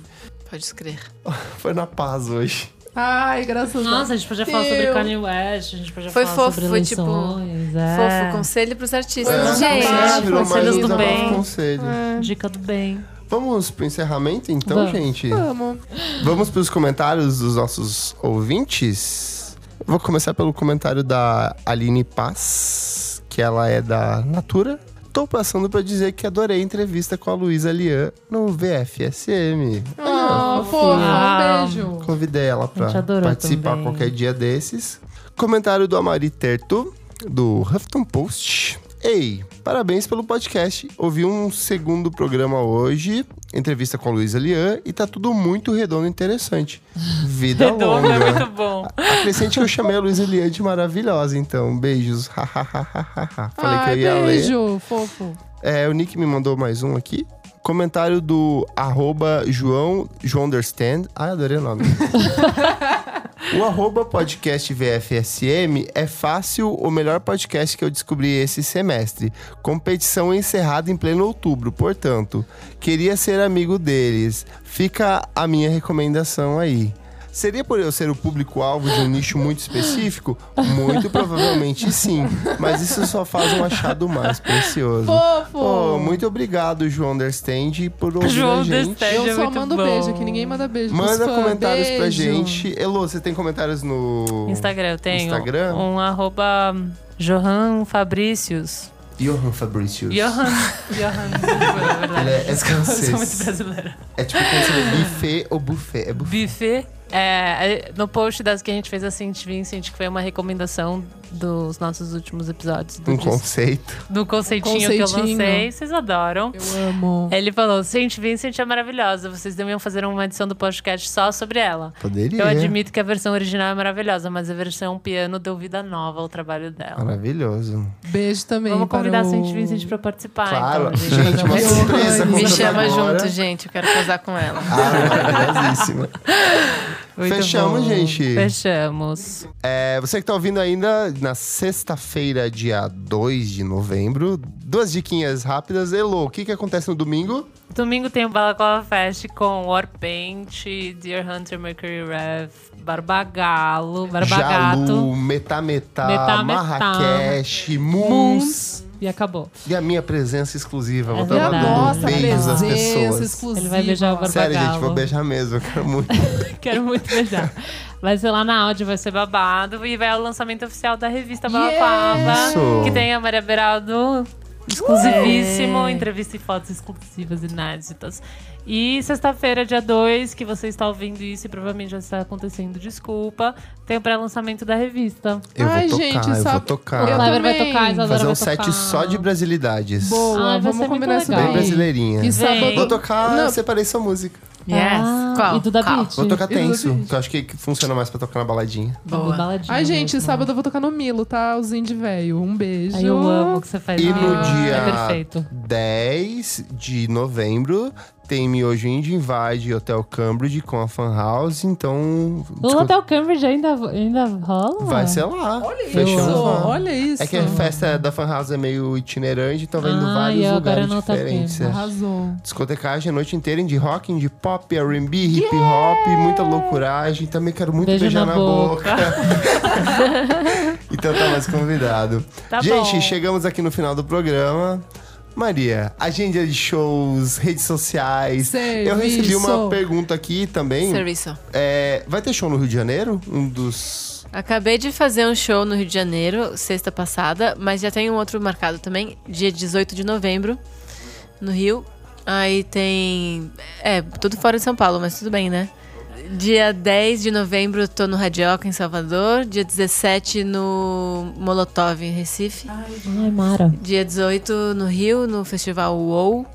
S5: Pode escrever.
S1: Foi na paz hoje.
S2: Ai, graças a Deus.
S3: Nossa, a gente podia falar sobre Kanye West, a gente podia
S5: Foi
S3: falar
S5: fofo,
S3: sobre
S5: foi tipo,
S3: eleições, é.
S5: Fofo, conselho pros artistas.
S2: Foi
S5: gente,
S2: Ah,
S1: virou mais
S3: conselhos do bem.
S1: conselho.
S3: Dica do bem.
S1: Vamos pro encerramento, então,
S3: Vamos.
S1: gente?
S2: Vamos.
S1: Vamos pros comentários dos nossos ouvintes. Vou começar pelo comentário da Aline Paz, que ela é da Natura. Tô passando pra dizer que adorei a entrevista com a Luísa Lian no VFSM.
S2: Ah, um beijo.
S1: Convidei ela pra participar
S3: também.
S1: qualquer dia desses. Comentário do Amari Terto, do Huffington Post. Ei, parabéns pelo podcast. Ouvi um segundo programa hoje, entrevista com a Luísa Lian, e tá tudo muito redondo e interessante. Vida
S3: Redondo
S1: longa.
S3: é muito bom.
S1: Acrescente que eu chamei a Luísa Lian de maravilhosa, então. Beijos. Falei que eu ia ler.
S2: beijo, fofo.
S1: É, o Nick me mandou mais um aqui. Comentário do arroba João, João Understand. Ai, adorei o nome. o arroba podcast VFSM é fácil o melhor podcast que eu descobri esse semestre. Competição encerrada em pleno outubro, portanto, queria ser amigo deles. Fica a minha recomendação aí. Seria por eu ser o público-alvo de um nicho muito específico? Muito provavelmente sim. Mas isso só faz um achado mais precioso.
S2: Fofo.
S1: Oh, muito obrigado, João Understand, por ouvir
S3: João
S1: a gente.
S3: Understand.
S2: Eu
S3: é
S2: só mando
S3: bom.
S2: beijo aqui, ninguém manda beijo
S1: Manda
S2: fãs.
S1: comentários pra
S2: Beijo.
S1: gente. Elô, você tem comentários no
S3: Instagram, eu tenho
S1: Instagram?
S3: um arroba Johan Fabricius.
S1: Johan Fabricius.
S3: Johan. Johan. É verdade.
S1: Ele é
S3: Eu sou muito brasileira.
S1: É tipo como se fosse buffet ou buffet. É buffet.
S3: Buffet. É, no post das que a gente fez a Saint Vincent, que foi uma recomendação dos nossos últimos episódios do,
S1: Um
S3: disco-
S1: conceito.
S3: do conceitinho, que eu
S2: Conceitinho.
S3: lancei. Vocês adoram.
S2: Eu amo.
S3: Ele falou: Saint Vincent é maravilhosa. Vocês deviam fazer uma edição do podcast só sobre ela.
S1: Poderia.
S3: Eu admito que a versão original é maravilhosa, mas a versão piano deu vida nova ao trabalho dela.
S1: Maravilhoso.
S2: Beijo também.
S3: Vamos convidar a
S2: para o...
S3: Saint Vincent pra participar.
S1: Claro.
S3: Então,
S1: Gente, uma surpresa.
S2: Me
S5: chama
S1: agora.
S5: junto, gente. Eu quero casar com ela.
S1: Ah, maravilhosíssima.
S3: Muito
S1: Fechamos,
S3: bom.
S1: gente.
S3: Fechamos.
S1: É, você que tá ouvindo ainda, na sexta-feira, dia 2 de novembro, duas diquinhas rápidas. Elo, o que que acontece no domingo?
S3: Domingo tem o Balaclava Fest com Warpaint, Deer Hunter, Mercury Rev, Barbagalo, Barbagato,
S1: Jalu, Metá Metá,
S3: Metá Metá,
S1: Marrakech, Moons.
S3: Moons. E acabou.
S1: E a minha presença exclusiva. Vou
S3: É
S1: estar lá
S2: a
S3: verdade.
S1: dando
S2: nossa
S1: beijos às
S2: presença
S1: pessoas.
S2: exclusiva.
S3: Ele vai beijar o Barbagalo.
S1: Sério, gente, vou beijar mesmo. Eu quero muito.
S3: Quero muito beijar. Vai ser lá na áudio, vai ser babado. E vai ao lançamento oficial da revista Balaclava.
S1: Isso.
S3: Que tem a Maria Beraldo exclusivíssimo. Entrevista e fotos exclusivas inéditas. E sexta-feira, dia 2, que você está ouvindo isso e provavelmente já está acontecendo, desculpa. Tem o pré-lançamento da revista.
S1: Eu
S2: Ai,
S1: vou tocar,
S2: gente,
S1: eu vou tocar.
S3: O
S2: Eu
S3: Clever vai tocar, Isadora
S1: Fazer um
S3: vai
S1: set
S3: tocar.
S1: só de brasilidades.
S2: Boa,
S3: Ai, vai
S2: vamos
S3: ser
S2: combinar
S3: muito
S2: isso.
S1: Bem brasileirinha.
S2: E sábado...
S1: Vou tocar,
S2: Não.
S1: separei sua música.
S5: Yes.
S3: Ah,
S5: Qual?
S3: E do da
S5: Qual?
S3: Beat.
S1: Vou tocar
S2: E
S1: tenso, que eu acho que funciona mais pra tocar na baladinha.
S5: Boa.
S3: Baladinha
S2: Ai, gente,
S3: mesmo.
S2: sábado eu vou tocar no Milo, tá? O de velho. Um beijo.
S3: Ai, eu amo que você faz
S1: E no dia
S3: É perfeito.
S1: 10 de novembro tem Miojo Indie Invade Hotel Cambridge com a Fan House, então
S3: O Hotel Cambridge ainda, ainda rola?
S1: vai ser lá.
S2: Olha
S1: Fechamos
S2: isso,
S1: lá.
S2: olha isso.
S1: É que a festa da Fan House é meio itinerante, então vai indo
S3: Ah,
S1: vários
S3: e agora
S1: lugares
S3: não tá
S1: diferentes. é.
S2: Arrasou.
S1: Discotecagem a noite inteira, de rock, de pop, R&B, hip hop, muita loucuragem. Também quero muito
S3: Beijo
S1: beijar
S3: na
S1: na, boca.
S3: boca.
S1: então tá mais convidado.
S3: Tá
S1: Gente,
S3: bom.
S1: chegamos aqui no final do programa. Maria, agenda de shows, redes sociais. Eu recebi uma
S2: Serviço.
S1: pergunta aqui também.
S5: Serviço.
S1: É, vai ter show no Rio de Janeiro? Um dos.
S5: Acabei de fazer um show no Rio de Janeiro, sexta passada, mas já tem um outro marcado também, dia 18 de novembro, no Rio. Aí tem. É, tudo fora de São Paulo, mas tudo bem, né? Dia 10 de novembro eu tô no Radioca, em Salvador. Dia 17 no Molotov, em Recife.
S3: Ai, Mara.
S5: Dia 18 no Rio, no Festival UOL.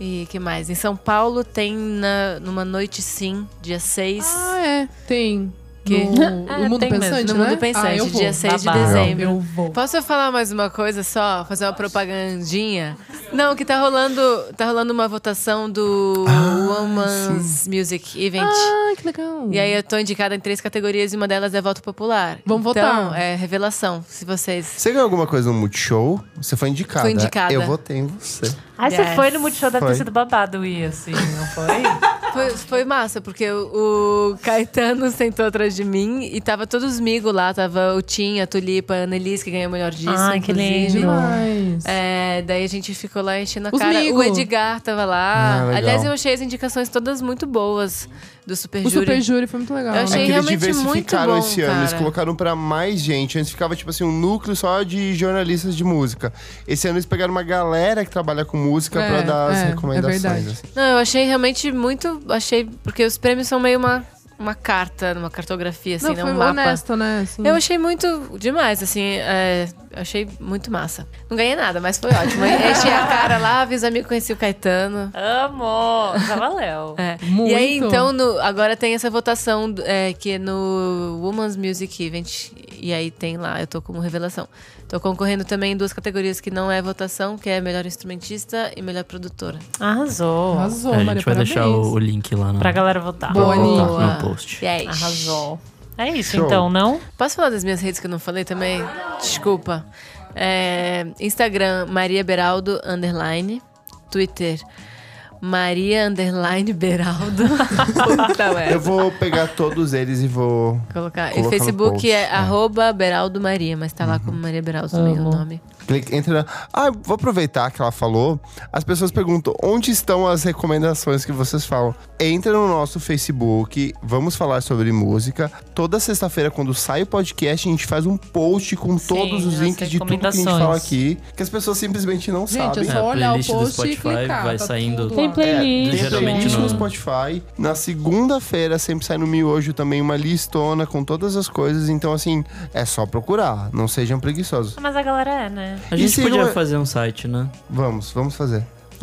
S5: E que mais? Em São Paulo tem na, numa noite sim, dia 6.
S2: Ah, é. Tem.
S5: Que?
S2: No,
S3: É,
S2: no Mundo
S3: tem mesmo.
S2: Pensante,
S5: No
S2: né?
S5: Mundo Pensante,
S2: ah, eu vou.
S5: dia 6 de dezembro.
S2: Eu vou.
S5: Posso falar mais uma coisa só? Fazer uma propagandinha? Não, que tá rolando, tá rolando uma votação do Women's Music Event.
S2: Ah, que legal.
S5: E aí eu tô indicada em três categorias e uma delas é voto popular.
S2: Vamos
S5: então,
S2: votar.
S5: é revelação, se vocês...
S1: Você ganhou alguma coisa no Multishow? Você foi indicada.
S5: Fui indicada.
S1: Eu votei em você.
S3: Você
S5: Yes.
S3: foi no Multishow, deve
S1: Foi.
S3: ter sido babado ir, assim, não foi?
S5: Foi, foi massa, porque o, o Caetano sentou atrás de mim e tava todos os migos lá. Tava o Tim, a Tulipa, a Annelise, que ganhou o melhor disso,
S3: Ai, que
S5: inclusive.
S3: lindo.
S2: Demais.
S5: É, daí a gente ficou lá enchendo a
S2: Os
S5: cara.
S2: migo.
S5: O Edgar tava lá.
S1: Ah, legal.
S5: Aliás, eu achei as indicações todas muito boas do Super
S2: O
S5: Júri.
S2: Super Júri foi muito legal.
S5: Eu achei
S1: É que eles
S5: realmente muito
S1: diversificaram
S5: bom,
S1: esse ano, eles
S5: cara.
S1: colocaram pra mais gente. Antes ficava, tipo assim, um núcleo só de jornalistas de música. Esse ano eles pegaram uma galera que trabalha com música
S2: É,
S1: pra dar as
S2: é, é
S1: recomendações.
S2: verdade.
S1: assim.
S5: Não, eu achei realmente muito. Achei. Porque os prêmios são meio uma, uma carta, uma cartografia, assim,
S2: Não,
S5: né?
S2: foi
S5: Um mapa.
S2: honesto, né? Assim.
S5: Eu achei muito demais, assim, é, achei muito massa. Não ganhei nada, mas foi ótimo. Enchi a cara lá, vi os amigos, conheci o Caetano.
S3: Amo! Já valeu.
S5: É.
S2: Muito.
S5: E aí, então, no- agora tem essa votação é, que é no Women's Music Event. E aí tem lá, eu tô como revelação. Tô concorrendo também em duas categorias que não é votação, que é melhor instrumentista e melhor produtora.
S3: Arrasou.
S2: Arrasou,
S4: É, a
S2: Maria,
S4: gente vai deixar
S2: parabéns.
S4: o, o link lá no,
S3: Pra galera votar.
S2: Boa,
S4: no,
S2: Boa.
S4: no post.
S5: Yes.
S3: Arrasou. É isso,
S1: Show.
S3: então, não?
S5: Posso falar das minhas redes que eu não falei também? Desculpa. É, Instagram, Maria Beraldo, underline. Twitter, Maria, underline, Beraldo.
S1: Eu vou pegar todos eles e vou.
S5: Colocar.
S1: Colocar
S5: e
S1: no
S5: Facebook
S1: post,
S5: é,
S1: é.
S5: arroba Beraldo Maria, mas tá lá como Maria Beraldo também
S3: Amo.
S5: o nome.
S1: Clica- Entra na... Ah, vou aproveitar que ela falou. As pessoas perguntam onde estão as recomendações que vocês falam. Entra no nosso Facebook, vamos falar sobre música. Toda sexta-feira, quando sai o podcast, a gente faz um post com
S3: Sim,
S1: todos os links de tudo que a gente fala aqui, que as pessoas simplesmente não
S2: Gente,
S1: sabem.
S2: é só
S4: É, a
S2: olhar o
S4: playlist do
S2: post e
S4: Spotify
S2: clicar.
S4: vai
S2: tá
S4: saindo-
S8: Tem playlist.
S1: É, geralmente
S8: né?
S1: no Spotify. Na segunda-feira sempre sai no Miojo também uma listona com todas as coisas. Então, assim, é só procurar. Não sejam preguiçosos.
S3: Mas a galera é, né?
S4: A gente
S1: E
S4: podia
S1: não é-
S4: fazer um site, né?
S1: Vamos, vamos fazer.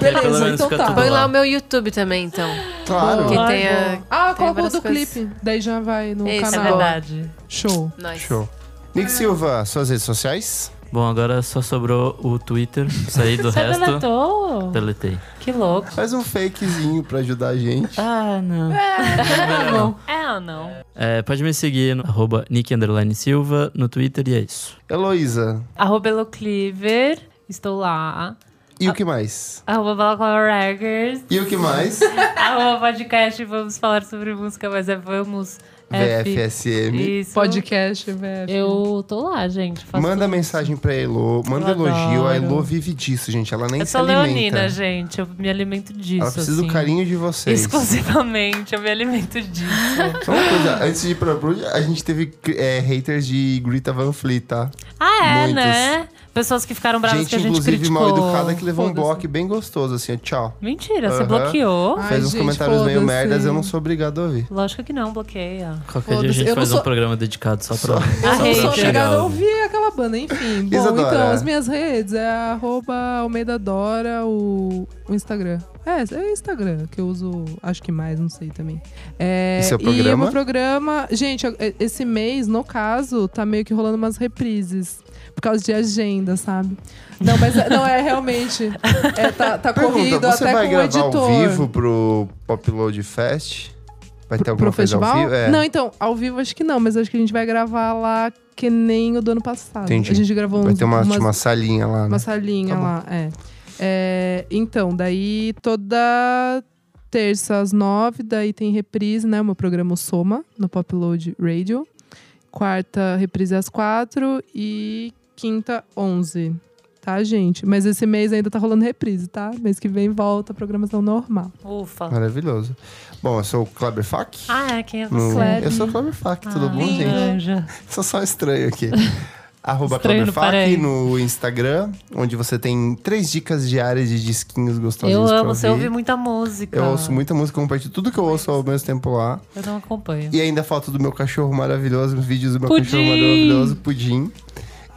S2: Beleza, então tá.
S5: Põe lá o meu YouTube também, então.
S1: Claro.
S5: Que
S3: Ai,
S5: tem a...
S2: Ah, coloca o do
S5: coisas.
S2: clipe. Daí já vai no
S5: Isso,
S3: É
S2: canal.
S3: verdade.
S2: Show.
S5: Nós.
S1: Show. Nick Silva, suas redes sociais?
S4: Bom, agora só sobrou o Twitter. Saí do
S3: Você
S4: resto.
S3: deletou?
S4: Deletei.
S3: Que louco.
S1: Faz um fakezinho pra ajudar a gente.
S4: Ah, não.
S2: Tá bom.
S3: É ou não?
S4: É, pode me seguir no arroba Nick Underline Silva no Twitter e é isso.
S1: Heloísa,
S3: Arroba Elocliver. Estou lá.
S1: e o que mais?
S3: Arroba Balaclava Records.
S1: E o que mais?
S3: Arroba podcast. Vamos falar sobre música, mas é vamos.
S1: VFSM.
S3: Isso.
S2: Podcast, velho.
S3: Eu tô lá, gente. faço
S1: Manda mensagem pra Elo, manda
S3: Eu
S1: elogio. A
S3: adoro.
S1: Elo vive disso, gente. Ela nem
S3: Eu
S1: se
S3: sou
S1: alimenta.
S3: leonina, gente. Eu me alimento disso.
S1: Ela precisa
S3: assim.
S1: do carinho de vocês.
S3: Exclusivamente, eu me alimento disso.
S1: Só uma coisa, antes de ir pra Blue, a gente teve é, haters de Greta Van Fleet, tá?
S3: Ah, é,
S1: Muitos.
S3: né? Pessoas que ficaram bravas
S1: gente,
S3: que a gente
S1: inclusive,
S3: criticou.
S1: mal educada que levou um bloco bem gostoso, assim, tchau.
S3: Mentira, você bloqueou?
S2: Ai,
S1: Fez uns
S2: gente,
S1: comentários meio merdas, eu não sou obrigado a ouvir.
S3: Lógico que não, bloqueia.
S4: Qualquer dia a gente
S2: eu
S4: faz
S2: sou-
S4: um programa dedicado só pra.
S3: A
S2: Eu não sou
S3: hater.
S2: obrigada a ouvir aquela banda, enfim. Bom,
S1: Isadora.
S2: então, as minhas redes é arroba Almeida Dora, o, o Instagram. É, é o Instagram, que eu uso, acho que mais, não sei também. É,
S1: E seu
S2: E o
S1: programa?
S2: meu programa... Gente, esse mês, no caso, tá meio que rolando umas reprises. Por causa de agenda, sabe? Não, mas é- não é realmente. É, tá tá corrido
S1: Pergunta, você
S2: até
S1: vai
S2: com o
S1: gravar
S2: editor.
S1: ao vivo pro Popload Fest? Vai ter alguma
S2: Pro
S1: coisa
S2: festival?
S1: ao vivo? É.
S2: Não, então, ao vivo acho que não, mas acho que a gente vai gravar lá que nem o do ano passado.
S1: Entendi.
S2: A gente gravou
S1: Vai
S2: uns,
S1: ter uma,
S2: umas,
S1: uma salinha lá, né?
S2: uma salinha
S1: Tá
S2: lá, é. É, Então, daí toda terça às nove, daí tem reprise, né? O meu programa Soma, no Popload Radio. Quarta, reprise às quatro e quinta, onze. Tá, gente? Mas esse mês ainda tá rolando reprise, tá? Mês que vem volta a programação normal.
S3: Ufa.
S1: Maravilhoso. Bom, eu sou o Kleber Fak.
S3: Ah, é? Quem é
S1: No-
S3: você?
S1: Eu sou o Kleber Fak, tudo
S3: Ah,
S1: bom, gente?
S3: Anja.
S1: Sou só estranho aqui. Arroba
S3: Estranho
S1: Kleber
S3: no
S1: Fak no Instagram, onde você tem três dicas diárias de disquinhos gostosinhos
S3: Eu amo, você
S1: ouvir.
S3: ouve muita música.
S1: Eu ouço muita música, compartilho tudo que eu ouço ao mesmo tempo lá.
S3: Eu não acompanho.
S1: E ainda falta do meu cachorro maravilhoso, os vídeos do meu
S3: Pudim!
S1: cachorro maravilhoso, Pudim.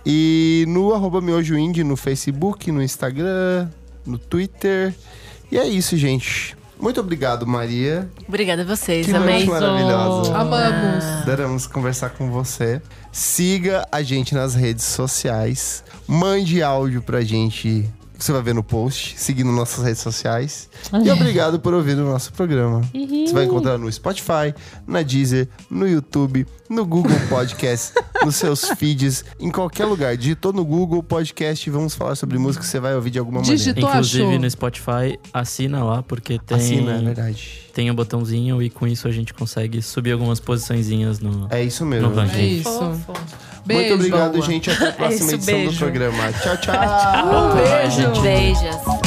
S1: E no arroba Miojo Indie, no Facebook, no Instagram, no Twitter. E é isso, gente. Muito obrigado, Maria.
S5: Obrigada a vocês,
S1: Que
S5: amei.
S1: noite maravilhosa.
S2: Amamos.
S1: Adoramos conversar com você. Siga a gente nas redes sociais. Mande áudio pra gente. Que Você vai ver no post, seguindo nossas redes sociais. E obrigado por ouvir o nosso programa. Você vai encontrar no Spotify, na Deezer, no YouTube, no Google Podcast, nos seus feeds, em qualquer lugar. Digitou no Google Podcast e vamos falar sobre música, você vai ouvir de alguma
S2: Digitou,
S1: maneira.
S4: Inclusive
S2: achou.
S4: no Spotify, assina lá, porque tem,
S1: Assina, é verdade.
S4: tem um botãozinho e com isso a gente consegue subir algumas posiçõezinhas no.
S1: É isso mesmo.
S4: No ranking.
S2: É isso. Beijo.
S1: Muito obrigado,
S2: Boa.
S1: gente. Até a próxima
S3: isso,
S1: edição do
S3: beijo.
S1: programa. Tchau, tchau.
S2: Beijo.
S5: Beijos.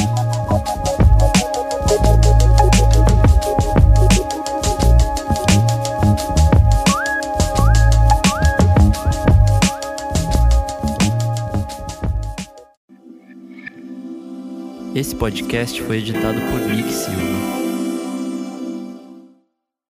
S4: Esse podcast foi editado por Nick Silva.